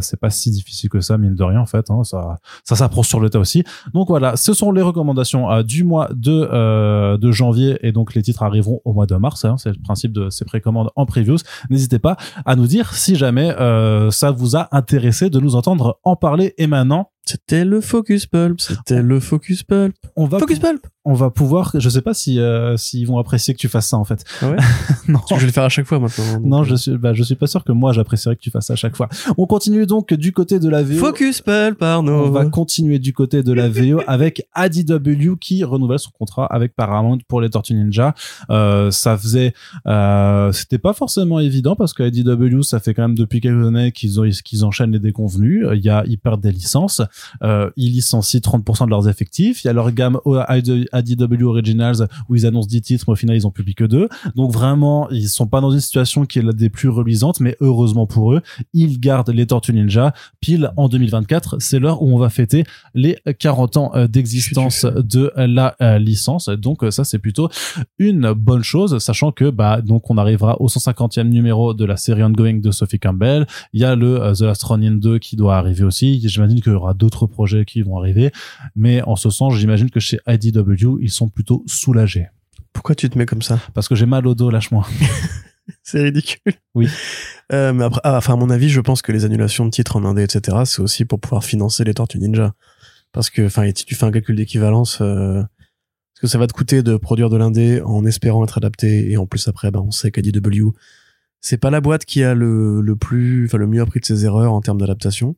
c'est pas si difficile que ça, mine de rien en fait. Hein, ça ça s'approche sur le tas aussi. Donc voilà, ce sont les recommandations du mois de de janvier et donc les titres arriveront au mois de mars. Hein, c'est le principe de ces précommandes en previews. N'hésitez pas à nous dire si jamais euh, ça vous a intéressé de nous entendre en parler. Et maintenant, c'était le Focus Pulp, c'était le Focus Pulp. On va Focus Pulp. On va pouvoir, je sais pas si euh, s'ils vont apprécier que tu fasses ça en fait. Ah ouais *laughs* non, je vais le faire à chaque fois maintenant. Non, je suis, bah, je suis pas sûr que moi j'apprécierais que tu fasses ça à chaque fois. On continue donc du côté de la VO. Focus Pulp, Arnaud. On va continuer du côté de la VO *laughs* avec ADW qui renouvelle son contrat avec Paramount pour les Tortues Ninja. Euh, ça faisait, euh, c'était pas forcément évident parce que ADW ça fait quand même depuis quelques années qu'ils qu'ils enchaînent les déconvenus. Il y a ils perdent des licences. Euh, ils licencient 30% de leurs effectifs. Il y a leur gamme ADW Originals où ils annoncent 10 titres, mais au final ils ont publié que deux. Donc vraiment, ils sont pas dans une situation qui est la des plus reluisantes, mais heureusement pour eux, ils gardent les Tortues Ninja. Pile en 2024, c'est l'heure où on va fêter les 40 ans euh, d'existence de la euh, licence. Donc euh, ça c'est plutôt une bonne chose, sachant que bah donc on arrivera au 150e numéro de la série ongoing de Sophie Campbell. Il y a le The Last Ronin 2 qui doit arriver aussi. J'imagine qu'il y aura d'autres projets qui vont arriver, mais en ce sens, j'imagine que chez IDW, ils sont plutôt soulagés. Pourquoi tu te mets comme ça? Parce que j'ai mal au dos, lâche-moi. *laughs* c'est ridicule. Oui. Euh, mais après, ah, enfin, à mon avis, je pense que les annulations de titres en indé, etc., c'est aussi pour pouvoir financer les Tortues Ninja. Parce que, enfin, si tu fais un calcul d'équivalence, euh, ce que ça va te coûter de produire de l'indé en espérant être adapté, et en plus après, ben, on sait qu'ADW, c'est pas la boîte qui a le, le plus, enfin, le mieux appris de ses erreurs en termes d'adaptation.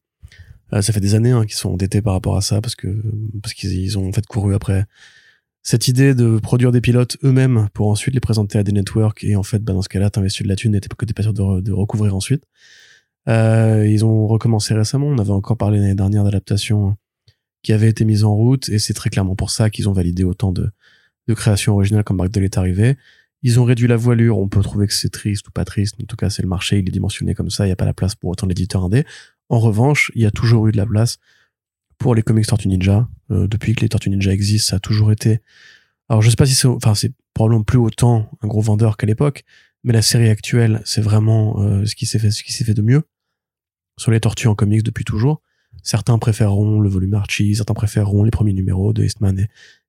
Euh, ça fait des années hein, qu'ils sont endettés par rapport à ça parce que parce qu'ils ont en fait couru après cette idée de produire des pilotes eux-mêmes pour ensuite les présenter à des networks. Et en fait bah, dans ce cas-là t'investis de la thune et t'es pas sûr de, de recouvrir ensuite. Euh, ils ont recommencé récemment. On avait encore parlé l'année dernière d'adaptation qui avait été mise en route et c'est très clairement pour ça qu'ils ont validé autant de, de créations originales comme Mark est arrivé. Ils ont réduit la voilure. On peut trouver que c'est triste ou pas triste. En tout cas c'est le marché il est dimensionné comme ça. Il n'y a pas la place pour autant d'éditeurs indés en revanche il y a toujours eu de la place pour les comics Tortue Ninja. Euh, depuis que les Tortues Ninja existent, ça a toujours été. Alors je sais pas si c'est, enfin c'est probablement plus autant un gros vendeur qu'à l'époque, mais la série actuelle, c'est vraiment euh, ce qui s'est fait, ce qui s'est fait de mieux sur les Tortues en comics depuis toujours. Certains préféreront le volume Archie, certains préféreront les premiers numéros de Eastman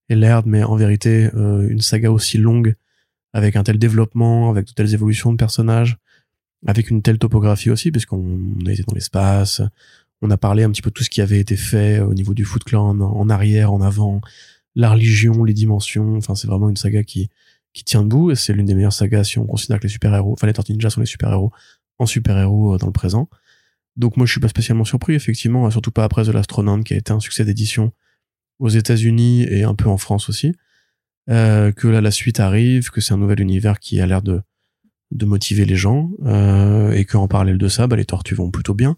et, Laird, mais en vérité, euh, une saga aussi longue, avec un tel développement, avec de telles évolutions de personnages, avec une telle topographie aussi, puisqu'on a été dans l'espace, on a parlé un petit peu de tout ce qui avait été fait au niveau du Foot Clan en, arrière, en avant, la religion, les dimensions. Enfin, c'est vraiment une saga qui, qui tient debout et c'est l'une des meilleures sagas si on considère que les super-héros, enfin les Tortues sont les super-héros en super-héros euh, dans le présent. Donc moi je suis pas spécialement surpris effectivement, surtout pas après The Last qui a été un succès d'édition aux États-Unis et un peu en France aussi. Euh, que là la suite arrive, que c'est un nouvel univers qui a l'air de de motiver les gens euh, et qu'en parallèle de ça, bah, les tortues vont plutôt bien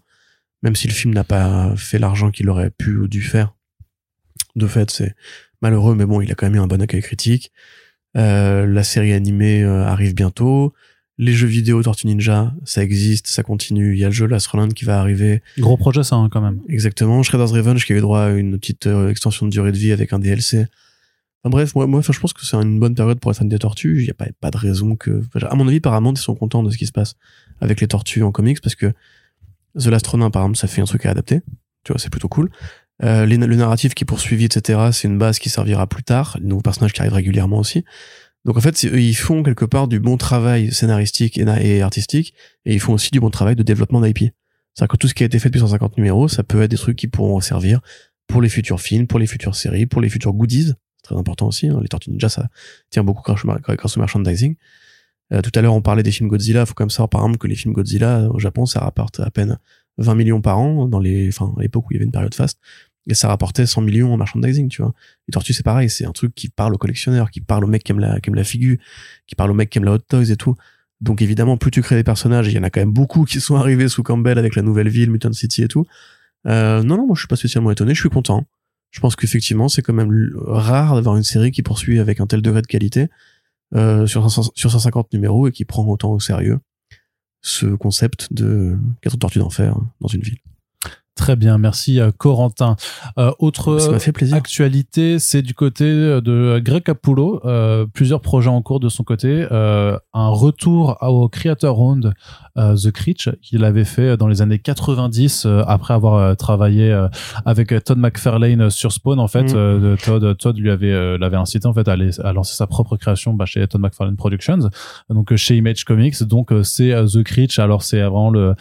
même si le film n'a pas fait l'argent qu'il aurait pu ou dû faire. De fait, c'est malheureux, mais bon, il a quand même eu un bon accueil critique. Euh, la série animée euh, arrive bientôt. Les jeux vidéo Tortue Ninja, ça existe, ça continue. Il y a le jeu Last Roland qui va arriver. Gros projet ça, hein, quand même. Exactement. Shredder's Revenge qui avait droit à une petite euh, extension de durée de vie avec un DLC. Bref, moi, moi, je pense que c'est une bonne période pour les fans des tortues. Il n'y a pas, de raison que, à mon avis, Paramount, ils sont contents de ce qui se passe avec les tortues en comics parce que The Last Ronin, par exemple, ça fait un truc à adapter. Tu vois, c'est plutôt cool. Euh, le narratif qui est poursuivi, etc., c'est une base qui servira plus tard. De nouveaux personnages qui arrivent régulièrement aussi. Donc en fait, ils font quelque part du bon travail scénaristique et, artistique, et ils font aussi du bon travail de développement d'IP. C'est-à-dire que tout ce qui a été fait depuis 150 numéros, ça peut être des trucs qui pourront servir pour les futurs films, pour les futures séries, pour les futurs goodies. Très important aussi. Hein. Les Tortues Ninja, ça tient beaucoup grâce au merchandising. Euh, tout à l'heure, on parlait des films Godzilla. Il faut quand même savoir, par exemple, que les films Godzilla au Japon, ça rapporte à peine 20 millions par an dans les, enfin, à l'époque où il y avait une période faste. Et ça rapportait 100 millions en merchandising, tu vois. Les Tortues, c'est pareil. C'est un truc qui parle aux collectionneurs, qui parle aux mecs qui aiment la, qui aiment la figure, qui parle aux mecs qui aiment la hot toys et tout. Donc évidemment, plus tu crées des personnages, il y en a quand même beaucoup qui sont *laughs* arrivés sous Campbell avec la nouvelle ville, Mutant City et tout. Euh, non, non, moi je suis pas spécialement étonné, je suis content. Je pense qu'effectivement, c'est quand même rare d'avoir une série qui poursuit avec un tel degré de qualité euh, sur, sur 150 numéros et qui prend autant au sérieux ce concept de quatre tortues d'enfer dans une ville. Très bien, merci euh, Corentin. Euh, autre actualité, c'est du côté de Greg Capullo, euh, plusieurs projets en cours de son côté, euh, un retour au Creator Round The Creech qu'il avait fait dans les années 90 après avoir travaillé avec Todd McFarlane sur Spawn en fait. Mm. Todd, Todd lui avait l'avait incité en fait à, à, lancer sa propre création bah, chez Todd McFarlane Productions, donc chez Image Comics. Donc c'est The Creech. Alors c'est vraiment le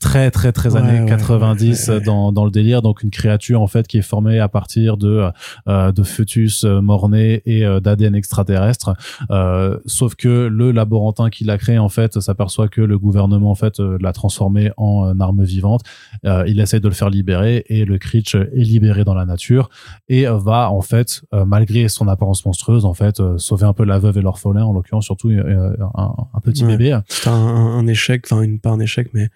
très très très années 90 dans, dans le délire. Donc une créature en fait qui est formée à partir de euh, de fœtus euh, mort-nés et euh, d'ADN extraterrestre. Euh, sauf que le laborantin qui l'a créé en fait s'aperçoit que le gouvernement en fait l'a transformé en arme vivante. il essaie de le faire libérer et le Creech est libéré dans la nature et va en fait malgré son apparence monstrueuse en fait sauver un peu la veuve et l'orphelin en l'occurrence surtout un, un, petit bébé. C'est un, un, échec, enfin une pas un échec mais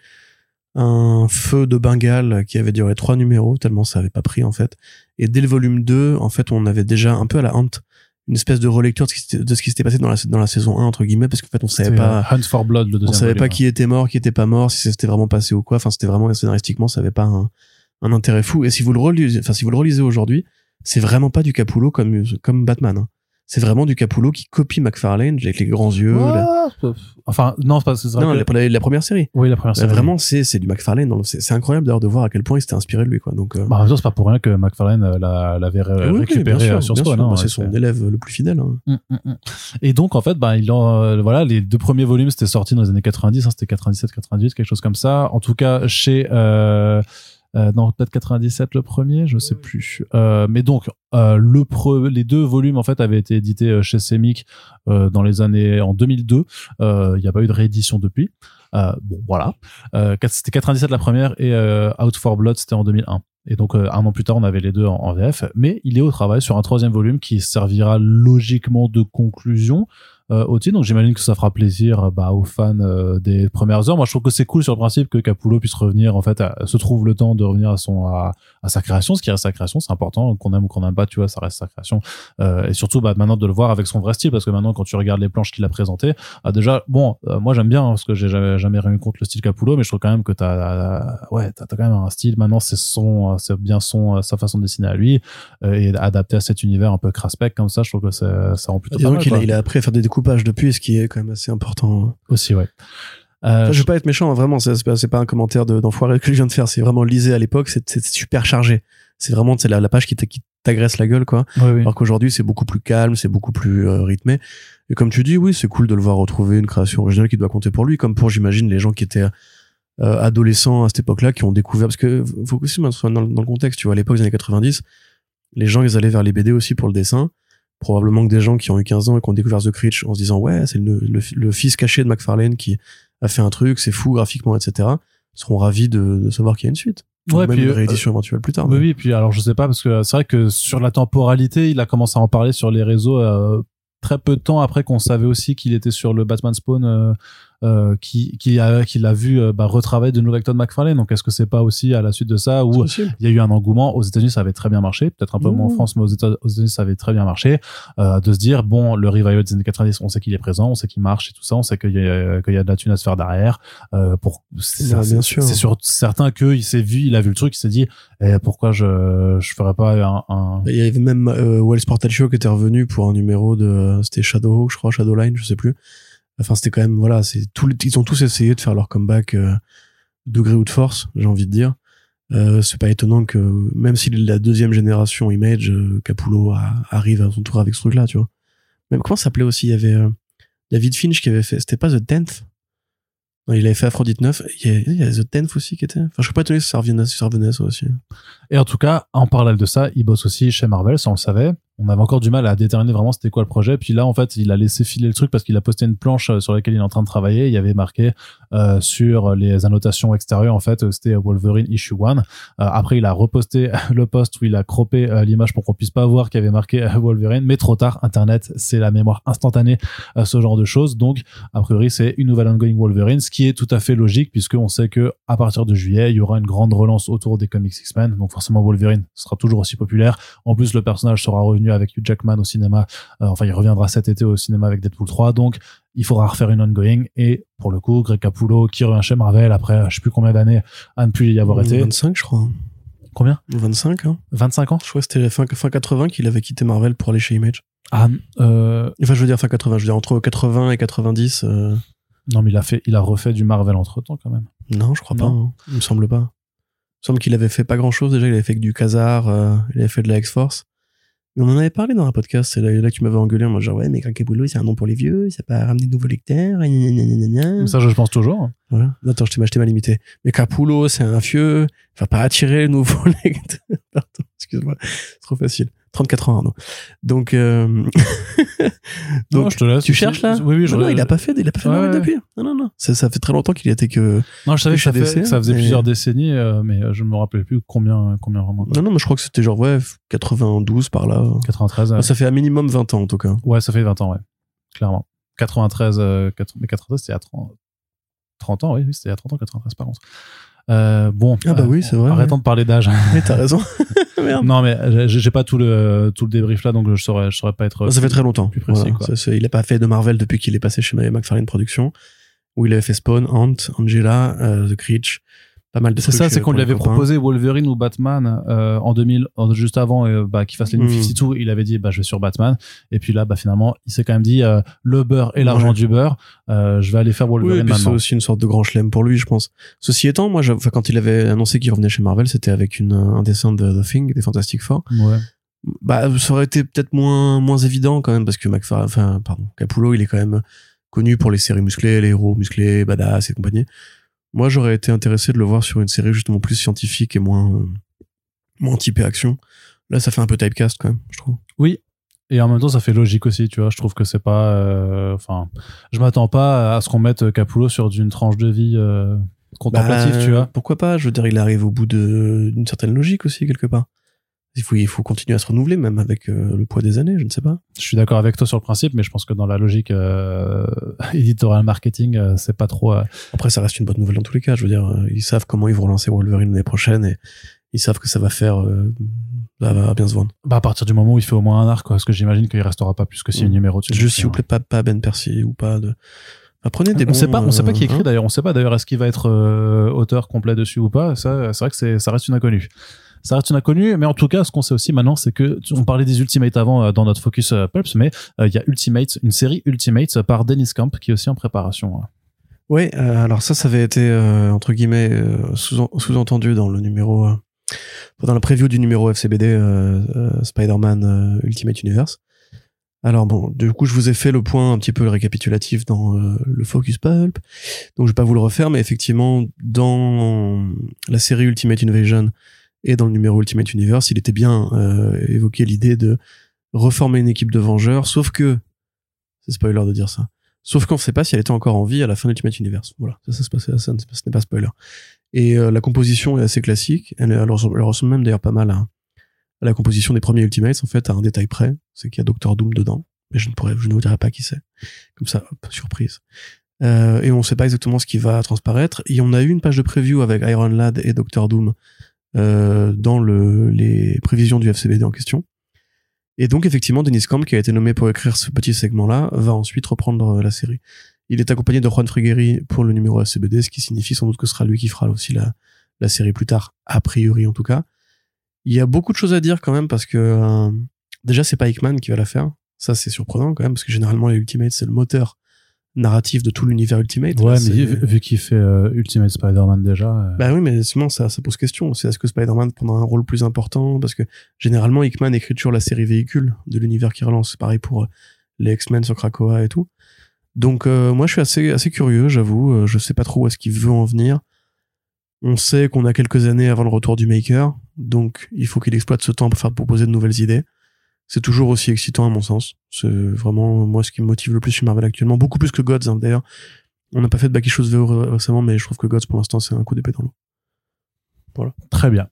un feu de Bengale qui avait duré trois numéros, tellement ça avait pas pris en fait. Et dès le volume 2, en fait, on avait déjà un peu à la honte une espèce de relecture de ce qui s'était- de ce qui s'était passé dans la, dans la saison 1, entre guillemets, parce qu'en fait, on savait C'était, pas, euh, Hunt for Blood, le deuxième on savait pas qui était mort, qui était pas mort, si ça s'était vraiment passé ou quoi. Enfin, c'était vraiment, scénaristiquement, ça avait pas un, un intérêt fou. Et si vous le relisez, enfin, si vous le relisez aujourd'hui, c'est vraiment pas du Capullo comme, comme Batman, hein. C'est vraiment du Capullo qui copie McFarlane avec les grands yeux. la- Enfin, non, c'est pas, c'est vrai Non, que- la, première série. Oui, la première Euh, série. Vraiment, c'est c'est du McFarlane. C'est incroyable d'ailleurs de voir à quel point il s'était inspiré de lui, quoi. Donc, euh, Bah, c'est pas pour rien que McFarlane euh, l'a- l'avait ré- oui, oui, récupéré sûr, sur hein, Bah, c'est son élève le plus fidèle. hein. Mm, mm, mm. Et donc, en fait, bah, il en, voilà, les deux premiers volumes, c'était sorti dans les années 90, hein, c'était 97, 98, quelque chose comme ça. En tout cas, chez, euh, euh, non, peut-être 97 le premier, je sais plus. Euh, mais donc, euh, le pre, les deux volumes, en fait, avaient été édités euh, chez Semic, euh, dans les années, en 2002. Euh, Il n'y a pas eu de réédition depuis. Euh, bon, voilà. Euh, c'était 97 la première et euh, Out for Blood, c'était en 2001. Et donc, euh, un an plus tard, on avait les deux en, en VF. Mais il est au travail sur un troisième volume qui servira logiquement de conclusion euh, au titre. Donc, j'imagine que ça fera plaisir euh, bah, aux fans euh, des premières heures. Moi, je trouve que c'est cool sur le principe que Capullo puisse revenir, en fait, à- se trouve le temps de revenir à son à, à sa création, ce qui reste sa création. C'est important qu'on aime ou qu'on n'aime pas, tu vois, ça reste sa création. Euh, et surtout, bah, maintenant de le voir avec son vrai style, parce que maintenant, quand tu regardes les planches qu'il a présentées, ah, déjà, bon, moi j'aime bien hein, parce que j'ai jamais, jamais rien contre le style Capullo, mais je trouve quand même que t'as, ouais, t'as, t'as quand même un style. Maintenant, c'est son, c'est bien son, sa façon de dessiner à lui et adapté à cet univers un peu craspec comme ça. Je trouve que ça, ça rend plutôt pas mal, a, il a appris à faire des découpages depuis, ce qui est quand même assez important. aussi, ouais. Euh, Enfin, je veux pas être méchant, hein, vraiment, c'est pas, pas un commentaire de- d'enfoiré que je viens de faire, c'est vraiment lisé à l'époque, c'est super chargé. C'est vraiment c'est la, la page qui t'a- qui t'agresse la gueule, quoi. oui, oui. Alors qu'aujourd'hui, c'est beaucoup plus calme, c'est beaucoup plus euh, rythmé. Et comme tu dis, oui, c'est cool de le voir retrouver une création originale qui doit compter pour lui, comme pour, j'imagine, les gens qui étaient euh, adolescents à cette époque-là, qui ont découvert, parce que faut aussi mettre dans, dans le contexte, tu vois, à l'époque des années 90, les gens, ils allaient vers les BD aussi pour le dessin. Probablement que des gens qui ont eu 15 ans et qui ont découvert The Critch en se disant, ouais, c'est le, le, le fils caché de McFarlane qui a fait un truc, c'est fou graphiquement, etc., seront ravis de, de savoir qu'il y a une suite. Ou Ouais, même puis, une euh, réédition éventuelle plus tard. Oui, mais- oui, puis alors je sais pas, parce que c'est vrai que sur la temporalité, il a commencé à en parler sur les réseaux euh, très peu de temps après qu'on savait aussi qu'il était sur le Batman Spawn, euh, qui, qui a, qu'il a vu euh, bah, retravailler de nouveau avec Todd McFarlane. Donc est-ce que c'est pas aussi à la suite de ça où il y a eu un engouement? Aux États-Unis, ça avait très bien marché, peut-être un peu moins en Mmh. France, mais aux États- aux États-Unis, ça avait très bien marché, euh, de se dire bon, le revival des années 90, on sait qu'il est présent, on sait qu'il marche et tout ça, on sait qu'il y a, qu'il y a de la thune à se faire derrière. Euh, pour c'est sûr. c'est sûr certain qu'il s'est vu, il a vu le truc, il s'est dit eh, pourquoi je je ferais pas un, un... Il y avait même euh, Wells Portaccio qui était revenu pour un numéro de c'était Shadowhawk je crois Shadowline je sais plus enfin c'était quand même voilà c'est les- ils ont tous essayé de faire leur comeback euh, de gré ou de force j'ai envie de dire. Euh, c'est pas étonnant que même de la deuxième génération Image euh, Capullo arrive à son tour avec ce truc là tu vois. Même comment ça s'appelait aussi il y avait euh, David Finch qui avait fait c'était pas The Tenth? Non, il avait fait Aphrodite 9 il y a, il y a The Tenth aussi qui était enfin je serais pas étonné si ça si revenait ça aussi. Et en tout cas, en parallèle de ça, il bosse aussi chez Marvel, ça on le savait. On avait encore du mal à déterminer vraiment c'était quoi le projet. Puis là, en fait, il a laissé filer le truc parce qu'il a posté une planche euh, sur laquelle il est en train de travailler. Il y avait marqué euh, sur les annotations extérieures, en fait, euh, c'était Wolverine issue 1. Euh, après, il a reposté *laughs* le post où il a croppé l'image pour qu'on puisse pas voir qu'il y avait marqué Wolverine. Mais trop tard, Internet, c'est la mémoire instantanée, ce genre de choses. Donc, a priori, c'est une nouvelle ongoing Wolverine, ce qui est tout à fait logique puisqu'on sait que à partir de juillet, il y aura une grande relance autour des comics X-Men. Donc, forcément, Wolverine sera toujours aussi populaire. En plus, le personnage sera revenu avec Hugh Jackman au cinéma. Euh, enfin, il reviendra cet été au cinéma avec Deadpool 3. Donc, il faudra refaire une ongoing. Et pour le coup, Greg Capullo, qui revient chez Marvel après, je sais plus combien d'années à ne plus y avoir été. 25 je crois Combien? 25 hein 25 ans? Je crois que c'était fin, fin 80 qu'il avait quitté Marvel pour aller chez Image. Ah, euh, Enfin, je veux dire fin 80, je veux dire entre 80 et 90. euh, non, mais il a fait, il a refait du Marvel entre temps quand même. Non, je crois pas. Hein. Il me semble pas. Il me semble qu'il avait fait pas grand chose déjà. Il avait fait que du Khazar, euh, il avait fait de la X-Force. Mais on en avait parlé dans un podcast. C'est là, là que tu m'avais engueulé. Moi, genre, ouais, mais Capullo, c'est un nom pour les vieux. Ça pas ramener de nouveaux lecteurs. gna, gna, gna, gna, gna. Mais ça, je pense toujours. Voilà. Attends, je t'ai acheté ma limitée. Mais Capullo, c'est un vieux. Va pas attirer les nouveaux *laughs* lecteurs. Pardon, excuse-moi. C'est trop facile. 34 ans, Arnaud. Donc, euh... *laughs* Non, donc je te laisse. tu cherches là Oui, oui, je non, non, il a pas fait, il a pas fait Ouais, ouais. depuis. Non, non, non. Ça, ça fait très longtemps qu'il était que. Non, je savais que ça, fait- que ça faisait plusieurs décennies, euh, mais euh, je me rappelais plus combien, combien vraiment. quoi. Non, non, mais je crois que c'était genre, ouais, 92 par là. 93. euh, Ah, Ça fait un minimum 20 ans, en tout cas. Ouais, ça fait 20 ans, ouais. Clairement. 93, euh, mais 93, c'était y a 30, 30 ans, oui, oui, c'était y a 30 ans, 93 par contre. Euh, bon. Ah bah oui, c'est vrai, Arrêtons de parler d'âge. *laughs* Mais t'as raison. *laughs* Merde. non, mais j'ai j'ai pas tout le tout le débrief là, donc je saurais je saurais pas être. Ça fait très longtemps. plus précis, Voilà. quoi. Ça, c'est- il a pas fait de Marvel depuis qu'il est passé chez McFarlane Productions, où il avait fait Spawn, Ant, Angela, euh, The Creech, pas mal de C'est ça, c'est euh, qu'on lui avait copains. proposé Wolverine ou Batman euh, en 2000, en- juste avant euh, bah, qu'il fasse les New Mm. 52. Il avait dit bah je vais sur Batman. Et puis là, bah finalement, il s'est quand même dit euh, le beurre et l'argent Ouais. du beurre. euh, je vais aller faire Oui, Wolverine et puis c'est aussi une sorte de grand chelem pour lui, je pense. Ceci étant, moi, enfin, quand il avait annoncé qu'il revenait chez Marvel, c'était avec une, un dessin de The Thing, des Fantastic Four. Ouais. Bah, ça aurait été peut-être moins, moins évident quand même, parce que McFarlane, enfin, pardon, Capullo, il est quand même connu pour les séries musclées, les héros musclés, badass et compagnie. Moi, j'aurais été intéressé de le voir sur une série justement plus scientifique et moins, euh, moins typée action. Là, ça fait un peu typecast quand même, je trouve. Oui. Et en même temps, ça fait logique aussi, tu vois. Je trouve que c'est pas. euh, Enfin, je m'attends pas à ce qu'on mette Capullo sur d'une tranche de vie euh, contemplative, Bah, tu vois. Pourquoi pas? Je veux dire, il arrive au bout d'une certaine logique aussi, quelque part. Il faut, il faut continuer à se renouveler, même avec euh, le poids des années, je ne sais pas. Je suis d'accord avec toi sur le principe, mais je pense que dans la logique euh, *laughs* éditorial marketing, euh, c'est pas trop. euh, Après, ça reste une bonne nouvelle dans tous les cas. Je veux dire, euh, ils savent comment ils vont relancer Wolverine l'année prochaine et ils savent que ça va faire, euh, ça va bien se vendre. Bah, à partir du moment où il fait au moins un arc, quoi, parce que j'imagine qu'il restera pas plus que six Mm. numéros dessus. Juste, Donc, s'il vous plaît, pas, pas Ben Percy ou pas de. Enfin, prenez des on bons. sait pas, on sait pas qui écrit hein. d'ailleurs. On sait pas d'ailleurs est-ce qu'il va être euh, auteur complet dessus ou pas. Ça, c'est vrai que c'est, ça reste une inconnue. Ça reste une inconnue, mais en tout cas, ce qu'on sait aussi maintenant, c'est que on parlait des Ultimates avant euh, dans notre focus euh, Pulps, mais euh, il y a Ultimate, une série Ultimate par Dennis Camp qui est aussi en préparation. hein. Euh, alors ça, ça avait été entre guillemets sous- sous-entendu dans le numéro, dans la preview du numéro FCBD Spider-Man Ultimate Universe. Alors bon, du coup, je vous ai fait le point un petit peu récapitulatif dans le Focus Pulp, donc je vais pas vous le refaire, mais effectivement, dans la série Ultimate Invasion et dans le numéro Ultimate Universe, il était bien euh, évoqué l'idée de reformer une équipe de Vengeurs, sauf que c'est spoiler de dire ça. Sauf qu'on ne sait pas si elle était encore en vie à la fin d'Ultimate Universe. Voilà, ça, ça se passait, ça, ce n'est pas spoiler. Et euh, la composition est assez classique. Elle, ressemble, même d'ailleurs pas mal à, la composition des premiers Ultimates, en fait, à un détail près, c'est qu'il y a Doctor Doom dedans. Mais je ne pourrais, je ne vous dirai pas qui c'est. Comme ça, surprise. Euh, et on ne sait pas exactement ce qui va transparaître. Et on a eu une page de preview avec Iron Lad et Doctor Doom euh, dans le, les prévisions du FCBD en question. Et donc, effectivement, Dennis Camp, qui a été nommé pour écrire ce petit segment-là, va ensuite reprendre euh, la série. Il est accompagné de Juan Frigueri pour le numéro FCBD, ce qui signifie sans doute que ce sera lui qui fera aussi la, la série plus tard, a priori en tout cas. Il y a beaucoup de choses à dire quand même, parce que euh, déjà, c'est pas Hickman qui va la faire. Ça, c'est surprenant quand même, parce que généralement, les Ultimates, c'est le moteur narratif de tout l'univers Ultimate. Ouais, Là, mais vu, vu qu'il fait euh, Ultimate Spider-Man déjà. euh, bah oui, mais justement, ça, ça pose question. C'est est-ce que Spider-Man prendra un rôle plus important? Parce que généralement, Hickman écrit toujours la série véhicule de l'univers qui relance. C'est pareil pour euh, les X-Men sur Krakoa et tout. Donc, euh, moi, je suis assez, assez curieux, j'avoue. Euh, Je sais pas trop où est-ce qu'il veut en venir. On sait qu'on a quelques années avant le retour du Maker. Donc, il faut qu'il exploite ce temps pour faire proposer de nouvelles idées. C'est toujours aussi excitant à mon sens. C'est vraiment moi ce qui me motive le plus chez Marvel actuellement. Beaucoup plus que Gods, hein, d'ailleurs. On n'a pas fait de Chose VO ré- récemment, mais je trouve que Gods, pour l'instant, c'est un coup d'épée dans l'eau. Très bien.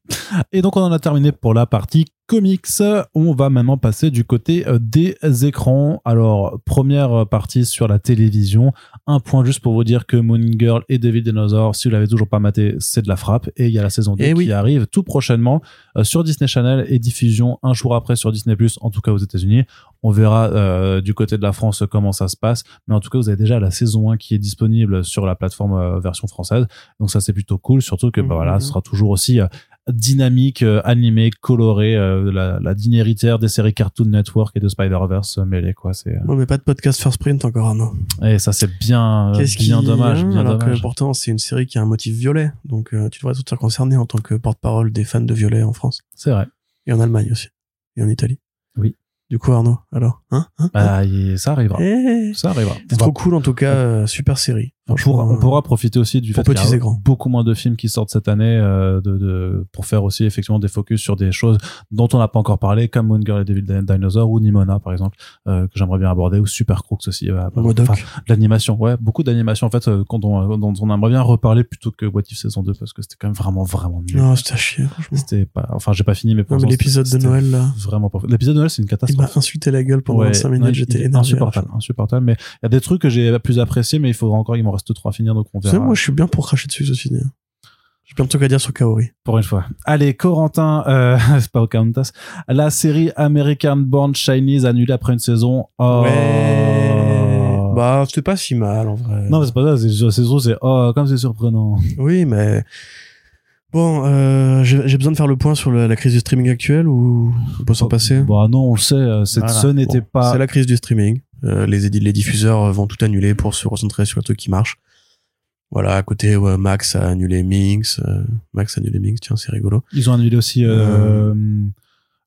Et donc on en a terminé pour la partie comics. On va maintenant passer du côté euh, des écrans. Alors première partie sur la télévision. Un point juste pour vous dire que Moon Girl et David Dinosaur, si vous l'avez toujours pas maté, c'est de la frappe. Et il y a la saison 2 Eh qui oui. arrive tout prochainement euh, sur Disney Channel et diffusion un jour après sur Disney Plus, en tout cas aux États-Unis. On verra euh, du côté de la France comment ça se passe. Mais en tout cas, vous avez déjà la saison 1 qui est disponible sur la plateforme euh, version française. Donc ça c'est plutôt cool, surtout que bah, Mhm. voilà, ce sera toujours aussi euh, dynamique, animé, coloré, la, la digne héritière des séries Cartoon Network et de Spider-Verse mêlées quoi. C'est Ouais, mais pas de podcast First Print encore, Arnaud. et ça c'est bien, Qu'est-ce bien qui- dommage, bien alors dommage. que pourtant, c'est une série qui a un motif violet. Donc, euh, tu devrais être concerné en tant que porte-parole des fans de violet en France. C'est vrai. Et en Allemagne aussi. Et en Italie. Oui. Du coup, Arnaud, alors Hein, hein, hein Bah, y- ça arrivera. Eh, Ça arrivera. C'est va- trop cool, en tout cas. euh, super série. On pourra, on pourra profiter aussi du pour fait qu'il y a beaucoup moins de films qui sortent cette année euh, de, de, pour faire aussi effectivement des focus sur des choses dont on n'a pas encore parlé, comme Moon Girl et Devil Dinosaur ou Nimona par exemple, euh, que j'aimerais bien aborder, ou Super Crooks aussi. euh, enfin, l'animation, ouais, beaucoup d'animation en fait, euh, quand on, dont on aimerait bien reparler plutôt que What If saison 2 parce que c'était quand même vraiment vraiment nul. Non, c'était à chier, franchement. C'était pas, enfin j'ai pas fini mais pour mais l'épisode de Noël, là. vraiment pas. L'épisode de Noël c'est une Il m'a catastrophe. insulté la gueule pendant Ouais, 5 non, minutes, il- j'étais énervé. insupportable, insupportable. Mais il y a des trucs que j'ai plus appréciés, mais il faudra encore, il m'en reste trois à finir, donc on verra. moi, je suis bien pour cracher dessus, ceci dit. J'ai plein de trucs à dire sur Kaori. Pour une fois. Allez, Corentin, euh, *laughs* c'est pas Countess. La série American Born Chinese annulée après une saison. Oh. Ouais. Bah, c'était pas si mal, en vrai. Non, mais c'est pas ça. C'est c'est c'est oh, comme c'est surprenant. Oui, mais bon, euh, j'ai besoin de faire le point sur la, la crise du streaming actuelle ou on peut s'en passer? Bah non, on le sait. euh, cette- Voilà. Ce n'était Bon, pas. C'est la crise du streaming. Euh, les, les diffuseurs vont tout annuler pour se recentrer sur le truc qui marche. Voilà, à côté, ouais, Max a annulé Minx. euh, Max a annulé Minx, tiens, c'est rigolo. Ils ont annulé aussi euh,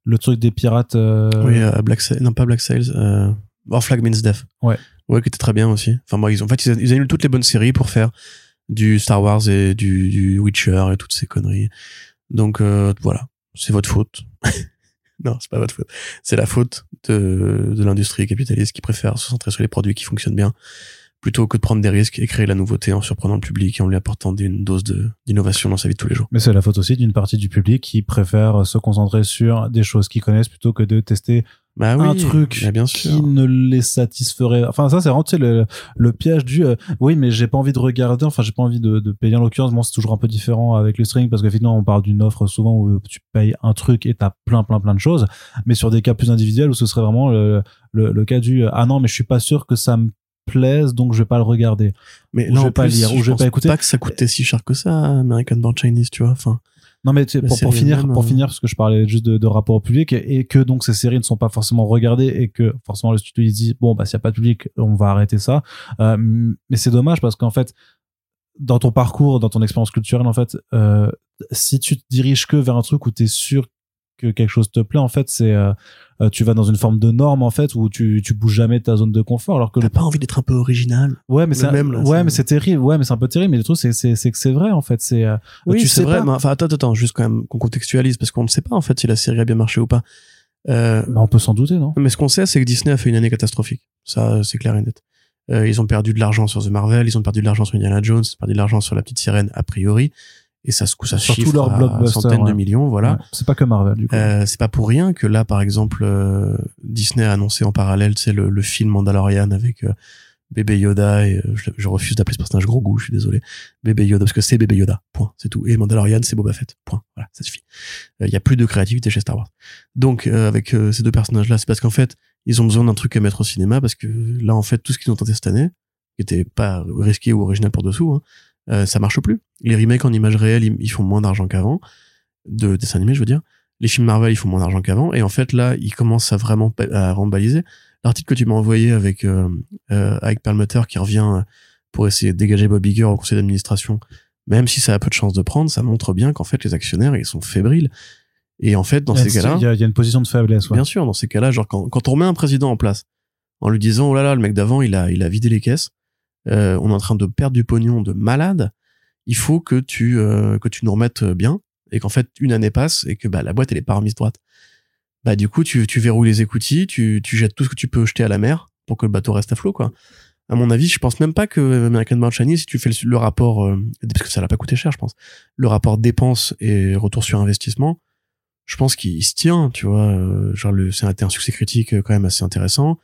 le truc des pirates. euh, Oui, euh, Black Sails, non pas Black Sails, euh, Our Flag Means Death. Ouais. Ouais, qui était très bien aussi. Enfin, moi, ils ont, en fait, ils, ils annulent toutes les bonnes séries pour faire du Star Wars et du, du Witcher et toutes ces conneries. Donc, euh, voilà. C'est votre faute. *laughs* non, c'est pas votre faute. C'est la faute de, de l'industrie capitaliste qui préfère se centrer sur les produits qui fonctionnent bien plutôt que de prendre des risques et créer la nouveauté en surprenant le public et en lui apportant une dose d'innovation dans sa vie de tous les jours. Mais c'est la faute aussi d'une partie du public qui préfère se concentrer sur des choses qu'ils connaissent plutôt que de tester Bah oui, un truc bien qui ne les satisferait. Enfin, ça, c'est vraiment tu sais, le, le piège du euh, oui, mais j'ai pas envie de regarder. Enfin, j'ai pas envie de, de payer. En l'occurrence, bon, c'est toujours un peu différent avec le streaming parce qu'effectivement, on parle d'une offre souvent où tu payes un truc et t'as plein, plein, plein de choses. Mais sur des cas plus individuels où ce serait vraiment le, le, le cas du ah non, mais je suis pas sûr que ça me plaise, donc je vais pas le regarder. Mais Ou là, je vais pas plus, lire, ou je vais pense pas écouter. Pas que ça coûtait si cher que ça, American Born Chinese, tu vois. Enfin, Non mais tu sais, La pour, pour finir, pour euh, finir, parce que je parlais juste de, de rapport au public et, et que donc ces séries ne sont pas forcément regardées et que forcément le studio il dit bon bah s'il y a pas de public, on va arrêter ça. Euh, mais c'est dommage parce qu'en fait dans ton parcours, dans ton expérience culturelle en fait, euh, si tu te diriges que vers un truc où tu es sûr que quelque chose te plaît en fait, c'est euh, euh, tu vas dans une forme de norme en fait où tu tu bouges jamais de ta zone de confort alors que t'as le pas envie d'être un peu original. ouais mais c'est même, là, ouais mais c'est terrible ouais mais c'est un peu terrible mais le truc c'est c'est c'est que c'est vrai en fait c'est euh, Oui, tu c'est sais vrai. pas. mais enfin, attends, attends, juste quand même qu'on contextualise parce qu'on ne sait pas en fait si la série a bien marché ou pas. Euh, bah, on peut s'en douter non? mais ce qu'on sait, c'est que Disney a fait une année catastrophique. Ça, c'est clair et net. Euh, ils ont perdu de l'argent sur The Marvel, ils ont perdu de l'argent sur Indiana Jones, ils ont perdu de l'argent sur La Petite Sirène a priori, et ça se ça se Sur tous chiffre à centaines de millions, voilà. Ouais, c'est pas que Marvel du coup. Euh, c'est pas pour rien que là, par exemple, euh, Disney a annoncé en parallèle, c'est le, le film Mandalorian avec euh, bébé Yoda et euh, je, je refuse d'appeler ce personnage gros goût, je suis désolé. Bébé Yoda parce que c'est bébé Yoda, point, c'est tout. Et Mandalorian, c'est Boba Fett, point. Voilà, ça suffit. Il y a plus de créativité chez Star Wars. Donc euh, avec euh, ces deux personnages-là, c'est parce qu'en fait, ils ont besoin d'un truc à mettre au cinéma parce que là, en fait, tout ce qu'ils ont tenté cette année, qui était pas risqué ou original pour dessous, hein, euh, ça marche plus. Les remakes en images réelles, ils, ils font moins d'argent qu'avant, de dessins animés, je veux dire les films Marvel ils font moins d'argent qu'avant et en fait là ils commencent à vraiment à rembaliser l'article que tu m'as envoyé avec euh, euh, avec Perlmutter qui revient pour essayer de dégager Bob Iger au conseil d'administration même si ça a peu de chances de prendre ça montre bien qu'en fait les actionnaires ils sont fébriles et en fait dans ces cas-là il y a- il y a une position de faiblesse. Ouais. bien sûr dans ces cas-là genre quand, quand on remet un président en place en lui disant oh là là le mec d'avant il a il a vidé les caisses euh, on est en train de perdre du pognon de malade. Il faut que tu euh, que tu nous remettes bien et qu'en fait une année passe et que bah la boîte elle est pas remise droite. Bah du coup tu tu verrouilles les écoutilles tu tu jettes tout ce que tu peux jeter à la mer pour que le bateau reste à flot quoi. À mon avis je pense même pas que American Born Chinese si tu fais le, rapport euh, parce que ça l'a pas coûté cher je pense le rapport dépenses et retour sur investissement je pense qu'il se tient tu vois euh, genre le c'est un, un succès critique euh, quand même assez intéressant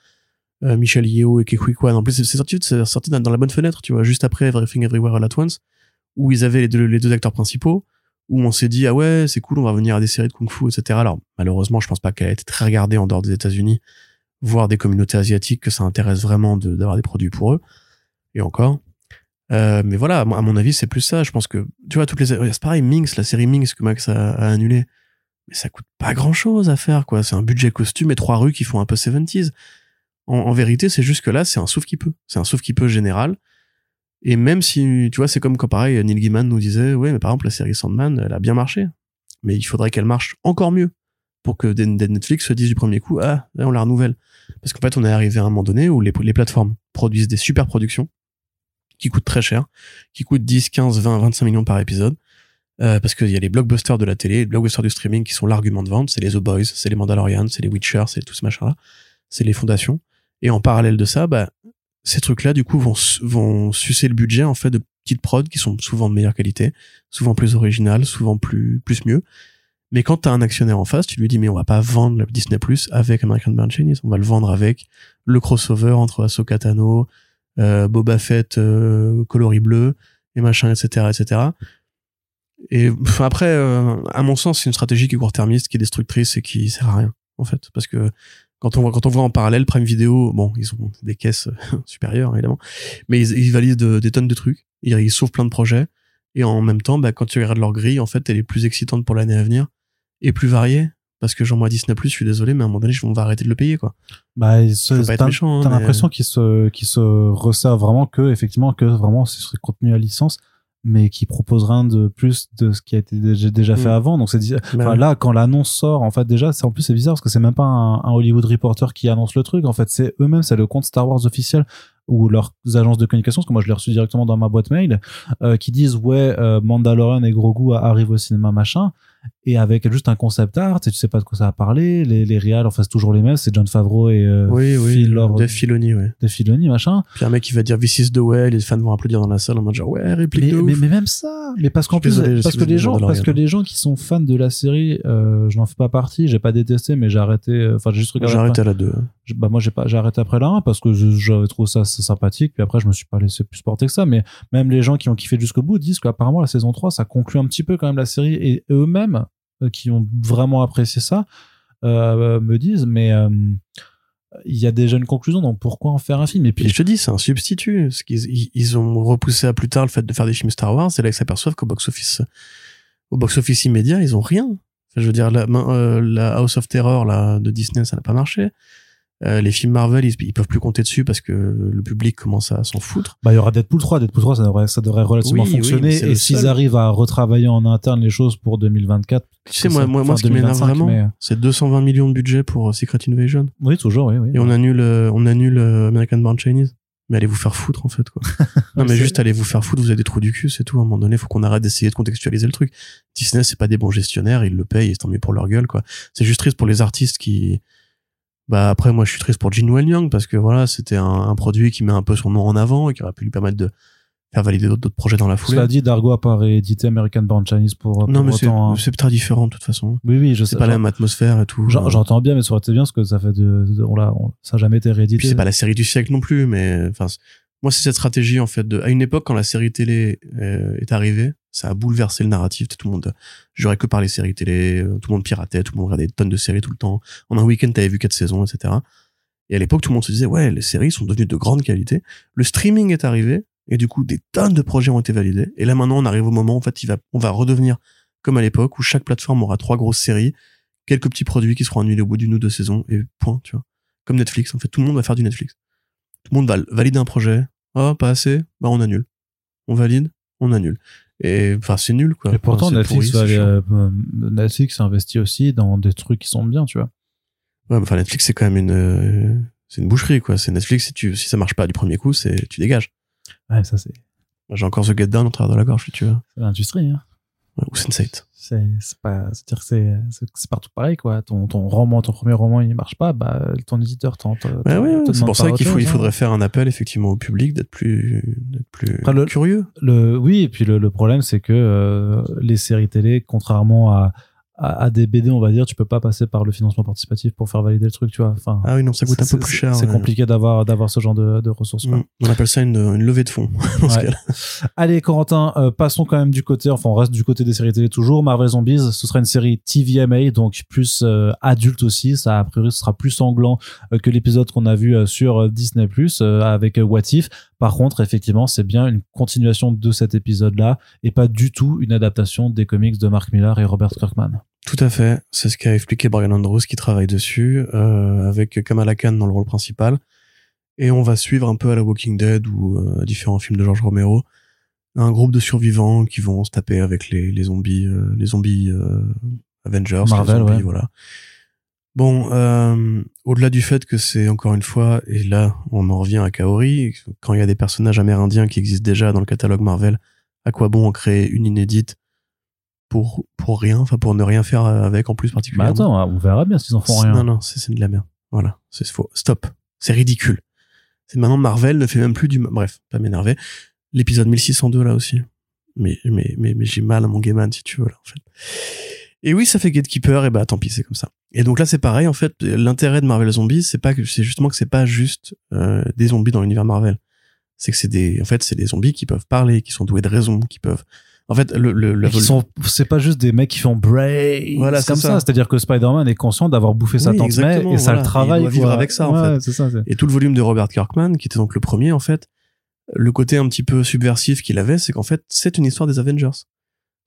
euh, Michel Yeo et Kekui Kwan. En plus c'est sorti sorti dans, la bonne fenêtre tu vois juste après Everything Everywhere All At Once où ils avaient les deux, acteurs principaux où on s'est dit ah ouais c'est cool on va venir à des séries de kung-fu etc alors malheureusement je pense pas qu'elle a été très regardée en dehors des États-Unis voire des communautés asiatiques que ça intéresse vraiment de- d'avoir des produits pour eux. Et encore. Euh, mais voilà à mon- avis c'est plus ça. Je pense que tu vois toutes les c'est pareil Minx la série Minx que Max a, a annulé mais ça coûte pas grand chose à faire quoi. C'est un budget costume et trois rues qui font un peu 70s en, en vérité c'est juste que là c'est un sauf qui peut c'est un sauf qui peut général et même si, tu vois, c'est comme quand pareil, Neil Gaiman nous disait, ouais, mais par exemple, la série Sandman, elle a bien marché. Mais il faudrait qu'elle marche encore mieux pour que des, Netflix se disent du premier coup, ah, là, on la renouvelle. Parce qu'en fait, on est arrivé à un moment donné où les, les plateformes produisent des super productions qui coûtent très cher, qui coûtent 10, 15, 20, 25 millions par épisode. Euh, parce qu'il y a les blockbusters de la télé, les blockbusters du streaming qui sont l'argument de vente, c'est les The Boys, c'est les Mandalorians, c'est les Witcher, c'est tout ce machin-là, c'est les fondations. Et en parallèle de ça, bah, ces trucs-là, du coup, vont, vont sucer le budget, en fait, de petites prods qui sont souvent de meilleure qualité, souvent plus originales, souvent plus, plus mieux. Mais quand t'as un actionnaire en face, tu lui dis, mais on va pas vendre le Disney Plus avec American Born Chinese. On va le vendre avec le crossover entre Ahsoka Tano, euh, Boba Fett, euh, coloris bleu, et machin, etc., etc. Et enfin, après, euh, à mon sens, c'est une stratégie qui est court-termiste, qui est destructrice et qui sert à rien, en fait. Parce que quand on voit, quand on voit en parallèle Prime Video, bon, ils ont des caisses *laughs* supérieures, évidemment, mais ils, ils valident de- des tonnes de trucs, ils, ils sauvent plein de projets, et en même temps, bah, quand tu regardes leur grille, en fait, elle est plus excitante pour l'année à venir, et plus variée, parce que genre, moi, Disney+, je suis désolé, mais à un moment donné, on va arrêter de le payer, quoi. Bah, t'as hein, mais- l'impression qu'ils se, qu'ils se resservent vraiment que, effectivement, que vraiment ce serait contenu à licence, mais qui propose rien de plus de ce qui a été déjà, fait Mm. avant. Donc c'est, Bah, enfin, là, quand l'annonce sort, en fait, déjà, c'est, en plus, c'est bizarre parce que c'est même pas un, un Hollywood Reporter qui annonce le truc. En fait, c'est eux-mêmes, c'est le compte Star Wars officiel ou leurs agences de communication, parce que moi je l'ai reçu directement dans ma boîte mail, euh, qui disent ouais, euh, Mandalorian et Grogu arrivent au cinéma machin, et avec juste un concept art, et tu sais pas de quoi ça va parler, les, les réals, enfin c'est toujours les mêmes, c'est John Favreau et euh, oui, oui, Phil Lord- Dave Filoni, ouais. Dave Filoni machin. Puis un mec qui va dire This is the way, les fans vont applaudir dans la salle en mode genre ouais, réplique Mais, de mais, ouf. mais même ça, mais parce qu'en plus, désolé, parce que les gens, parce que les gens qui sont fans de la série, euh, je n'en fais pas partie, j'ai pas détesté, mais j'ai arrêté, euh, enfin j'ai juste regardé. J'ai arrêté à la 2. Bah moi j'ai pas, j'ai arrêté après la 1 parce que j'avais trouvé ça sympathique, puis après je me suis pas laissé plus porter que ça, mais même les gens qui ont kiffé jusqu'au bout disent qu'apparemment la saison 3 ça conclut un petit peu quand même la série et eux-mêmes euh, qui ont vraiment apprécié ça euh, me disent mais euh, il y a déjà une conclusion donc pourquoi en faire un film? Et Puis je te dis, c'est un substitut. Parce qu'ils- ils, ils ont repoussé à plus tard le fait de faire des films Star Wars. C'est là qu'ils s'aperçoivent qu'au box-office, au box-office immédiat, ils ont rien. Je veux dire, la, la House of Terror là, de Disney, ça n'a pas marché. Euh, les films Marvel, ils, ils peuvent plus compter dessus parce que le public commence à s'en foutre. bah il y aura Deadpool 3 Deadpool 3 ça devrait ça devrait relativement Oui, fonctionner et s'ils arrivent à retravailler en interne les choses pour 2024 Tu sais, moi, moi, ce qui m'énerve 2025, vraiment, mais- c'est 220 millions de budget pour euh, Secret Invasion. oui toujours oui oui Et on annule, euh, on annule euh, American Born Chinese. Mais allez vous faire foutre, en fait, quoi. *laughs* non, mais juste allez vous faire foutre, vous avez des trous du cul, c'est tout. À un moment donné, faut qu'on arrête d'essayer de contextualiser le truc. Disney, c'est pas des bons gestionnaires, ils le payent et tant mieux pour leur gueule, quoi. C'est juste triste pour les artistes qui, bah, après, moi, je suis triste pour Jin Wen Young parce que voilà, c'était un, un produit qui met un peu son nom en avant et qui aurait pu lui permettre de faire valider d'autres projets dans la foulée. Cela dit, Dargo a pas réédité American Born Chinese pour, non, pour mais c'est hein. c'est très différent, de toute façon. Oui, oui, je sais. C'est pas la même atmosphère et tout. J'en- Euh, J'entends bien, mais ça aurait été bien parce que ça fait de, de- on l'a, on- ça a jamais été réédité. Puis c'est pas la série du siècle non plus, mais enfin, moi c'est cette stratégie en fait. De, à une époque, quand la série télé euh, est arrivée, ça a bouleversé le narratif. Tout le monde jurait que par les séries télé, euh, tout le monde piratait, tout le monde regardait des tonnes de séries tout le temps. En un week-end, t'avais vu quatre saisons, etc. Et à l'époque, tout le monde se disait ouais, les séries sont devenues de grande qualité. Le streaming est arrivé et du coup, des tonnes de projets ont été validés. Et là maintenant, on arrive au moment où en fait, on va redevenir comme à l'époque où chaque plateforme aura trois grosses séries, quelques petits produits qui seront annulés au bout d'une ou deux saisons et point, tu vois. Comme Netflix, en fait, tout le monde va faire du Netflix tout le monde va valider un projet. Oh, pas assez, bah on annule. On valide, on annule. Et enfin, c'est nul quoi. Et pourtant, Enfin, Netflix, pourri, va euh, Netflix investit aussi dans des trucs qui sont bien, tu vois. Ouais, mais enfin Netflix c'est quand même une euh, c'est une boucherie quoi. C'est Netflix si tu si ça marche pas du premier coup, c'est tu dégages. Ouais, ça c'est, J'ai encore The Get Down au travers de la gorge tu veux. c'est l'industrie. Hein. Ou Sense8. C'est, c'est pas, c'est-à-dire que c'est, partout pareil, quoi. Ton, ton roman, ton premier roman, il marche pas, bah, ton éditeur t'en, te, Ouais, te- C'est pour ça qu'il faut il hein. faudrait faire un appel effectivement au public d'être plus d'être plus Après, le- curieux. Le, oui, et puis le, le problème, c'est que euh, les séries télé, contrairement à, à, à des BD, on va dire, tu peux pas passer par le financement participatif pour faire valider le truc, tu vois. Enfin, Ah oui non, ça coûte un peu plus cher. C'est ouais. compliqué d'avoir d'avoir ce genre de, de ressources. quoi. Mm. On appelle ça une, une levée de fonds *laughs* dans ce. Allez, Corentin, euh, passons quand même du côté, enfin, on reste du côté des séries télé toujours. Marvel Zombies, ce sera une série TVMA, donc plus euh, adulte aussi. Ça, a priori, ce sera plus sanglant euh, que l'épisode qu'on a vu euh, sur euh, Disney Plus avec euh, What If. Par contre, effectivement, c'est bien une continuation de cet épisode-là et pas du tout une adaptation des comics de Mark Millar et Robert Kirkman. Tout à fait. C'est ce qu'a expliqué Brian Andrews qui travaille dessus, euh, avec Kamala Khan dans le rôle principal. Et on va suivre un peu à la Walking Dead ou euh, à différents films de George Romero un groupe de survivants qui vont se taper avec les, les zombies, euh, les zombies euh, Avengers, les Marvel, zombies, ouais. voilà. Bon, euh, au-delà du fait que c'est encore une fois, et là on en revient à Kaori, quand il y a des personnages amérindiens qui existent déjà dans le catalogue Marvel, à quoi bon en créer une inédite pour pour rien, enfin pour ne rien faire avec en plus Bah particulièrement. attends, on verra bien s'ils en font rien. Non, non, c'est c'est de la merde. Voilà, c'est faux. Stop. C'est ridicule. C'est maintenant Marvel ne fait même plus du. Bref, pas m'énerver. L'épisode 1602 là aussi. Mais mais mais, mais j'ai mal à mon gaiman si tu veux là en fait. Et oui, ça fait Gatekeeper et bah tant pis, c'est comme ça. Et donc là c'est pareil en fait. L'intérêt de Marvel Zombies, c'est pas que c'est justement que c'est pas juste euh, des zombies dans l'univers Marvel. C'est que c'est des en fait c'est des zombies qui peuvent parler, qui sont doués de raison, qui peuvent En fait, le, le, vol- sont, c'est pas juste des mecs qui font brain. Voilà, c'est comme ça. ça. C'est-à-dire que Spider-Man est conscient d'avoir bouffé sa Oui, tante May et ça le travaille. Il doit vivre quoi. avec ça, en Ouais, fait. c'est ça. c'est- Et tout le volume de Robert Kirkman, qui était donc le premier, en fait, le côté un petit peu subversif qu'il avait, c'est qu'en fait, c'est une histoire des Avengers.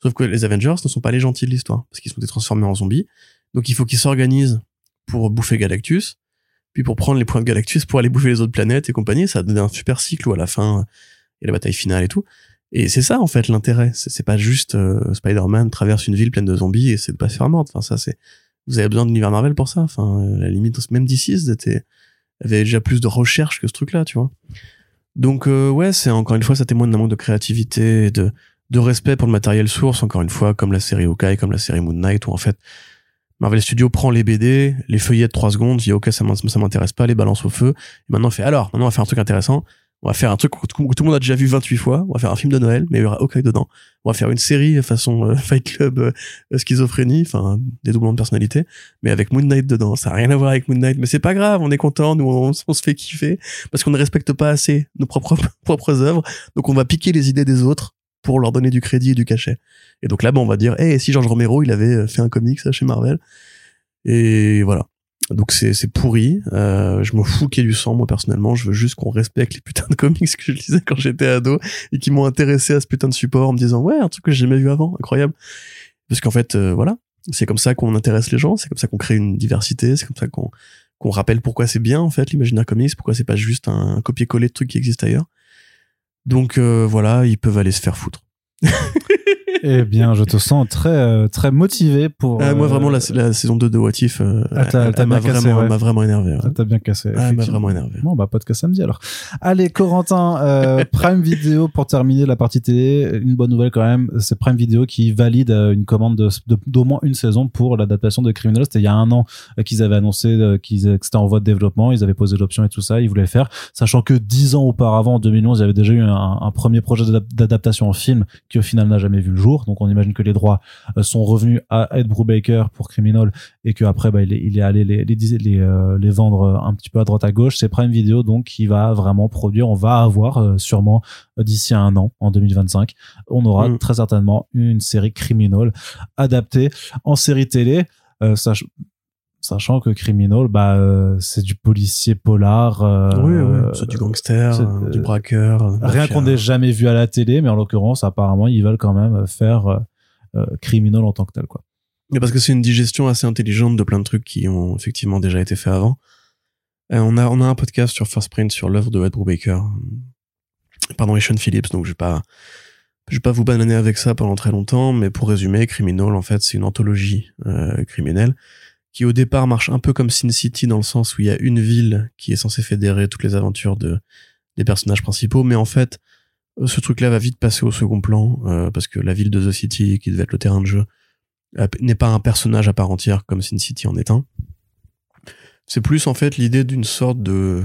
Sauf que les Avengers ne sont pas les gentils de l'histoire, parce qu'ils sont transformés en zombies. Donc il faut qu'ils s'organisent pour bouffer Galactus, puis pour prendre les points de Galactus pour aller bouffer les autres planètes et compagnie. Ça a donné un super cycle où à la fin, il y a la bataille finale et tout. Et c'est ça, en fait, l'intérêt. C'est pas juste euh, Spider-Man traverse une ville pleine de zombies et c'est de pas se faire. Enfin, ça, c'est... Vous avez besoin de l'univers Marvel pour ça. Enfin, euh, la limite, même d'ici, c'était avait déjà plus de recherche que ce truc-là, tu vois. Donc euh, ouais, c'est encore une fois, ça témoigne d'un manque de créativité, et de de respect pour le matériel source, encore une fois, comme la série Hawkeye, comme la série Moon Knight, où en fait Marvel Studios prend les BD, les feuillette trois secondes, dit ok ça m'intéresse pas, les balance au feu. Et maintenant on fait alors, maintenant on va faire un truc intéressant. On va faire un truc que tout le monde a déjà vu 28 fois. On va faire un film de Noël, mais il y aura Hawkeye dedans. On va faire une série façon euh, *laughs* Fight Club, euh, schizophrénie, enfin des doublements de personnalité, mais avec Moon Knight dedans. Ça a rien à voir avec Moon Knight, mais c'est pas grave. On est content, nous on, se fait kiffer parce qu'on ne respecte pas assez nos propres *laughs* propres œuvres. Donc on va piquer les idées des autres pour leur donner du crédit et du cachet. Et donc là, bah, on va dire, hey, si George Romero, il avait euh, fait un comics chez Marvel. Et voilà. Donc c'est c'est pourri. Euh, je m'en fous qu'il y ait du sang, moi personnellement. Je veux juste qu'on respecte les putains de comics que je lisais quand j'étais ado et qui m'ont intéressé à ce putain de support en me disant ouais un truc que j'ai jamais vu avant, incroyable. Parce qu'en fait, euh, voilà, c'est comme ça qu'on intéresse les gens, c'est comme ça qu'on crée une diversité, c'est comme ça qu'on qu'on rappelle pourquoi c'est bien en fait l'imaginaire comics, pourquoi c'est pas juste un, copier-coller de trucs qui existent ailleurs. Donc euh, voilà, ils peuvent aller se faire foutre. *laughs* Eh bien, je te sens très, euh, très motivé pour. Ah, moi euh, vraiment la, la saison 2 de What If, euh, Ah, elle- m'a vraiment, ouais. vraiment énervé. ouais. Ah, T'as bien cassé. Ah, elle m'a vraiment énervé. Bon, bah, podcast samedi alors. Allez, Corentin, euh, *laughs* Prime Video pour terminer la partie télé. Une bonne nouvelle quand même, c'est Prime Video qui valide euh, une commande de- de- d'au moins une saison pour l'adaptation de Criminal. C'était il y a un an euh, qu'ils avaient annoncé euh, qu'ils que c'était en voie de développement. Ils avaient posé l'option et tout ça. Ils voulaient faire, sachant que dix ans auparavant, en 2011, il y avait déjà eu un, un premier projet d'adap- d'adaptation en film qui au final n'a jamais vu le Donc on imagine que les droits euh, sont revenus à Ed Brubaker pour Criminal et que après bah, il, est, il est allé les, les, les, euh, les vendre euh, un petit peu à droite à gauche. C'est Prime Video donc qui va vraiment produire. On va avoir euh, sûrement d'ici à un an, en 2025, on aura Mm. très certainement une série Criminal adaptée en série télé. Euh, Sachant que Criminal, bah, euh, c'est du policier polar. euh, oui, oui, c'est du gangster, euh, du braqueur. Rien qu'on n'ait jamais vu à la télé, mais en l'occurrence, apparemment, ils veulent quand même faire Criminal en tant que tel, quoi. Mais parce que c'est une digestion assez intelligente de plein de trucs qui ont effectivement déjà été faits avant. On a on a un podcast sur First Print sur l'œuvre de Ed Brubaker. Pardon, et Sean Phillips, donc je vais pas je vais pas vous bananer avec ça pendant très longtemps, mais pour résumer, Criminal en fait c'est une anthologie criminelle qui au départ marche un peu comme Sin City dans le sens où il y a une ville qui est censée fédérer toutes les aventures de des personnages principaux, mais en fait euh, ce truc-là va vite passer au second plan euh, parce que la ville de The City qui devait être le terrain de jeu n'est pas un personnage à part entière comme Sin City en est un. C'est plus en fait l'idée d'une sorte de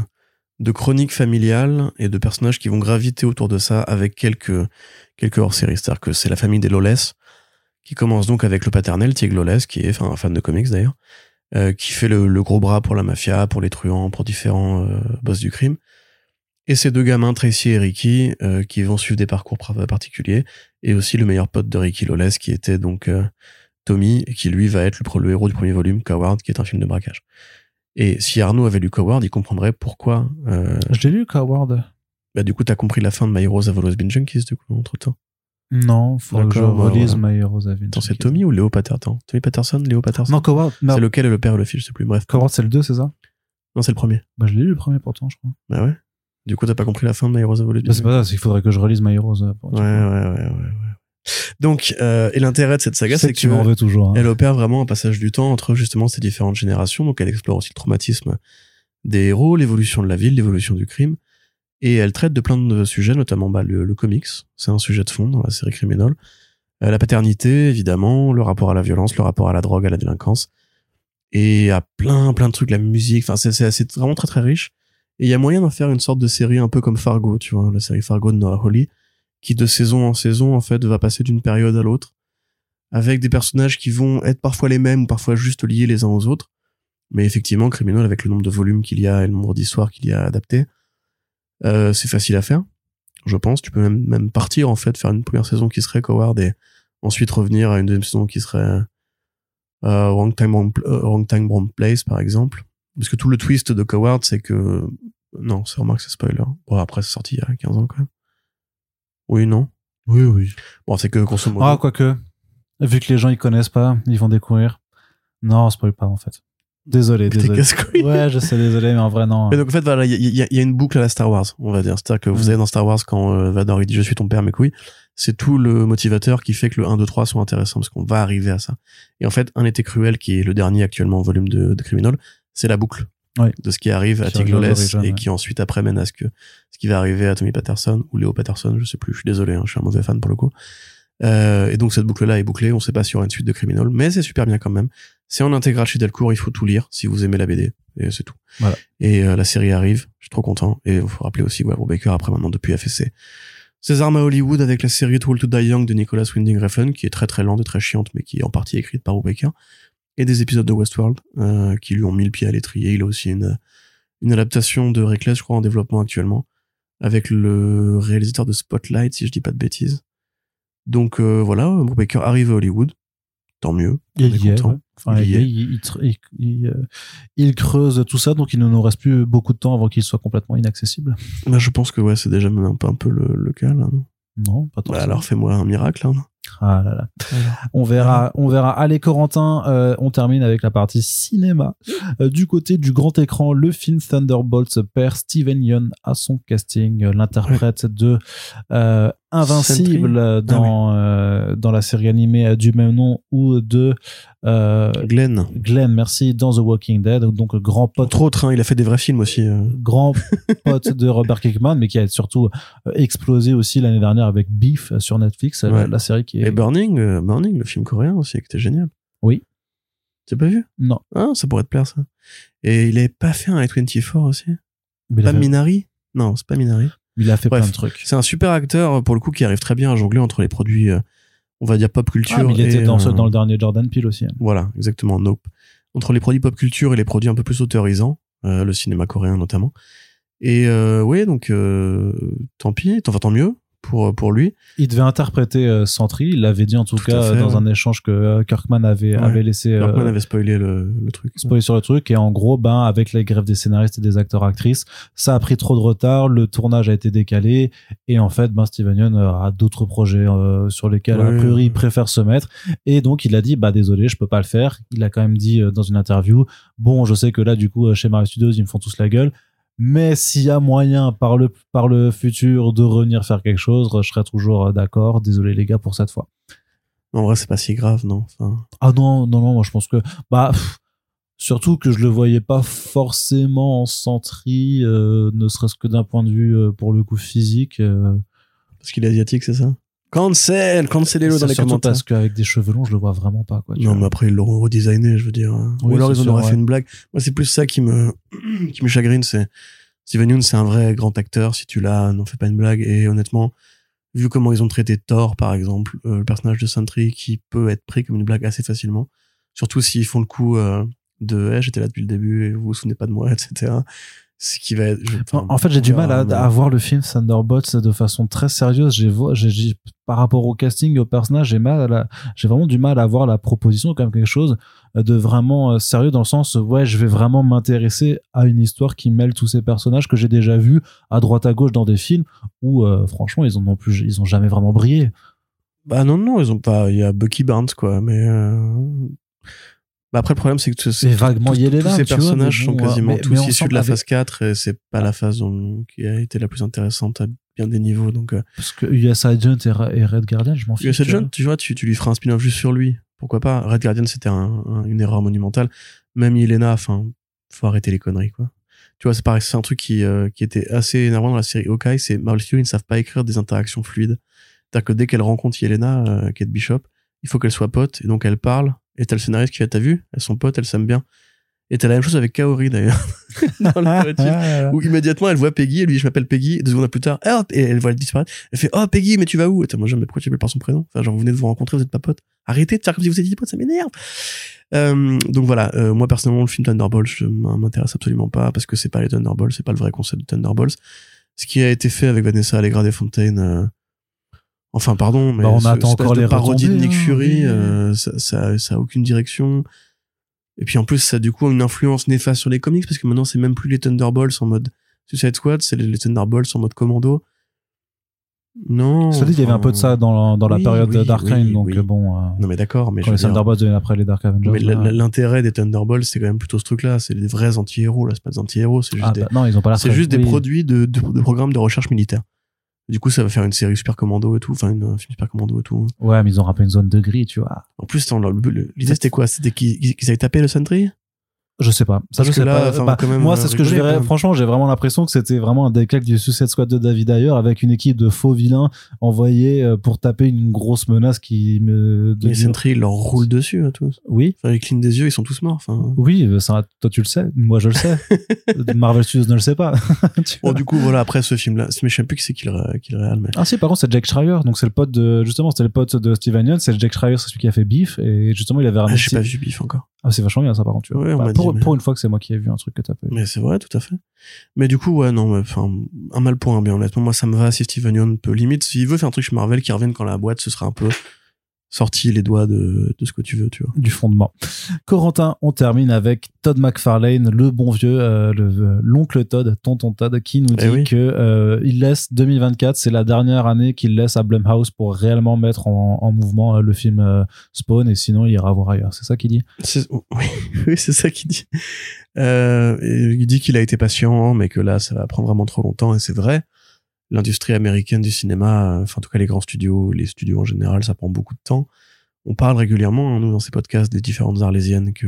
de chronique familiale et de personnages qui vont graviter autour de ça avec quelques quelques hors-séries. C'est-à-dire que c'est la famille des Loles qui commence donc avec le paternel Tig Loles qui est un fan de comics d'ailleurs euh, qui fait le, le gros bras pour la mafia, pour les truands, pour différents euh, boss du crime. Et ces deux gamins, Tracy et Ricky, euh, qui vont suivre des parcours particuliers, et aussi le meilleur pote de Ricky Loles, qui était donc Tommy, et qui lui va être le, héros du premier volume, Coward, qui est un film de braquage. Et si Arnaud avait lu Coward, il comprendrait pourquoi. Je l'ai lu, Coward. bah, du coup, t'as compris la fin de My Heroes Have Always Been Junkies, du coup, entre temps. Non, faudrait que je bah, relise voilà. My Heroes Have Attends, c'est. Tommy ou Léo Patterson Tommy Patterson Léo Patterson Non, Coward, C'est lequel le père et le fils, je sais plus. Bref. Coward, c'est le 2, c'est ça Non, c'est le premier. Bah, je l'ai lu le premier pourtant, je crois. Bah ouais. Du coup, t'as pas compris la fin de My Heroes Been Bah, c'est pas ça, c'est qu'il faudrait que je relise My Heroes. euh, pour Ouais, ouais, ouais, ouais, ouais. Donc, euh, et l'intérêt de cette saga, c'est que tu m'en veux toujours. hein. elle opère vraiment un passage du temps entre justement ces différentes générations. Donc, elle explore aussi le traumatisme des héros, l'évolution de la ville, l'évolution du crime. Et elle traite de plein de sujets, notamment bah, le, le comics. C'est un sujet de fond dans la série Criminal. Euh, la paternité, évidemment, le rapport à la violence, le rapport à la drogue, à la délinquance. Et à plein, plein de trucs, la musique. Enfin, c'est, vraiment très, très riche. Et il y a moyen d'en faire une sorte de série un peu comme Fargo, tu vois, la série Fargo de Noah Hawley, qui de saison en saison, en fait, va passer d'une période à l'autre, avec des personnages qui vont être parfois les mêmes ou parfois juste liés les uns aux autres. Mais effectivement, Criminal, avec le nombre de volumes qu'il y a et le nombre d'histoires qu'il y a adaptées, euh, c'est facile à faire. je pense. Tu peux même, même partir, en fait, faire une première saison qui serait Coward et ensuite revenir à une deuxième saison qui serait euh, Wrong, Time, Wrong, euh, Wrong Time, Wrong Place, par exemple. Parce que tout le twist de Coward, c'est que... Non, c'est remarque, c'est spoiler. Bon, après, c'est sorti il y a 15 ans, quand même. Oui, non Oui, oui. Bon, c'est que, grosso modo... Ah, quoique. Vu que les gens ils connaissent pas, ils vont découvrir. Non, spoil pas en fait. Désolé, désolé. Ouais, je sais, désolé, mais en vrai, non. Mais donc en fait voilà, il y, a- il y a une boucle à la Star Wars, on va dire. C'est-à-dire que vous Mm. avez dans Star Wars quand euh, Vador il dit je suis ton père mes couilles, c'est tout le motivateur qui fait que le 1 2 3 sont intéressants parce qu'on va arriver à ça. Et en fait, un été cruel qui est le dernier actuellement en volume de, de Criminal, c'est la boucle Ouais. de ce qui arrive à Sur Tig George Lawless Origin, et ouais. qui ensuite après mène à ce que ce qui va arriver à Tommy Patterson ou Léo Patterson, je sais plus, je suis désolé, hein, je suis un mauvais fan pour le coup. Euh, et donc cette boucle-là est bouclée, on sait pas s'il y aura une suite de Criminal, mais c'est super bien quand même. C'est en intégral chez Delcourt, il faut tout lire si vous aimez la BD, et c'est tout. Voilà. Et euh, la série arrive, je suis trop content. Et il faut rappeler aussi Will Baker après maintenant depuis FSC. Ses armes à Hollywood avec la série Too Old to Die Young de Nicolas Winding Refn, qui est très très lente et très chiante, mais qui est en partie écrite par Baker. Et des épisodes de Westworld, euh, qui lui ont mis le pied à l'étrier. Il a aussi une, une adaptation de Reckless, je crois, en développement actuellement, avec le réalisateur de Spotlight, si je dis pas de bêtises. Donc euh, voilà, Baker arrive à Hollywood. Tant mieux. Il est y est, content. ouais. Enfin, Il est. euh, creuse tout ça, donc il ne nous reste plus beaucoup de temps avant qu'il soit complètement inaccessible. Là, je pense que ouais, c'est déjà même un peu, un peu le, le cas, là. non Non, pas tant. Bah, alors fais-moi un miracle, hein. Ah là là. On verra, on verra. Allez Corentin, euh, on termine avec la partie cinéma. Euh, du côté du grand écran, le film Thunderbolts perd Steven Yeun à son casting, l'interprète de euh, Invincible Ah dans dans la série animée du même nom ou de euh, Glenn. Glenn, merci, dans The Walking Dead, donc grand pote Entre autres, hein, il a fait des vrais films aussi. euh. grand *laughs* pote de Robert Kirkman, mais qui a surtout euh, explosé aussi l'année dernière avec Beef sur Netflix, la- Ouais. la, série qui est Et Burning, euh, Burning, le film coréen aussi, qui était génial. Oui. T'as pas vu? Non, Ah, ça pourrait te plaire, ça. Et il avait pas fait un A24 aussi? Mais Pas Minari? Non, c'est pas Minari. Il a fait Bref, plein de trucs. C'est un super acteur, pour le coup, qui arrive très bien à jongler entre les produits, on va dire pop culture. Ah, mais il était et, dans, ce- euh, dans le dernier Jordan Peele aussi. Voilà, exactement, Nope. Entre les produits pop culture et les produits un peu plus autorisants, euh, le cinéma coréen notamment. Et euh, ouais, donc euh, tant pis, enfin tant mieux pour pour lui. Il devait interpréter euh, Sentry. Il l'avait dit en tout, cas fait, dans ouais. un échange que euh, Kirkman avait, Ouais. avait laissé euh, Kirkman avait spoilé le, le truc. spoiler sur le truc. Et en gros, ben, avec la grève des scénaristes et des acteurs-actrices, ça a pris trop de retard. Le tournage a été décalé. Et en fait, ben, Steven Yeun euh, a d'autres projets euh, sur lesquels, a Ouais. priori, il préfère se mettre. Et donc, il a dit, bah, désolé, je peux pas le faire. Il a quand même dit euh, dans une interview, bon, je sais que là, du coup, euh, chez Marvel Studios, ils me font tous la gueule. Mais s'il y a moyen par le, par le futur de revenir faire quelque chose, je serai toujours euh, d'accord. Désolé les gars pour cette fois. En vrai, c'est pas si grave, non. Enfin, Ah non, non, non, moi je pense que. Bah, pff, surtout que je le voyais pas forcément en centri, euh, ne serait-ce que d'un point de vue euh, pour le coup physique. euh, parce qu'il est asiatique, c'est ça? Cancel, cancel dans les commentaires. parce qu'avec des cheveux longs, je le vois vraiment pas. Quoi, Non, vois. mais après ils l'auront redesigné, je veux dire. Oui, Ou alors ils en auraient ouais. fait une blague. Moi, c'est plus ça qui me *clears throat* qui me chagrine, c'est Steven Yeun, c'est un vrai grand acteur. Si tu l'as, n'en fais pas une blague. Et honnêtement, vu comment ils ont traité Thor, par exemple, euh, le personnage de Sentry, qui peut être pris comme une blague assez facilement, surtout s'ils font le coup euh, de hey, j'étais là depuis le début et vous vous souvenez pas de moi, *laughs* etc. Ce qui va être. je- En, enfin, en fait, j'ai du mal à, mais- à voir le film Thunderbolts de façon très sérieuse. J'ai, par rapport au casting et au personnage, j'ai mal, j'ai vraiment du mal à voir la proposition comme quelque chose de vraiment euh, sérieux dans le sens, ouais, je vais vraiment m'intéresser à une histoire qui mêle tous ces personnages que j'ai déjà vus à droite à gauche dans des films où, euh, franchement, ils ont non plus, ils ont jamais vraiment brillé. Bah non, non, ils ont pas. Il y a Bucky Barnes, quoi, mais. euh, Bah après, le problème, c'est que C'est vaguement tous, ces vois, personnages sont euh, quasiment mais- tous mais issus de la avec- phase 4 et c'est pas la phase dont- qui a été la plus intéressante à bien des niveaux. Donc, euh, Parce que US Agent et, Red Guardian, je m'en fiche. US. Agent, tu vois, tu, tu lui feras un spin-off juste sur lui. Pourquoi pas? Red Guardian, c'était un- un- une erreur monumentale. Même Yelena, enfin, faut arrêter les conneries, quoi. Tu vois, c'est pareil, c'est un truc qui, euh, qui était assez énervant dans la série Hawkeye, c'est Marvel Studios, ils ne savent pas écrire des interactions fluides. C'est-à-dire que dès qu'elle rencontre Yelena, euh, Kate Bishop, il faut qu'elle soit pote, et donc elle parle, et t'as le scénariste qui va, t'as vu Elles sont potes, elles s'aiment bien. Et t'as la même chose avec Kaori, d'ailleurs. *laughs* dans le narratif où immédiatement elle voit Peggy, elle lui dit je m'appelle Peggy, et deux secondes plus tard, ah, et elle voit elle disparaître, elle fait oh Peggy mais tu vas où? Et t'es, moi j'aime mais pourquoi tu m'appelles par son prénom Enfin genre vous venez de vous rencontrer, vous êtes pas potes. Arrêtez de faire comme si vous étiez potes, ça m'énerve. Euh, donc voilà, euh, moi personnellement le film Thunderbolts je m'intéresse absolument pas parce que c'est pas les Thunderbolts, c'est pas le vrai concept de Thunderbolts. ce qui a été fait avec Vanessa Allegra des Fontaine. Enfin, pardon, mais Bah, on ce attend encore de les parodie de Nick hein, Fury, euh, ça, ça, ça a aucune direction. Et puis en plus, ça a du coup une influence néfaste sur les comics parce que maintenant, c'est même plus les Thunderbolts en mode Suicide Squad, c'est les, les Thunderbolts en mode commando. Non. Ça dit, il y avait un peu de ça dans, dans la Oui, période oui, Dark Reign, oui, donc bon, euh, Non, mais d'accord, mais quand les dire- Thunderbolts deviennent après les Dark Avengers. mais l'intérêt des Thunderbolts, c'est quand même plutôt ce truc-là. C'est des vrais anti-héros, là, c'est pas des anti-héros, c'est juste Ah, des, bah, non, ils ont pas c'est juste des produits de, de, de programmes de recherche militaire. Du coup, ça va faire une série Super Commando et tout, enfin, une, un film Super Commando et tout. Ouais, mais ils ont rappelé une zone de gris, tu vois. En plus, l'idée c'était quoi? C'était qu'ils qu'ils avaient tapé le Sentry? Je sais pas. Ça, Parce je que sais là, pas. enfin, Bah, moi, euh, c'est ce que je verrais. même. Franchement, j'ai vraiment l'impression que c'était vraiment un décalque du Suicide Squad de David Ayer avec une équipe de faux vilains envoyés euh, pour taper une grosse menace qui me. Les Sentry, ils leur roulent dessus à tous. Oui. Enfin, ils clignent des yeux, ils sont tous morts. Enfin. Oui, euh, ça, toi tu le sais, moi je le sais. *laughs* Marvel Studios ne le sait pas. *laughs* Bon, du coup, voilà, après ce film-là, mais je sais plus qui c'est qui le, qui le réal, mais. Ah si, par contre c'est Jack Schreier, donc c'est le pote de justement c'était le pote de Steven Yeun, c'est Jack Schreier, c'est celui qui a fait Beef et justement il avait Ah, ramené. j'ai pas vu Biff encore. Ah c'est vachement bien ça par contre. Tu vois. Ouais, on Bah, pour, dit, mais- pour une fois que c'est moi qui ai vu un truc que t'as pas. Mais c'est vrai, tout à fait. Mais du coup, ouais, non, enfin, un mal pour un bien, honnêtement. Moi, ça me va si Steven Yeun peut, limite, s'il veut faire un truc chez Marvel, qui revienne quand la boîte, ce sera un peu sorti les doigts de, de ce que tu veux, tu vois. du fondement. Corentin, on termine avec Todd McFarlane, le bon vieux, euh, euh, l'oncle Todd, tonton Todd, qui nous dit Eh oui. que euh, il laisse 2024, c'est la dernière année qu'il laisse à Blumhouse pour réellement mettre en, en mouvement euh, le film euh, Spawn, et sinon il ira voir ailleurs. C'est ça qu'il dit? C'est- *laughs* Oui, oui, c'est ça qu'il dit. Euh, il dit qu'il a été patient, mais que là, ça va prendre vraiment trop longtemps, et c'est vrai. L'industrie américaine du cinéma, euh, enfin, en tout cas, les grands studios, les studios en général, ça prend beaucoup de temps. On parle régulièrement, hein, nous, dans ces podcasts, des différentes arlésiennes que,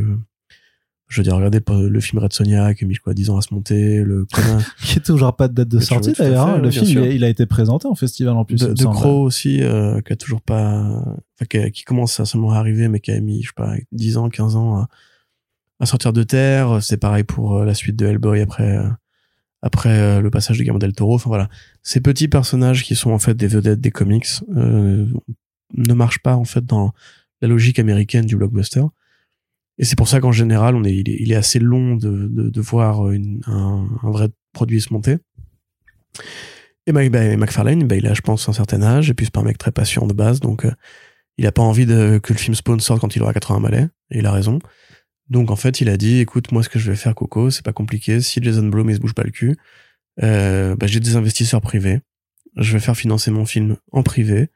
je veux dire, regardez le le film Red Sonja, qui a mis, quoi, 10 ans à se monter, le *laughs* Qui est toujours pas de date de sortie d'ailleurs. hein. Le film, il a, il a été présenté en festival en plus. de, de. Crow aussi, euh, qui a toujours pas, enfin, qui, a- qui commence à seulement arriver, mais qui a mis, je sais pas, 10 ans, 15 ans à, à sortir de terre. C'est pareil pour euh, la suite de Hellboy après, euh, après euh, le passage de Guillermo del Toro. Enfin voilà, ces petits personnages qui sont en fait des vedettes des comics euh, ne marchent pas en fait dans la logique américaine du blockbuster. Et c'est pour ça qu'en général, on est, il, est, il est assez long de, de, de voir une, un, un vrai produit se monter. Et Mike, bah, McFarlane, bah, il a, je pense, un certain âge, et puis c'est pas un mec très patient de base, donc euh, il a pas envie de, que le film Spawn sorte quand il aura 80 balais, et il a raison. Donc en fait, il a dit, écoute, moi ce que je vais faire, Coco, c'est pas compliqué, si Jason Blum il se bouge pas le cul, euh, bah, j'ai des investisseurs privés, je vais faire financer mon film en privé,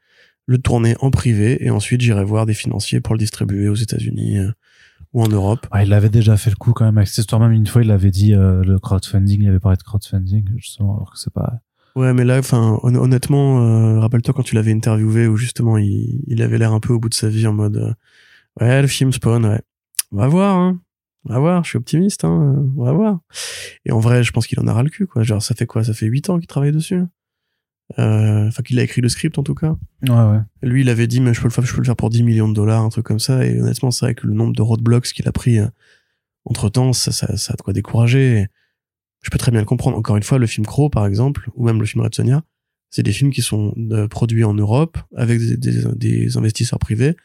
le tourner en privé, et ensuite j'irai voir des financiers pour le distribuer aux États-Unis euh, ou en Europe. Ouais, il avait déjà fait le coup quand même avec cette histoire. Même une fois, il avait dit euh, le crowdfunding, il avait parlé de crowdfunding, justement, alors que c'est pas. Ouais, mais là, enfin, hon- honnêtement, euh, rappelle-toi quand tu l'avais interviewé où justement il, il avait l'air un peu au bout de sa vie en mode, ouais, le film Spawn, ouais, on va voir, hein, on va voir, je suis optimiste, hein, on va voir. Et en vrai, je pense qu'il en a ras le cul, quoi. Genre, ça fait quoi? Ça fait huit ans qu'il travaille dessus? Euh, Enfin, qu'il a écrit le script en tout cas. Ouais, ouais. Lui, il avait dit, mais je peux le faire, je peux le faire pour 10 millions de dollars, un truc comme ça. Et honnêtement, c'est vrai que le nombre de roadblocks qu'il a pris entre temps, ça, ça, ça a de quoi décourager. Je peux très bien le comprendre. Encore une fois, le film Crow, par exemple, ou même le film Red Sonja, c'est des films qui sont euh, produits en Europe avec des, des, des investisseurs privés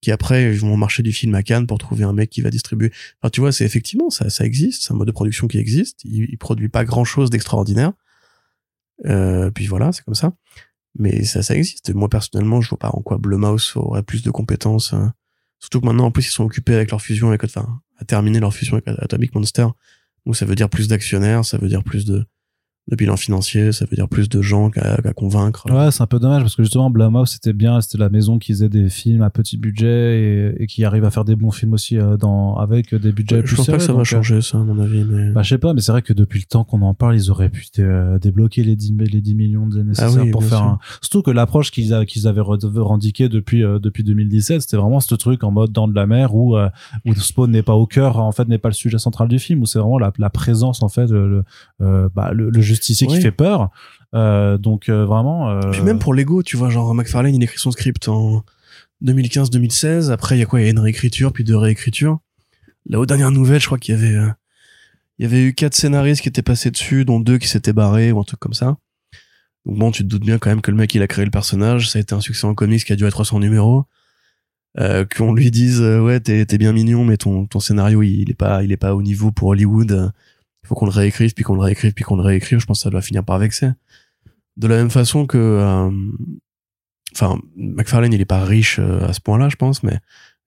qui après vont au marché du film à Cannes pour trouver un mec qui va distribuer. Enfin, tu vois, c'est effectivement ça, ça existe, c'est un mode de production qui existe. Il, il produit pas grand chose d'extraordinaire. Euh, puis voilà, c'est comme ça. Mais ça, ça existe. Moi personnellement, je vois pas en quoi Blumhouse aurait plus de compétences. hein. Surtout que maintenant, en plus, ils sont occupés avec leur fusion avec, enfin, à terminer leur fusion avec Atomic Monster. Donc ça veut dire plus d'actionnaires, ça veut dire plus de, de bilan financier, ça veut dire plus de gens qu'à convaincre. Ouais, c'est un peu dommage parce que justement, Blumhouse, c'était bien, c'était la maison qui faisait des films à petit budget et, et qui arrive à faire des bons films aussi euh, dans, avec des budgets je plus pense pas que ça va euh, changer, ça, à mon avis. Mais... Bah, je sais pas, mais c'est vrai que depuis le temps qu'on en parle, ils auraient pu euh, débloquer les 10, les 10 millions de nécessaires Ah oui, pour faire sûr. un... Surtout que l'approche qu'ils avaient revendiquée depuis, euh, depuis 2017, c'était vraiment ce truc en mode dans de la mer où, euh, où Spawn n'est pas au cœur, en fait, n'est pas le sujet central du film, où c'est vraiment la, la présence, en fait, le, le, euh, bah, le, le justicier qui fait peur. Euh, donc, euh, vraiment... euh, Puis même pour Lego, tu vois, genre McFarlane, il écrit son script en 2015-2016. Après, il y a quoi? Il y a une réécriture, puis deux réécritures. Là, aux dernières nouvelles, je crois qu'il y avait, euh, il y avait eu quatre scénaristes qui étaient passés dessus, dont deux qui s'étaient barrés ou un truc comme ça. Donc bon, tu te doutes bien quand même que le mec, il a créé le personnage. Ça a été un succès en comics qui a duré 300 numéros. Euh, qu'on lui dise, euh, ouais, t'es, t'es bien mignon, mais ton, ton scénario, il, il est pas, il est pas au niveau pour Hollywood. Faut qu'on le réécrive, puis qu'on le réécrive, puis qu'on le réécrive. Je pense que ça doit finir par vexer. De la même façon que, euh, enfin, McFarlane, il est pas riche euh, à ce point-là, je pense, mais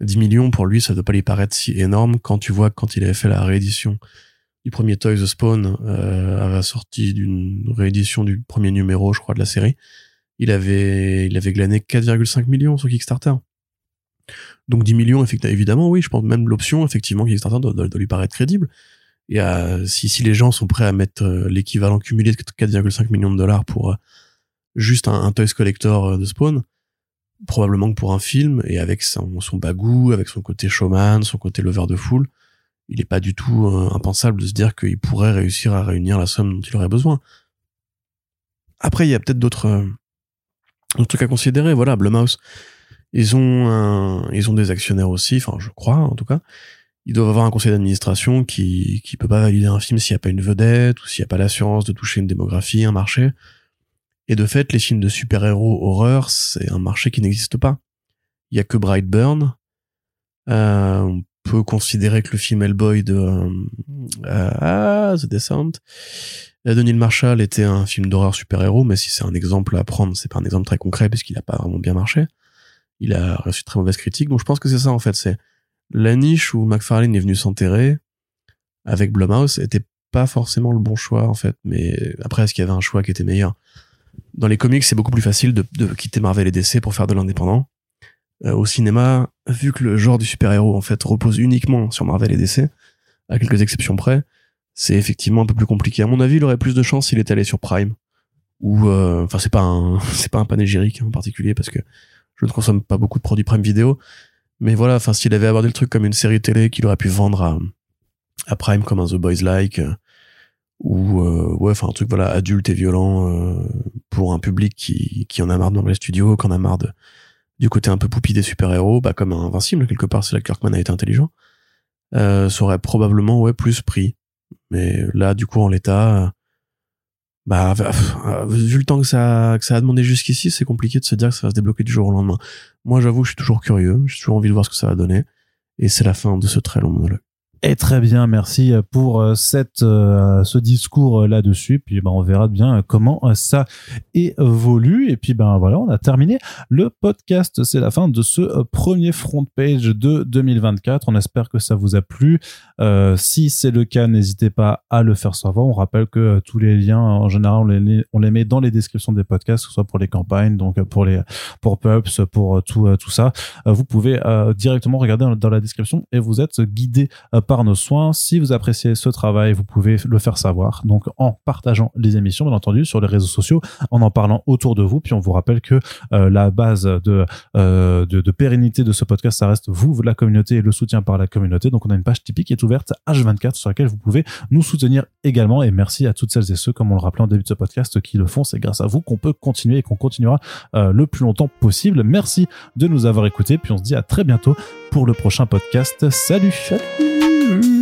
10 millions pour lui, ça ne doit pas lui paraître si énorme quand tu vois quand il avait fait la réédition du premier Toys the Spawn, euh, à la sortie d'une réédition du premier numéro, je crois, de la série, il avait, il avait glané 4,5 millions sur Kickstarter. Donc 10 millions, évidemment, oui, je pense même l'option, effectivement, Kickstarter doit, lui paraître crédible. Et euh, si, les gens sont prêts à mettre euh, l'équivalent cumulé de 4,5 millions de dollars pour euh, juste un, Toys Collector de Spawn, probablement que pour un film, et avec son, bagou, avec son côté showman, son côté lover de foule, il n'est pas du tout impensable de se dire qu'il pourrait réussir à réunir la somme dont il aurait besoin. Après, il y a peut-être d'autres trucs à considérer. Voilà, Blumhouse, ils ont ils ont des actionnaires aussi, enfin je crois en tout cas. Ils doivent avoir un conseil d'administration qui qui peut pas valider un film s'il n'y a pas une vedette ou s'il n'y a pas l'assurance de toucher une démographie, un marché. Et de fait, les films de super-héros horreur, c'est un marché qui n'existe pas. Il y a que Brightburn. Euh, on peut considérer que le film Hellboy de euh, ah, The Descent de Neil Marshall était un film d'horreur super-héros, mais si c'est un exemple à prendre, c'est pas un exemple très concret puisqu'il a pas vraiment bien marché il a reçu de très mauvaises critiques. Donc je pense que c'est ça en fait, c'est la niche où McFarlane est venu s'enterrer avec Blumhouse était pas forcément le bon choix en fait. Mais après, est-ce qu'il y avait un choix qui était meilleur? Dans les comics, c'est beaucoup plus facile de, quitter Marvel et DC pour faire de l'indépendant. Euh, au cinéma, vu que le genre du super-héros en fait repose uniquement sur Marvel et DC, à quelques exceptions près, c'est effectivement un peu plus compliqué. À mon avis, il aurait plus de chance s'il était allé sur Prime. Ou euh, enfin, c'est pas un *laughs* c'est pas un panégyrique en particulier parce que je ne consomme pas beaucoup de produits Prime Vidéo. Mais voilà, enfin, s'il avait abordé le truc comme une série télé qu'il aurait pu vendre à, à Prime comme un The Boys Like, euh, ou, euh, ouais, enfin, un truc, voilà, adulte et violent, euh, pour un public qui, qui en a marre de les studios, qui en a marre de, du côté un peu poupie des super-héros, bah, comme un Invincible, quelque part, c'est là que Kirkman a été intelligent, euh, ça aurait probablement, ouais, plus pris. Mais là, du coup, en l'état, bah vu le temps que ça que ça a demandé jusqu'ici c'est compliqué de se dire que ça va se débloquer du jour au lendemain. Moi j'avoue je suis toujours curieux. J'ai toujours envie de voir ce que ça va donner. Et c'est la fin de ce très long monologue et très bien, merci pour euh, cette euh, ce discours euh, là-dessus. Puis ben on verra bien comment ça évolue. Et puis ben voilà, on a terminé le podcast. C'est la fin de ce premier front page de 2024. On espère que ça vous a plu. Euh, si c'est le cas, n'hésitez pas à le faire savoir. On rappelle que tous les liens, en général, on les, on les met dans les descriptions des podcasts, que ce soit pour les campagnes, donc pour les pour Pups, pour tout tout ça. Vous pouvez directement regarder dans la description et vous êtes guidé par nos soins. Si vous appréciez ce travail, vous pouvez le faire savoir. Donc en partageant les émissions, bien entendu, sur les réseaux sociaux, en en parlant autour de vous. Puis on vous rappelle que euh, la base de, euh, de, de pérennité de ce podcast, ça reste vous, la communauté et le soutien par la communauté. Donc on a une page typique qui est ouverte H24 sur laquelle vous pouvez nous soutenir également. Et merci à toutes celles et ceux, comme on le rappelait en début de ce podcast, qui le font. C'est grâce à vous qu'on peut continuer et qu'on continuera euh, le plus longtemps possible. Merci de nous avoir écoutés. Puis on se dit à très bientôt pour le prochain podcast. Salut Mm-hmm.